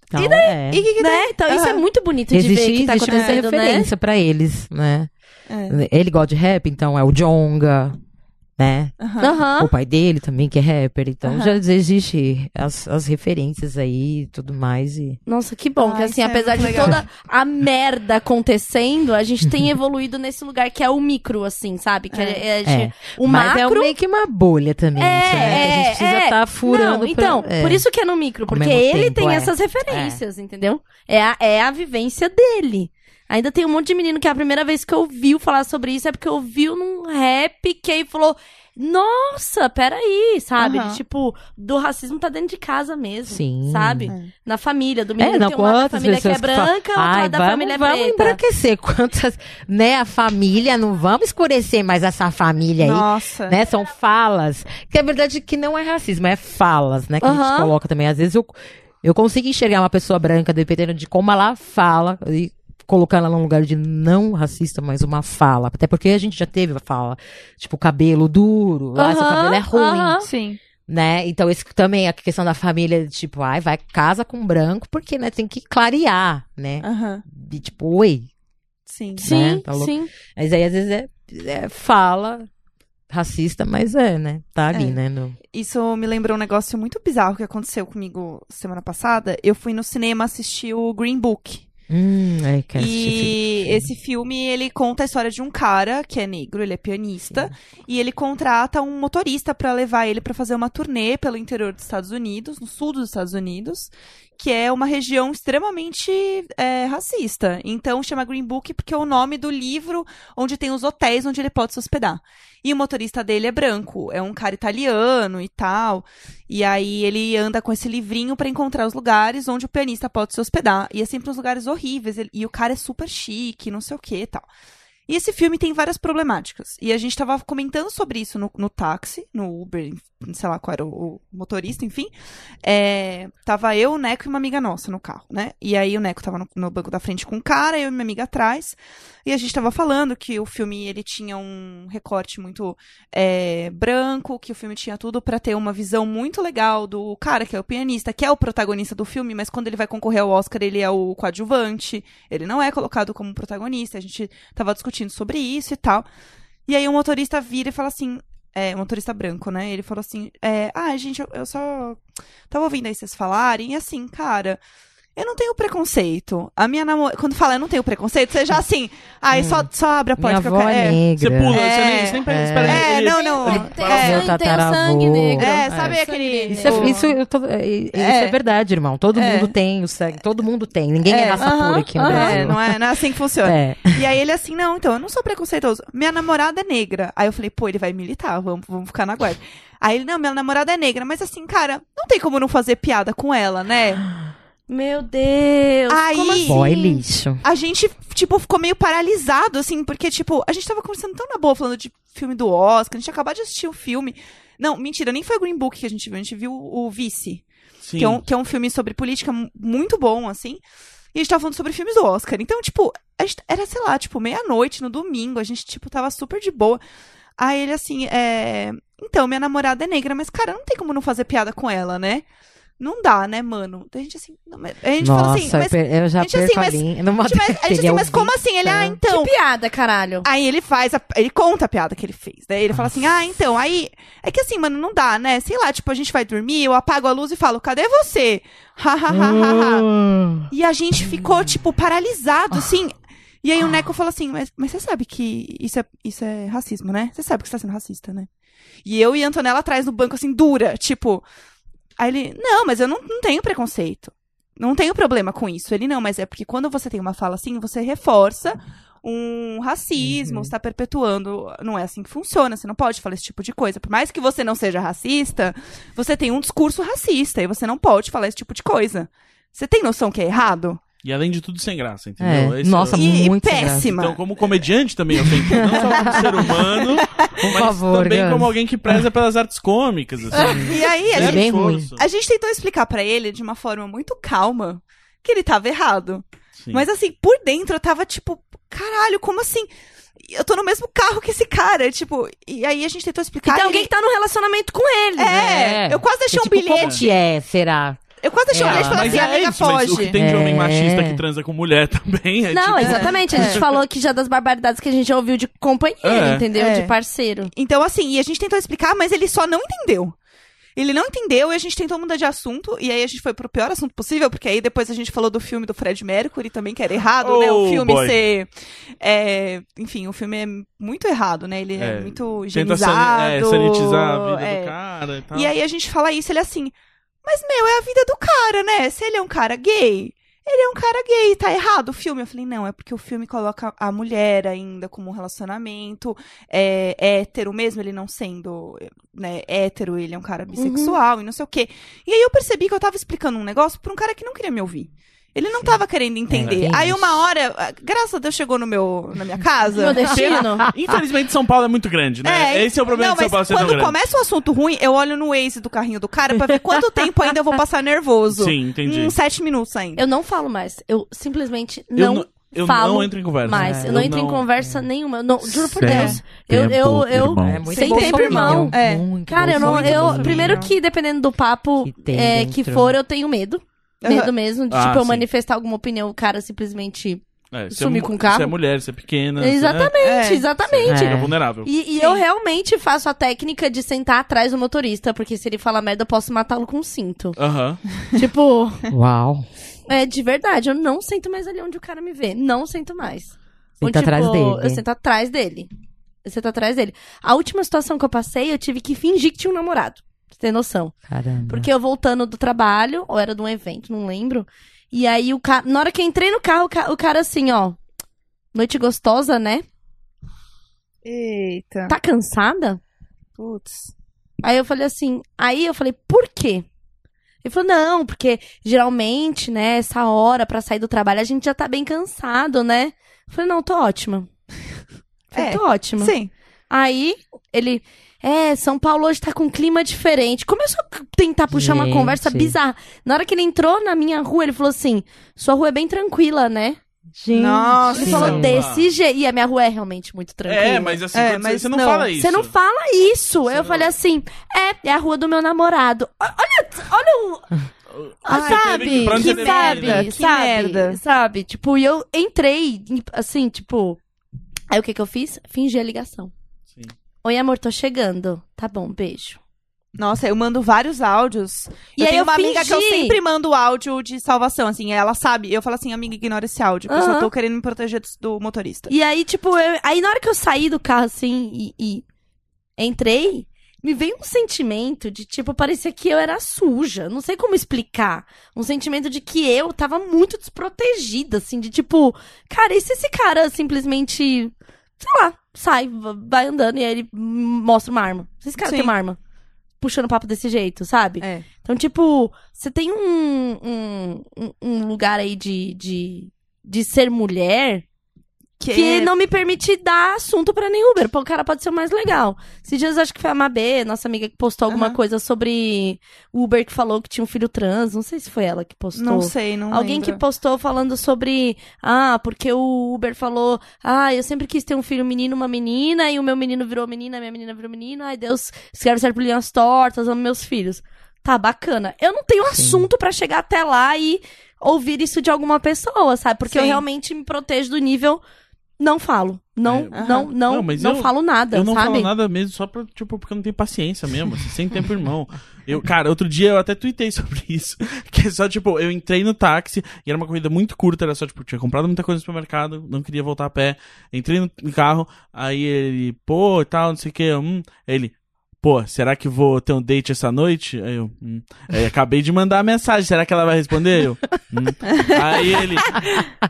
Então, é. E que que Né? daí? Então isso é Aham. muito bonito de Existe, ver que tá existe acontecendo, né? referência pra eles, né? É. Ele gosta de rap, então é o Jonga, né? Aham. O pai dele também, que é rapper. Então Aham. já existe as, as referências aí e tudo mais. E... Nossa, que bom. Ah, que assim, isso é apesar muito de legal. toda a merda acontecendo, a gente tem evoluído nesse lugar que é o micro, assim, sabe? Que é, é, gente- É. o Mas é macro. meio que uma bolha também. É, isso, né? Que a é, gente precisa é. estar furando. Não, pra- então, é. por isso que é no micro, porque ele tempo, tem é. essas referências, entendeu? É a, é a vivência dele. Ainda tem um monte de menino que a primeira vez que ouviu falar sobre isso é porque ouviu num rap que aí falou. Nossa, peraí, sabe? Aham. Tipo, do racismo tá dentro de casa mesmo. Sim. Sabe? É. Na família, do menino É, não, tem uma da família que é que falam, branca, outra Ai, da vamos, família é vamos preta. embranquecer. Quantas, né, a família, não vamos escurecer mais essa família aí. Nossa. né? São falas. Que é verdade que não é racismo, é falas, né? Que a gente coloca também. Às vezes eu, eu consigo enxergar uma pessoa branca, dependendo de como ela fala, e colocar ela num lugar de não racista, mas uma fala. Até porque a gente já teve a fala. Tipo, cabelo duro, ah, seu cabelo é ruim. Sim. Né? Então, esse também, a questão da família, tipo, ai, vai, casa com branco, porque, né, tem que clarear, né? Aham. E, tipo, oi. Sim. Sim, né? Tá louco. sim. Mas aí, às vezes, é, é fala racista, mas é, né? Tá ali, É. né? no- Isso me lembrou um negócio muito bizarro que aconteceu comigo semana passada. Eu fui no cinema assistir o Green Book. Hum, é, quero E filme. esse filme, ele conta a história de um cara que é negro, ele é pianista, e ele contrata um motorista pra levar ele pra fazer uma turnê pelo interior dos Estados Unidos, no sul dos Estados Unidos, que é uma região extremamente é, racista. Então chama Green Book porque é o nome do livro onde tem os hotéis onde ele pode se hospedar. E o motorista dele é branco, é um cara italiano e tal. E aí ele anda com esse livrinho pra encontrar os lugares onde o pianista pode se hospedar. E é sempre uns lugares horríveis. E o cara é super chique, não sei o que e tal. E esse filme tem várias problemáticas. E a gente tava comentando sobre isso no, no táxi, no Uber, sei lá qual era o, o motorista, enfim. É, tava eu, o Neco e uma amiga nossa no carro, né? E aí o Neco tava no, no banco da frente com um cara, eu e minha amiga atrás. E a gente tava falando que o filme, ele tinha um recorte muito é, branco, que o filme tinha tudo pra ter uma visão muito legal do cara que é o pianista, que é o protagonista do filme, mas quando ele vai concorrer ao Oscar, ele é o coadjuvante, ele não é colocado como protagonista. A gente tava discutindo sobre isso e tal. E aí o motorista vira e fala assim, é, o motorista branco, né? Ele falou assim, é, ah, gente, eu, eu só tava ouvindo aí vocês falarem, e assim, cara, eu não tenho preconceito. A minha namorada, quando fala eu não tenho preconceito, você já assim, ai, só, só abre a porta Minha que eu quero. é É, negra. Você pula, É. você nem, você nem É. espera É, ele- não, não. ele É. Tem, Meu tem o sangue negro. É, sabe É. aquele- Isso, é, isso, eu tô- é, isso É. é verdade, irmão. Todo É. mundo tem o sangue. Todo mundo tem. Ninguém é, É. raça Aham, pura aqui no aham. Brasil. É, não é, não é assim que funciona. É. E aí ele assim, não, então, eu não sou preconceituoso. Minha namorada é negra. Aí eu falei, pô, ele vai militar, vamos, vamos ficar na guarda. Aí ele, não, minha namorada é negra, mas assim, cara, não tem como não fazer piada com ela, né? Meu Deus. Aí- Como assim? Boy lixo. A gente, tipo, ficou meio paralisado, assim, porque, tipo, a gente tava conversando tão na boa, falando de filme do Oscar, a gente acabou de assistir o filme. Não, mentira, nem foi o Green Book que a gente viu, a gente viu o Vice. Sim. que é, um, que é um filme sobre política mu- muito bom, assim. E a gente tava falando sobre filmes do Oscar. Então, tipo, a gente- era, sei lá, tipo, meia-noite no domingo, a gente, tipo, tava super de boa. Aí ele assim, é. Então, minha namorada é negra, mas, cara, não tem como não fazer piada com ela, né? Não dá, né, mano? A gente assim. não, a gente Nossa, fala assim, eu mas. eu já gente, assim, mas- a linha. Mas, a gente assim, queria mas como assim? Ele, ah, É. então. Que piada, caralho. Aí ele faz, a- ele conta a piada que ele fez. Daí ele fala assim: ah, então, aí. É que assim, mano, não dá, né? Sei lá, tipo, a gente vai dormir, eu apago a luz e falo: cadê você? Ha, ha, ha, ha, ha. Hum. E a gente ficou, tipo, paralisado, assim. E aí o Neco falou assim, mas, mas você sabe que isso é, isso é racismo, né? Você sabe que você tá sendo racista, né? E eu e a Antonella atrás no banco, assim, dura, tipo... Aí ele, não, mas eu não, não tenho preconceito. Não tenho problema com isso. Ele, não, mas é porque quando você tem uma fala assim, você reforça um racismo, Uhum. você tá perpetuando. Não é assim que funciona, você não pode falar esse tipo de coisa. Por mais que você não seja racista, você tem um discurso racista e você não pode falar esse tipo de coisa. Você tem noção que é errado? E além de tudo, sem graça, entendeu? É. Esse Nossa, é E muito péssima. Então, como comediante também, eu tento, não só como ser humano, Por mas favor, também Gans. como alguém que preza pelas artes cômicas, assim. E aí, a É gente, bem ruim. A gente tentou explicar pra ele de uma forma muito calma que ele tava errado. Sim. Mas assim, por dentro eu tava tipo, caralho, como assim? Eu tô no mesmo carro que esse cara, tipo, e aí a gente tentou E explicar. tem e alguém ele- que tá no relacionamento com ele. É, eu quase deixei É um tipo, Como bilhete. que é, será? Eu quase deixei um É, bilhete falando Mas assim, é amiga, isso, mas o que foge. tem de homem É. machista que transa com mulher também é Não, tipo... exatamente. A gente falou aqui já das barbaridades que a gente já ouviu de companheiro, É. entendeu? É. De parceiro. Então, assim, e a gente tentou explicar, mas ele só não entendeu. Ele não entendeu e a gente tentou mudar de assunto. E aí a gente foi pro pior assunto possível, porque aí depois a gente falou do filme do Fred Mercury também, que era errado, né? O Oh, filme boy. ser. é, enfim, o filme é muito errado, né? Ele é, É, muito Tenta higienizado. é, sanitizar a vida é. do cara e tal. E aí a gente fala isso, ele é assim, mas meu, é a vida do cara, né? Se ele é um cara gay, ele é um cara gay, tá errado o filme. Eu falei, não, é porque o filme coloca a mulher ainda como um relacionamento é, hétero, mesmo ele não sendo né, hétero, ele é um cara bissexual e não sei o quê. E aí eu percebi que eu tava explicando um negócio pra um cara que não queria me ouvir. Ele não tava querendo entender. aí uma hora, graças a Deus, chegou no meu, na minha casa. Meu destino. Infelizmente, São Paulo é muito grande, né? Esse é o problema não, de São Paulo mas ser tão quando grande. começa um assunto ruim, eu olho no Waze do carrinho do cara pra ver quanto tempo ainda eu vou passar nervoso. Sim, entendi. Uns sete minutos ainda. Eu não falo mais. Eu simplesmente Eu não, não- eu falo não entro em conversa. mais. É, eu não eu entro em não- conversa nenhuma. Eu não, juro por Sem Deus. Eu, eu, tempo, eu, irmão. É muito Sem tempo, irmão. É. Cara, eu não. Eu, primeiro que, dependendo do papo Que é, que for, eu tenho medo. Medo mesmo de, Ah, tipo, eu sim. manifestar alguma opinião, o cara simplesmente. É, se Sumir é, com o carro. Se é mulher, se é pequena. Exatamente, É. exatamente. Se é, É. vulnerável. E, e eu realmente faço a técnica de sentar atrás do motorista, porque se ele falar merda, eu posso matá-lo com um cinto. Aham. tipo, Uau. é de verdade, eu não sento mais ali onde o cara me vê. Não sento mais. Senta atrás dele. Eu sento atrás dele. Eu sento atrás dele. A última situação que eu passei, eu tive que fingir que tinha um namorado. Pra você ter noção. Caramba. Porque eu voltando do trabalho, ou era de um evento, não lembro. E aí o cara. Na hora que eu entrei no carro, o ca- o cara assim, ó. Noite gostosa, né? Eita. Tá cansada? Putz. Aí eu falei assim, aí eu falei, por quê? Ele falou, não, porque geralmente, né, essa hora pra sair do trabalho, a gente já tá bem cansado, né? Eu falei, não, tô ótima. Eu falei, É, tô ótima. Sim. Aí ele, é, São Paulo hoje tá com um clima diferente. Começou a tentar puxar uma Gente. conversa bizarra. Na hora que ele entrou na minha rua, ele falou assim: sua rua é bem tranquila, né? Gente. Nossa. Ele falou desse jeito. E a minha rua é realmente muito tranquila. É, mas assim, É, mas você, você não, não. fala isso. Você não fala isso. Você eu não- falei assim: é, é a rua do meu namorado. Olha, olha o. Ai, sabe? teve que- que você sabe? Que sabe, merda. sabe? Tipo, e eu entrei, assim, tipo. Aí o que que eu fiz? Fingi a ligação. Oi, amor, tô chegando. Tá bom, beijo. Nossa, eu mando vários áudios. E eu aí tenho eu uma amiga que eu sempre mando áudio de salvação, assim, ela sabe. Eu falo assim, amiga, ignora esse áudio, porque eu só tô querendo me proteger do, do motorista. E aí, tipo, eu- aí na hora que eu saí do carro, assim, e, e entrei, me veio um sentimento de, tipo, parecia que eu era suja. Não sei como explicar. Um sentimento de que eu tava muito desprotegida, assim, de tipo, cara, e se esse cara simplesmente, sei lá, sai, vai andando e aí ele mostra uma arma? Se esse cara Sim. tem uma arma? Puxando papo desse jeito, sabe? É. Então, tipo, você tem um, um, um- um lugar aí de, de, de ser mulher que não me permite dar assunto pra nem Uber. O cara pode ser o mais legal. Esses dias acho que foi a Mabê, nossa amiga, que postou alguma Aham. coisa sobre Uber que falou que tinha um filho trans. Não sei se foi ela que postou. Não sei, não Alguém lembro. que postou falando sobre. Ah, porque o Uber falou. Ah, eu sempre quis ter um filho menino, uma menina, e o meu menino virou menina, a minha menina virou menina. Ai, Deus, escreve certo linhas tortas, amo meus filhos. Tá, bacana. Eu não tenho assunto pra chegar até lá e ouvir isso de alguma pessoa, sabe? Porque eu Sim. realmente me protejo do nível. Não falo. Não, É. não, não, Não, não, mas eu- falo nada, Eu não sabe? falo nada mesmo, só pra, tipo, porque eu não tenho paciência mesmo, assim, sem tempo, irmão. Eu, cara, outro dia eu até tuitei sobre isso. Que é só, tipo, eu entrei no táxi e era uma corrida muito curta, era só, tipo, tinha comprado muita coisa no supermercado, não queria voltar a pé. Entrei no, no carro, aí ele, pô, e tal, não sei o que, hum. Ele, pô, será que vou ter um date essa noite? Aí eu, hum. Aí acabei de mandar a mensagem, será que ela vai responder? Eu, hum. Aí ele,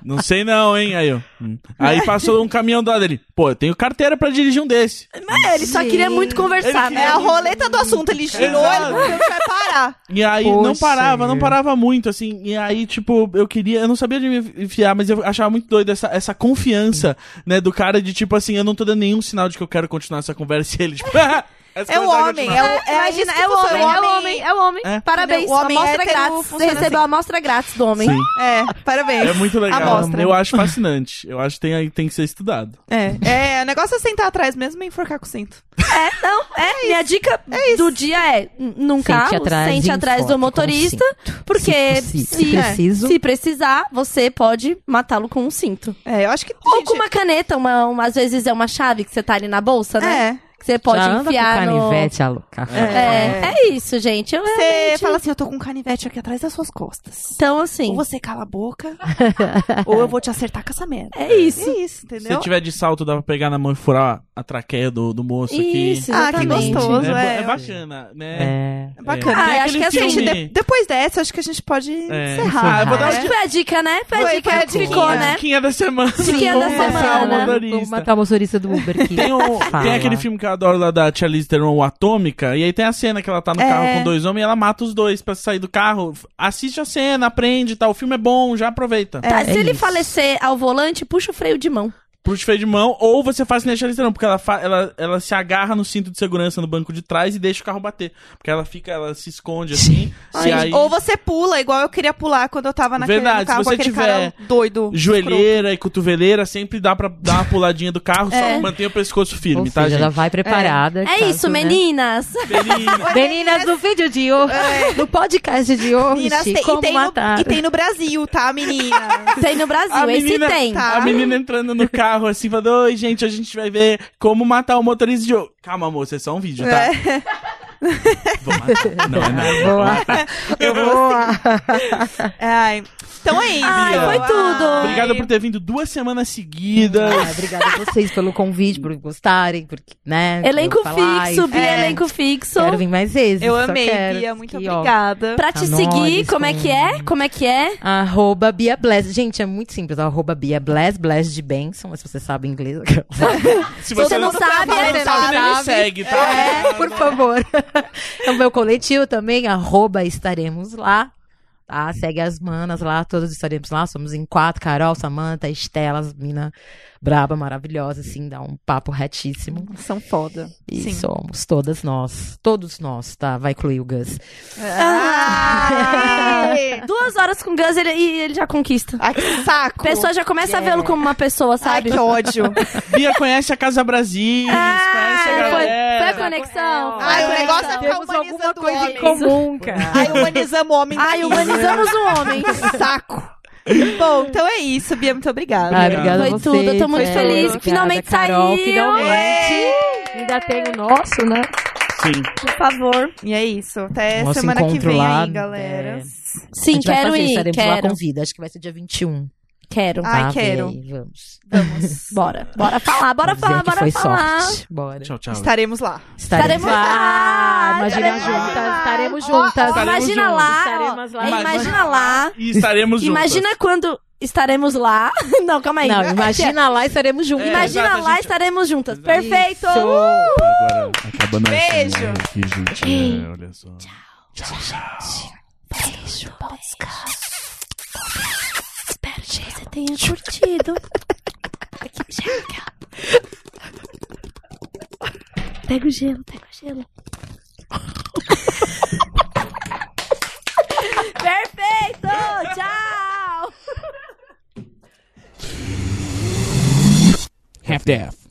não sei não, hein? Aí eu, hum. Aí passou um caminhão do lado dele, pô, eu tenho carteira pra dirigir um desse. É, ele só queria muito conversar, né? É a roleta do assunto, ele girou, Exato. ele não vai parar. E aí não Poxa. parava, não parava muito, assim. E aí, tipo, eu queria. Eu não sabia de me enfiar, mas eu achava muito doido essa, essa confiança, né, do cara de tipo assim, eu não tô dando nenhum sinal de que eu quero continuar essa conversa. E ele, tipo, essa É o homem, é o, é Imagina, é o funciona. homem, é o homem, é o homem. É. Parabéns? O homem amostra hétero grátis. Você recebeu assim. a amostra grátis do homem. Sim. É, parabéns. É muito legal. Amostra. Eu acho fascinante. Eu acho que tem, tem que ser estudado. É, é, o negócio é sentar atrás mesmo e enforcar com o cinto. É, não, é. minha dica do dia é, n- num Sente carro, atrás sente atrás do motorista, porque Se se, se se precisar, você pode matá-lo com um cinto. É, eu acho que. Ou gente, com uma caneta, uma, uma- às vezes é uma chave que você tá ali na bolsa, né? É. Que você pode Já anda com enfiar no... canivete, a louca. É, é isso, gente. Eu Você realmente... fala assim, eu tô com um canivete aqui atrás das suas costas. Então, assim, Ou você cala a boca, ou eu vou te acertar com essa merda. é isso. É isso, Se entendeu? tiver de salto, dá pra pegar na mão e furar a traqueia do, do moço aqui. Isso, Ah, que gostoso. É, é. é bacana, né? É. É bacana. Ah, Tem eu acho que assim, Gente, de- depois dessa, acho que a gente pode É. encerrar. Ah, eu vou dar né? Acho que foi a dica, né? Foi a Foi, dica a que ficou, né? Diquinha da semana. Diquinha da semana. motorista. Vamos matar o motorista do Uber que Tem, aquele filme que adoro lá da Charlize Theron, o Atômica, e aí tem a cena que ela tá no É. carro com dois homens e ela mata os dois pra sair do carro. Assiste a cena, aprende e tal. O filme é bom, já aproveita. Tá, se É ele isso. falecer ao volante, puxa o freio de mão. Puxa o freio de mão, ou você faz que nem a Charlize Theron, porque ela, fa- ela, ela se agarra no cinto de segurança no banco de trás e deixa o carro bater. Porque ela fica, ela se esconde assim. Gente, aí, Ou você pula, igual eu queria pular quando eu tava naquele Verdade, no carro se você tiver doido. joelheira e cotoveleira, sempre dá pra dar uma puladinha do carro, É. só mantenha o pescoço firme, Ou tá, seja, gente? já vai preparada. É caso, isso, né? meninas. Menina. Meninas, no vídeo de hoje, no podcast de hoje, Meninas, tem, como e, tem matar. no, e tem no Brasil, tá, menina? Tem no Brasil, A esse menina- tem. tá. A menina entrando no carro assim, falando: Oi, gente, a gente vai ver como matar o motorista de. ô-". Calma, moça, é só um vídeo, tá? Vou matar. Não, é nada. Vou matar. Eu vou. Ai, então é isso. Ai, foi tudo. Obrigada por ter vindo duas semanas seguidas. Ah, obrigada a vocês pelo convite, por gostarem, por, né? Elenco fixo. Bia, É. elenco fixo. Quero vir mais vezes. Eu amei, quero Bia, muito que, ó, obrigada. Pra te Canores seguir, como é com- que é? Como é que é? Arroba Bia Bless. Gente, é muito simples. Arroba Bia Bless, Bless de Benson, mas se você sabe inglês. Se Você não sabe, você é não sabe, nem me sabe. segue, tá? É, por favor. É o meu coletivo também, arroba estaremos lá. Tá? Segue as manas lá, todas estaremos lá. Somos em quatro, Carol, Samanta, Estela, as mina braba, maravilhosa, assim, dá um papo retíssimo. São foda. E Sim. somos todas nós. Todos nós, tá? Vai incluir o Gus. Ai, Duas horas com o Gus ele- e ele já conquista. Ai, que saco. A pessoa já começa a vê-lo como uma pessoa, Ai, sabe? que ódio. Bia conhece a Casa Brasil, conhece a foi, foi galera. a conexão. Ai, o negócio é ficar humanizando homens. comum, cara. Ai, humanizamos o homem. Ai, humanizamos o homem. Saco. Bom, então é isso, Bia. Muito obrigada. Ah, obrigada Foi a tudo, eu tô muito É, feliz. obrigada, Finalmente Carol, saiu. Finalmente. Ainda tem o nosso, né? Sim. Por favor. E é isso. Até Nosso semana que vem lá, aí, galera. é, Sim, quero fazer, ir. estaremos lá Quero. com vida. Acho que vai ser dia 21. Quero. Ai, tá? quero. Aí, vamos. Vamos. Bora. Bora falar, bora Vamos falar, bora foi falar. sorte. Bora. Tchau, tchau. Estaremos lá. Estaremos lá. Imagina Estaremos juntas. lá. Estaremos juntas. ó, Estaremos Imagina juntas. lá. Estaremos lá. Imagina lá. E estaremos juntos. Imagina quando estaremos lá. Não, calma aí. Não, imagina lá, estaremos juntos. É, Imagina exato, lá, gente- estaremos juntas. Exato. Perfeito. Isso. Agora, acabando Beijo. aqui, gente. é, olha só. Beijo, bons Espero que você tenha curtido. Pega o gelo, pega o gelo. Perfeito! Tchau! Half-death.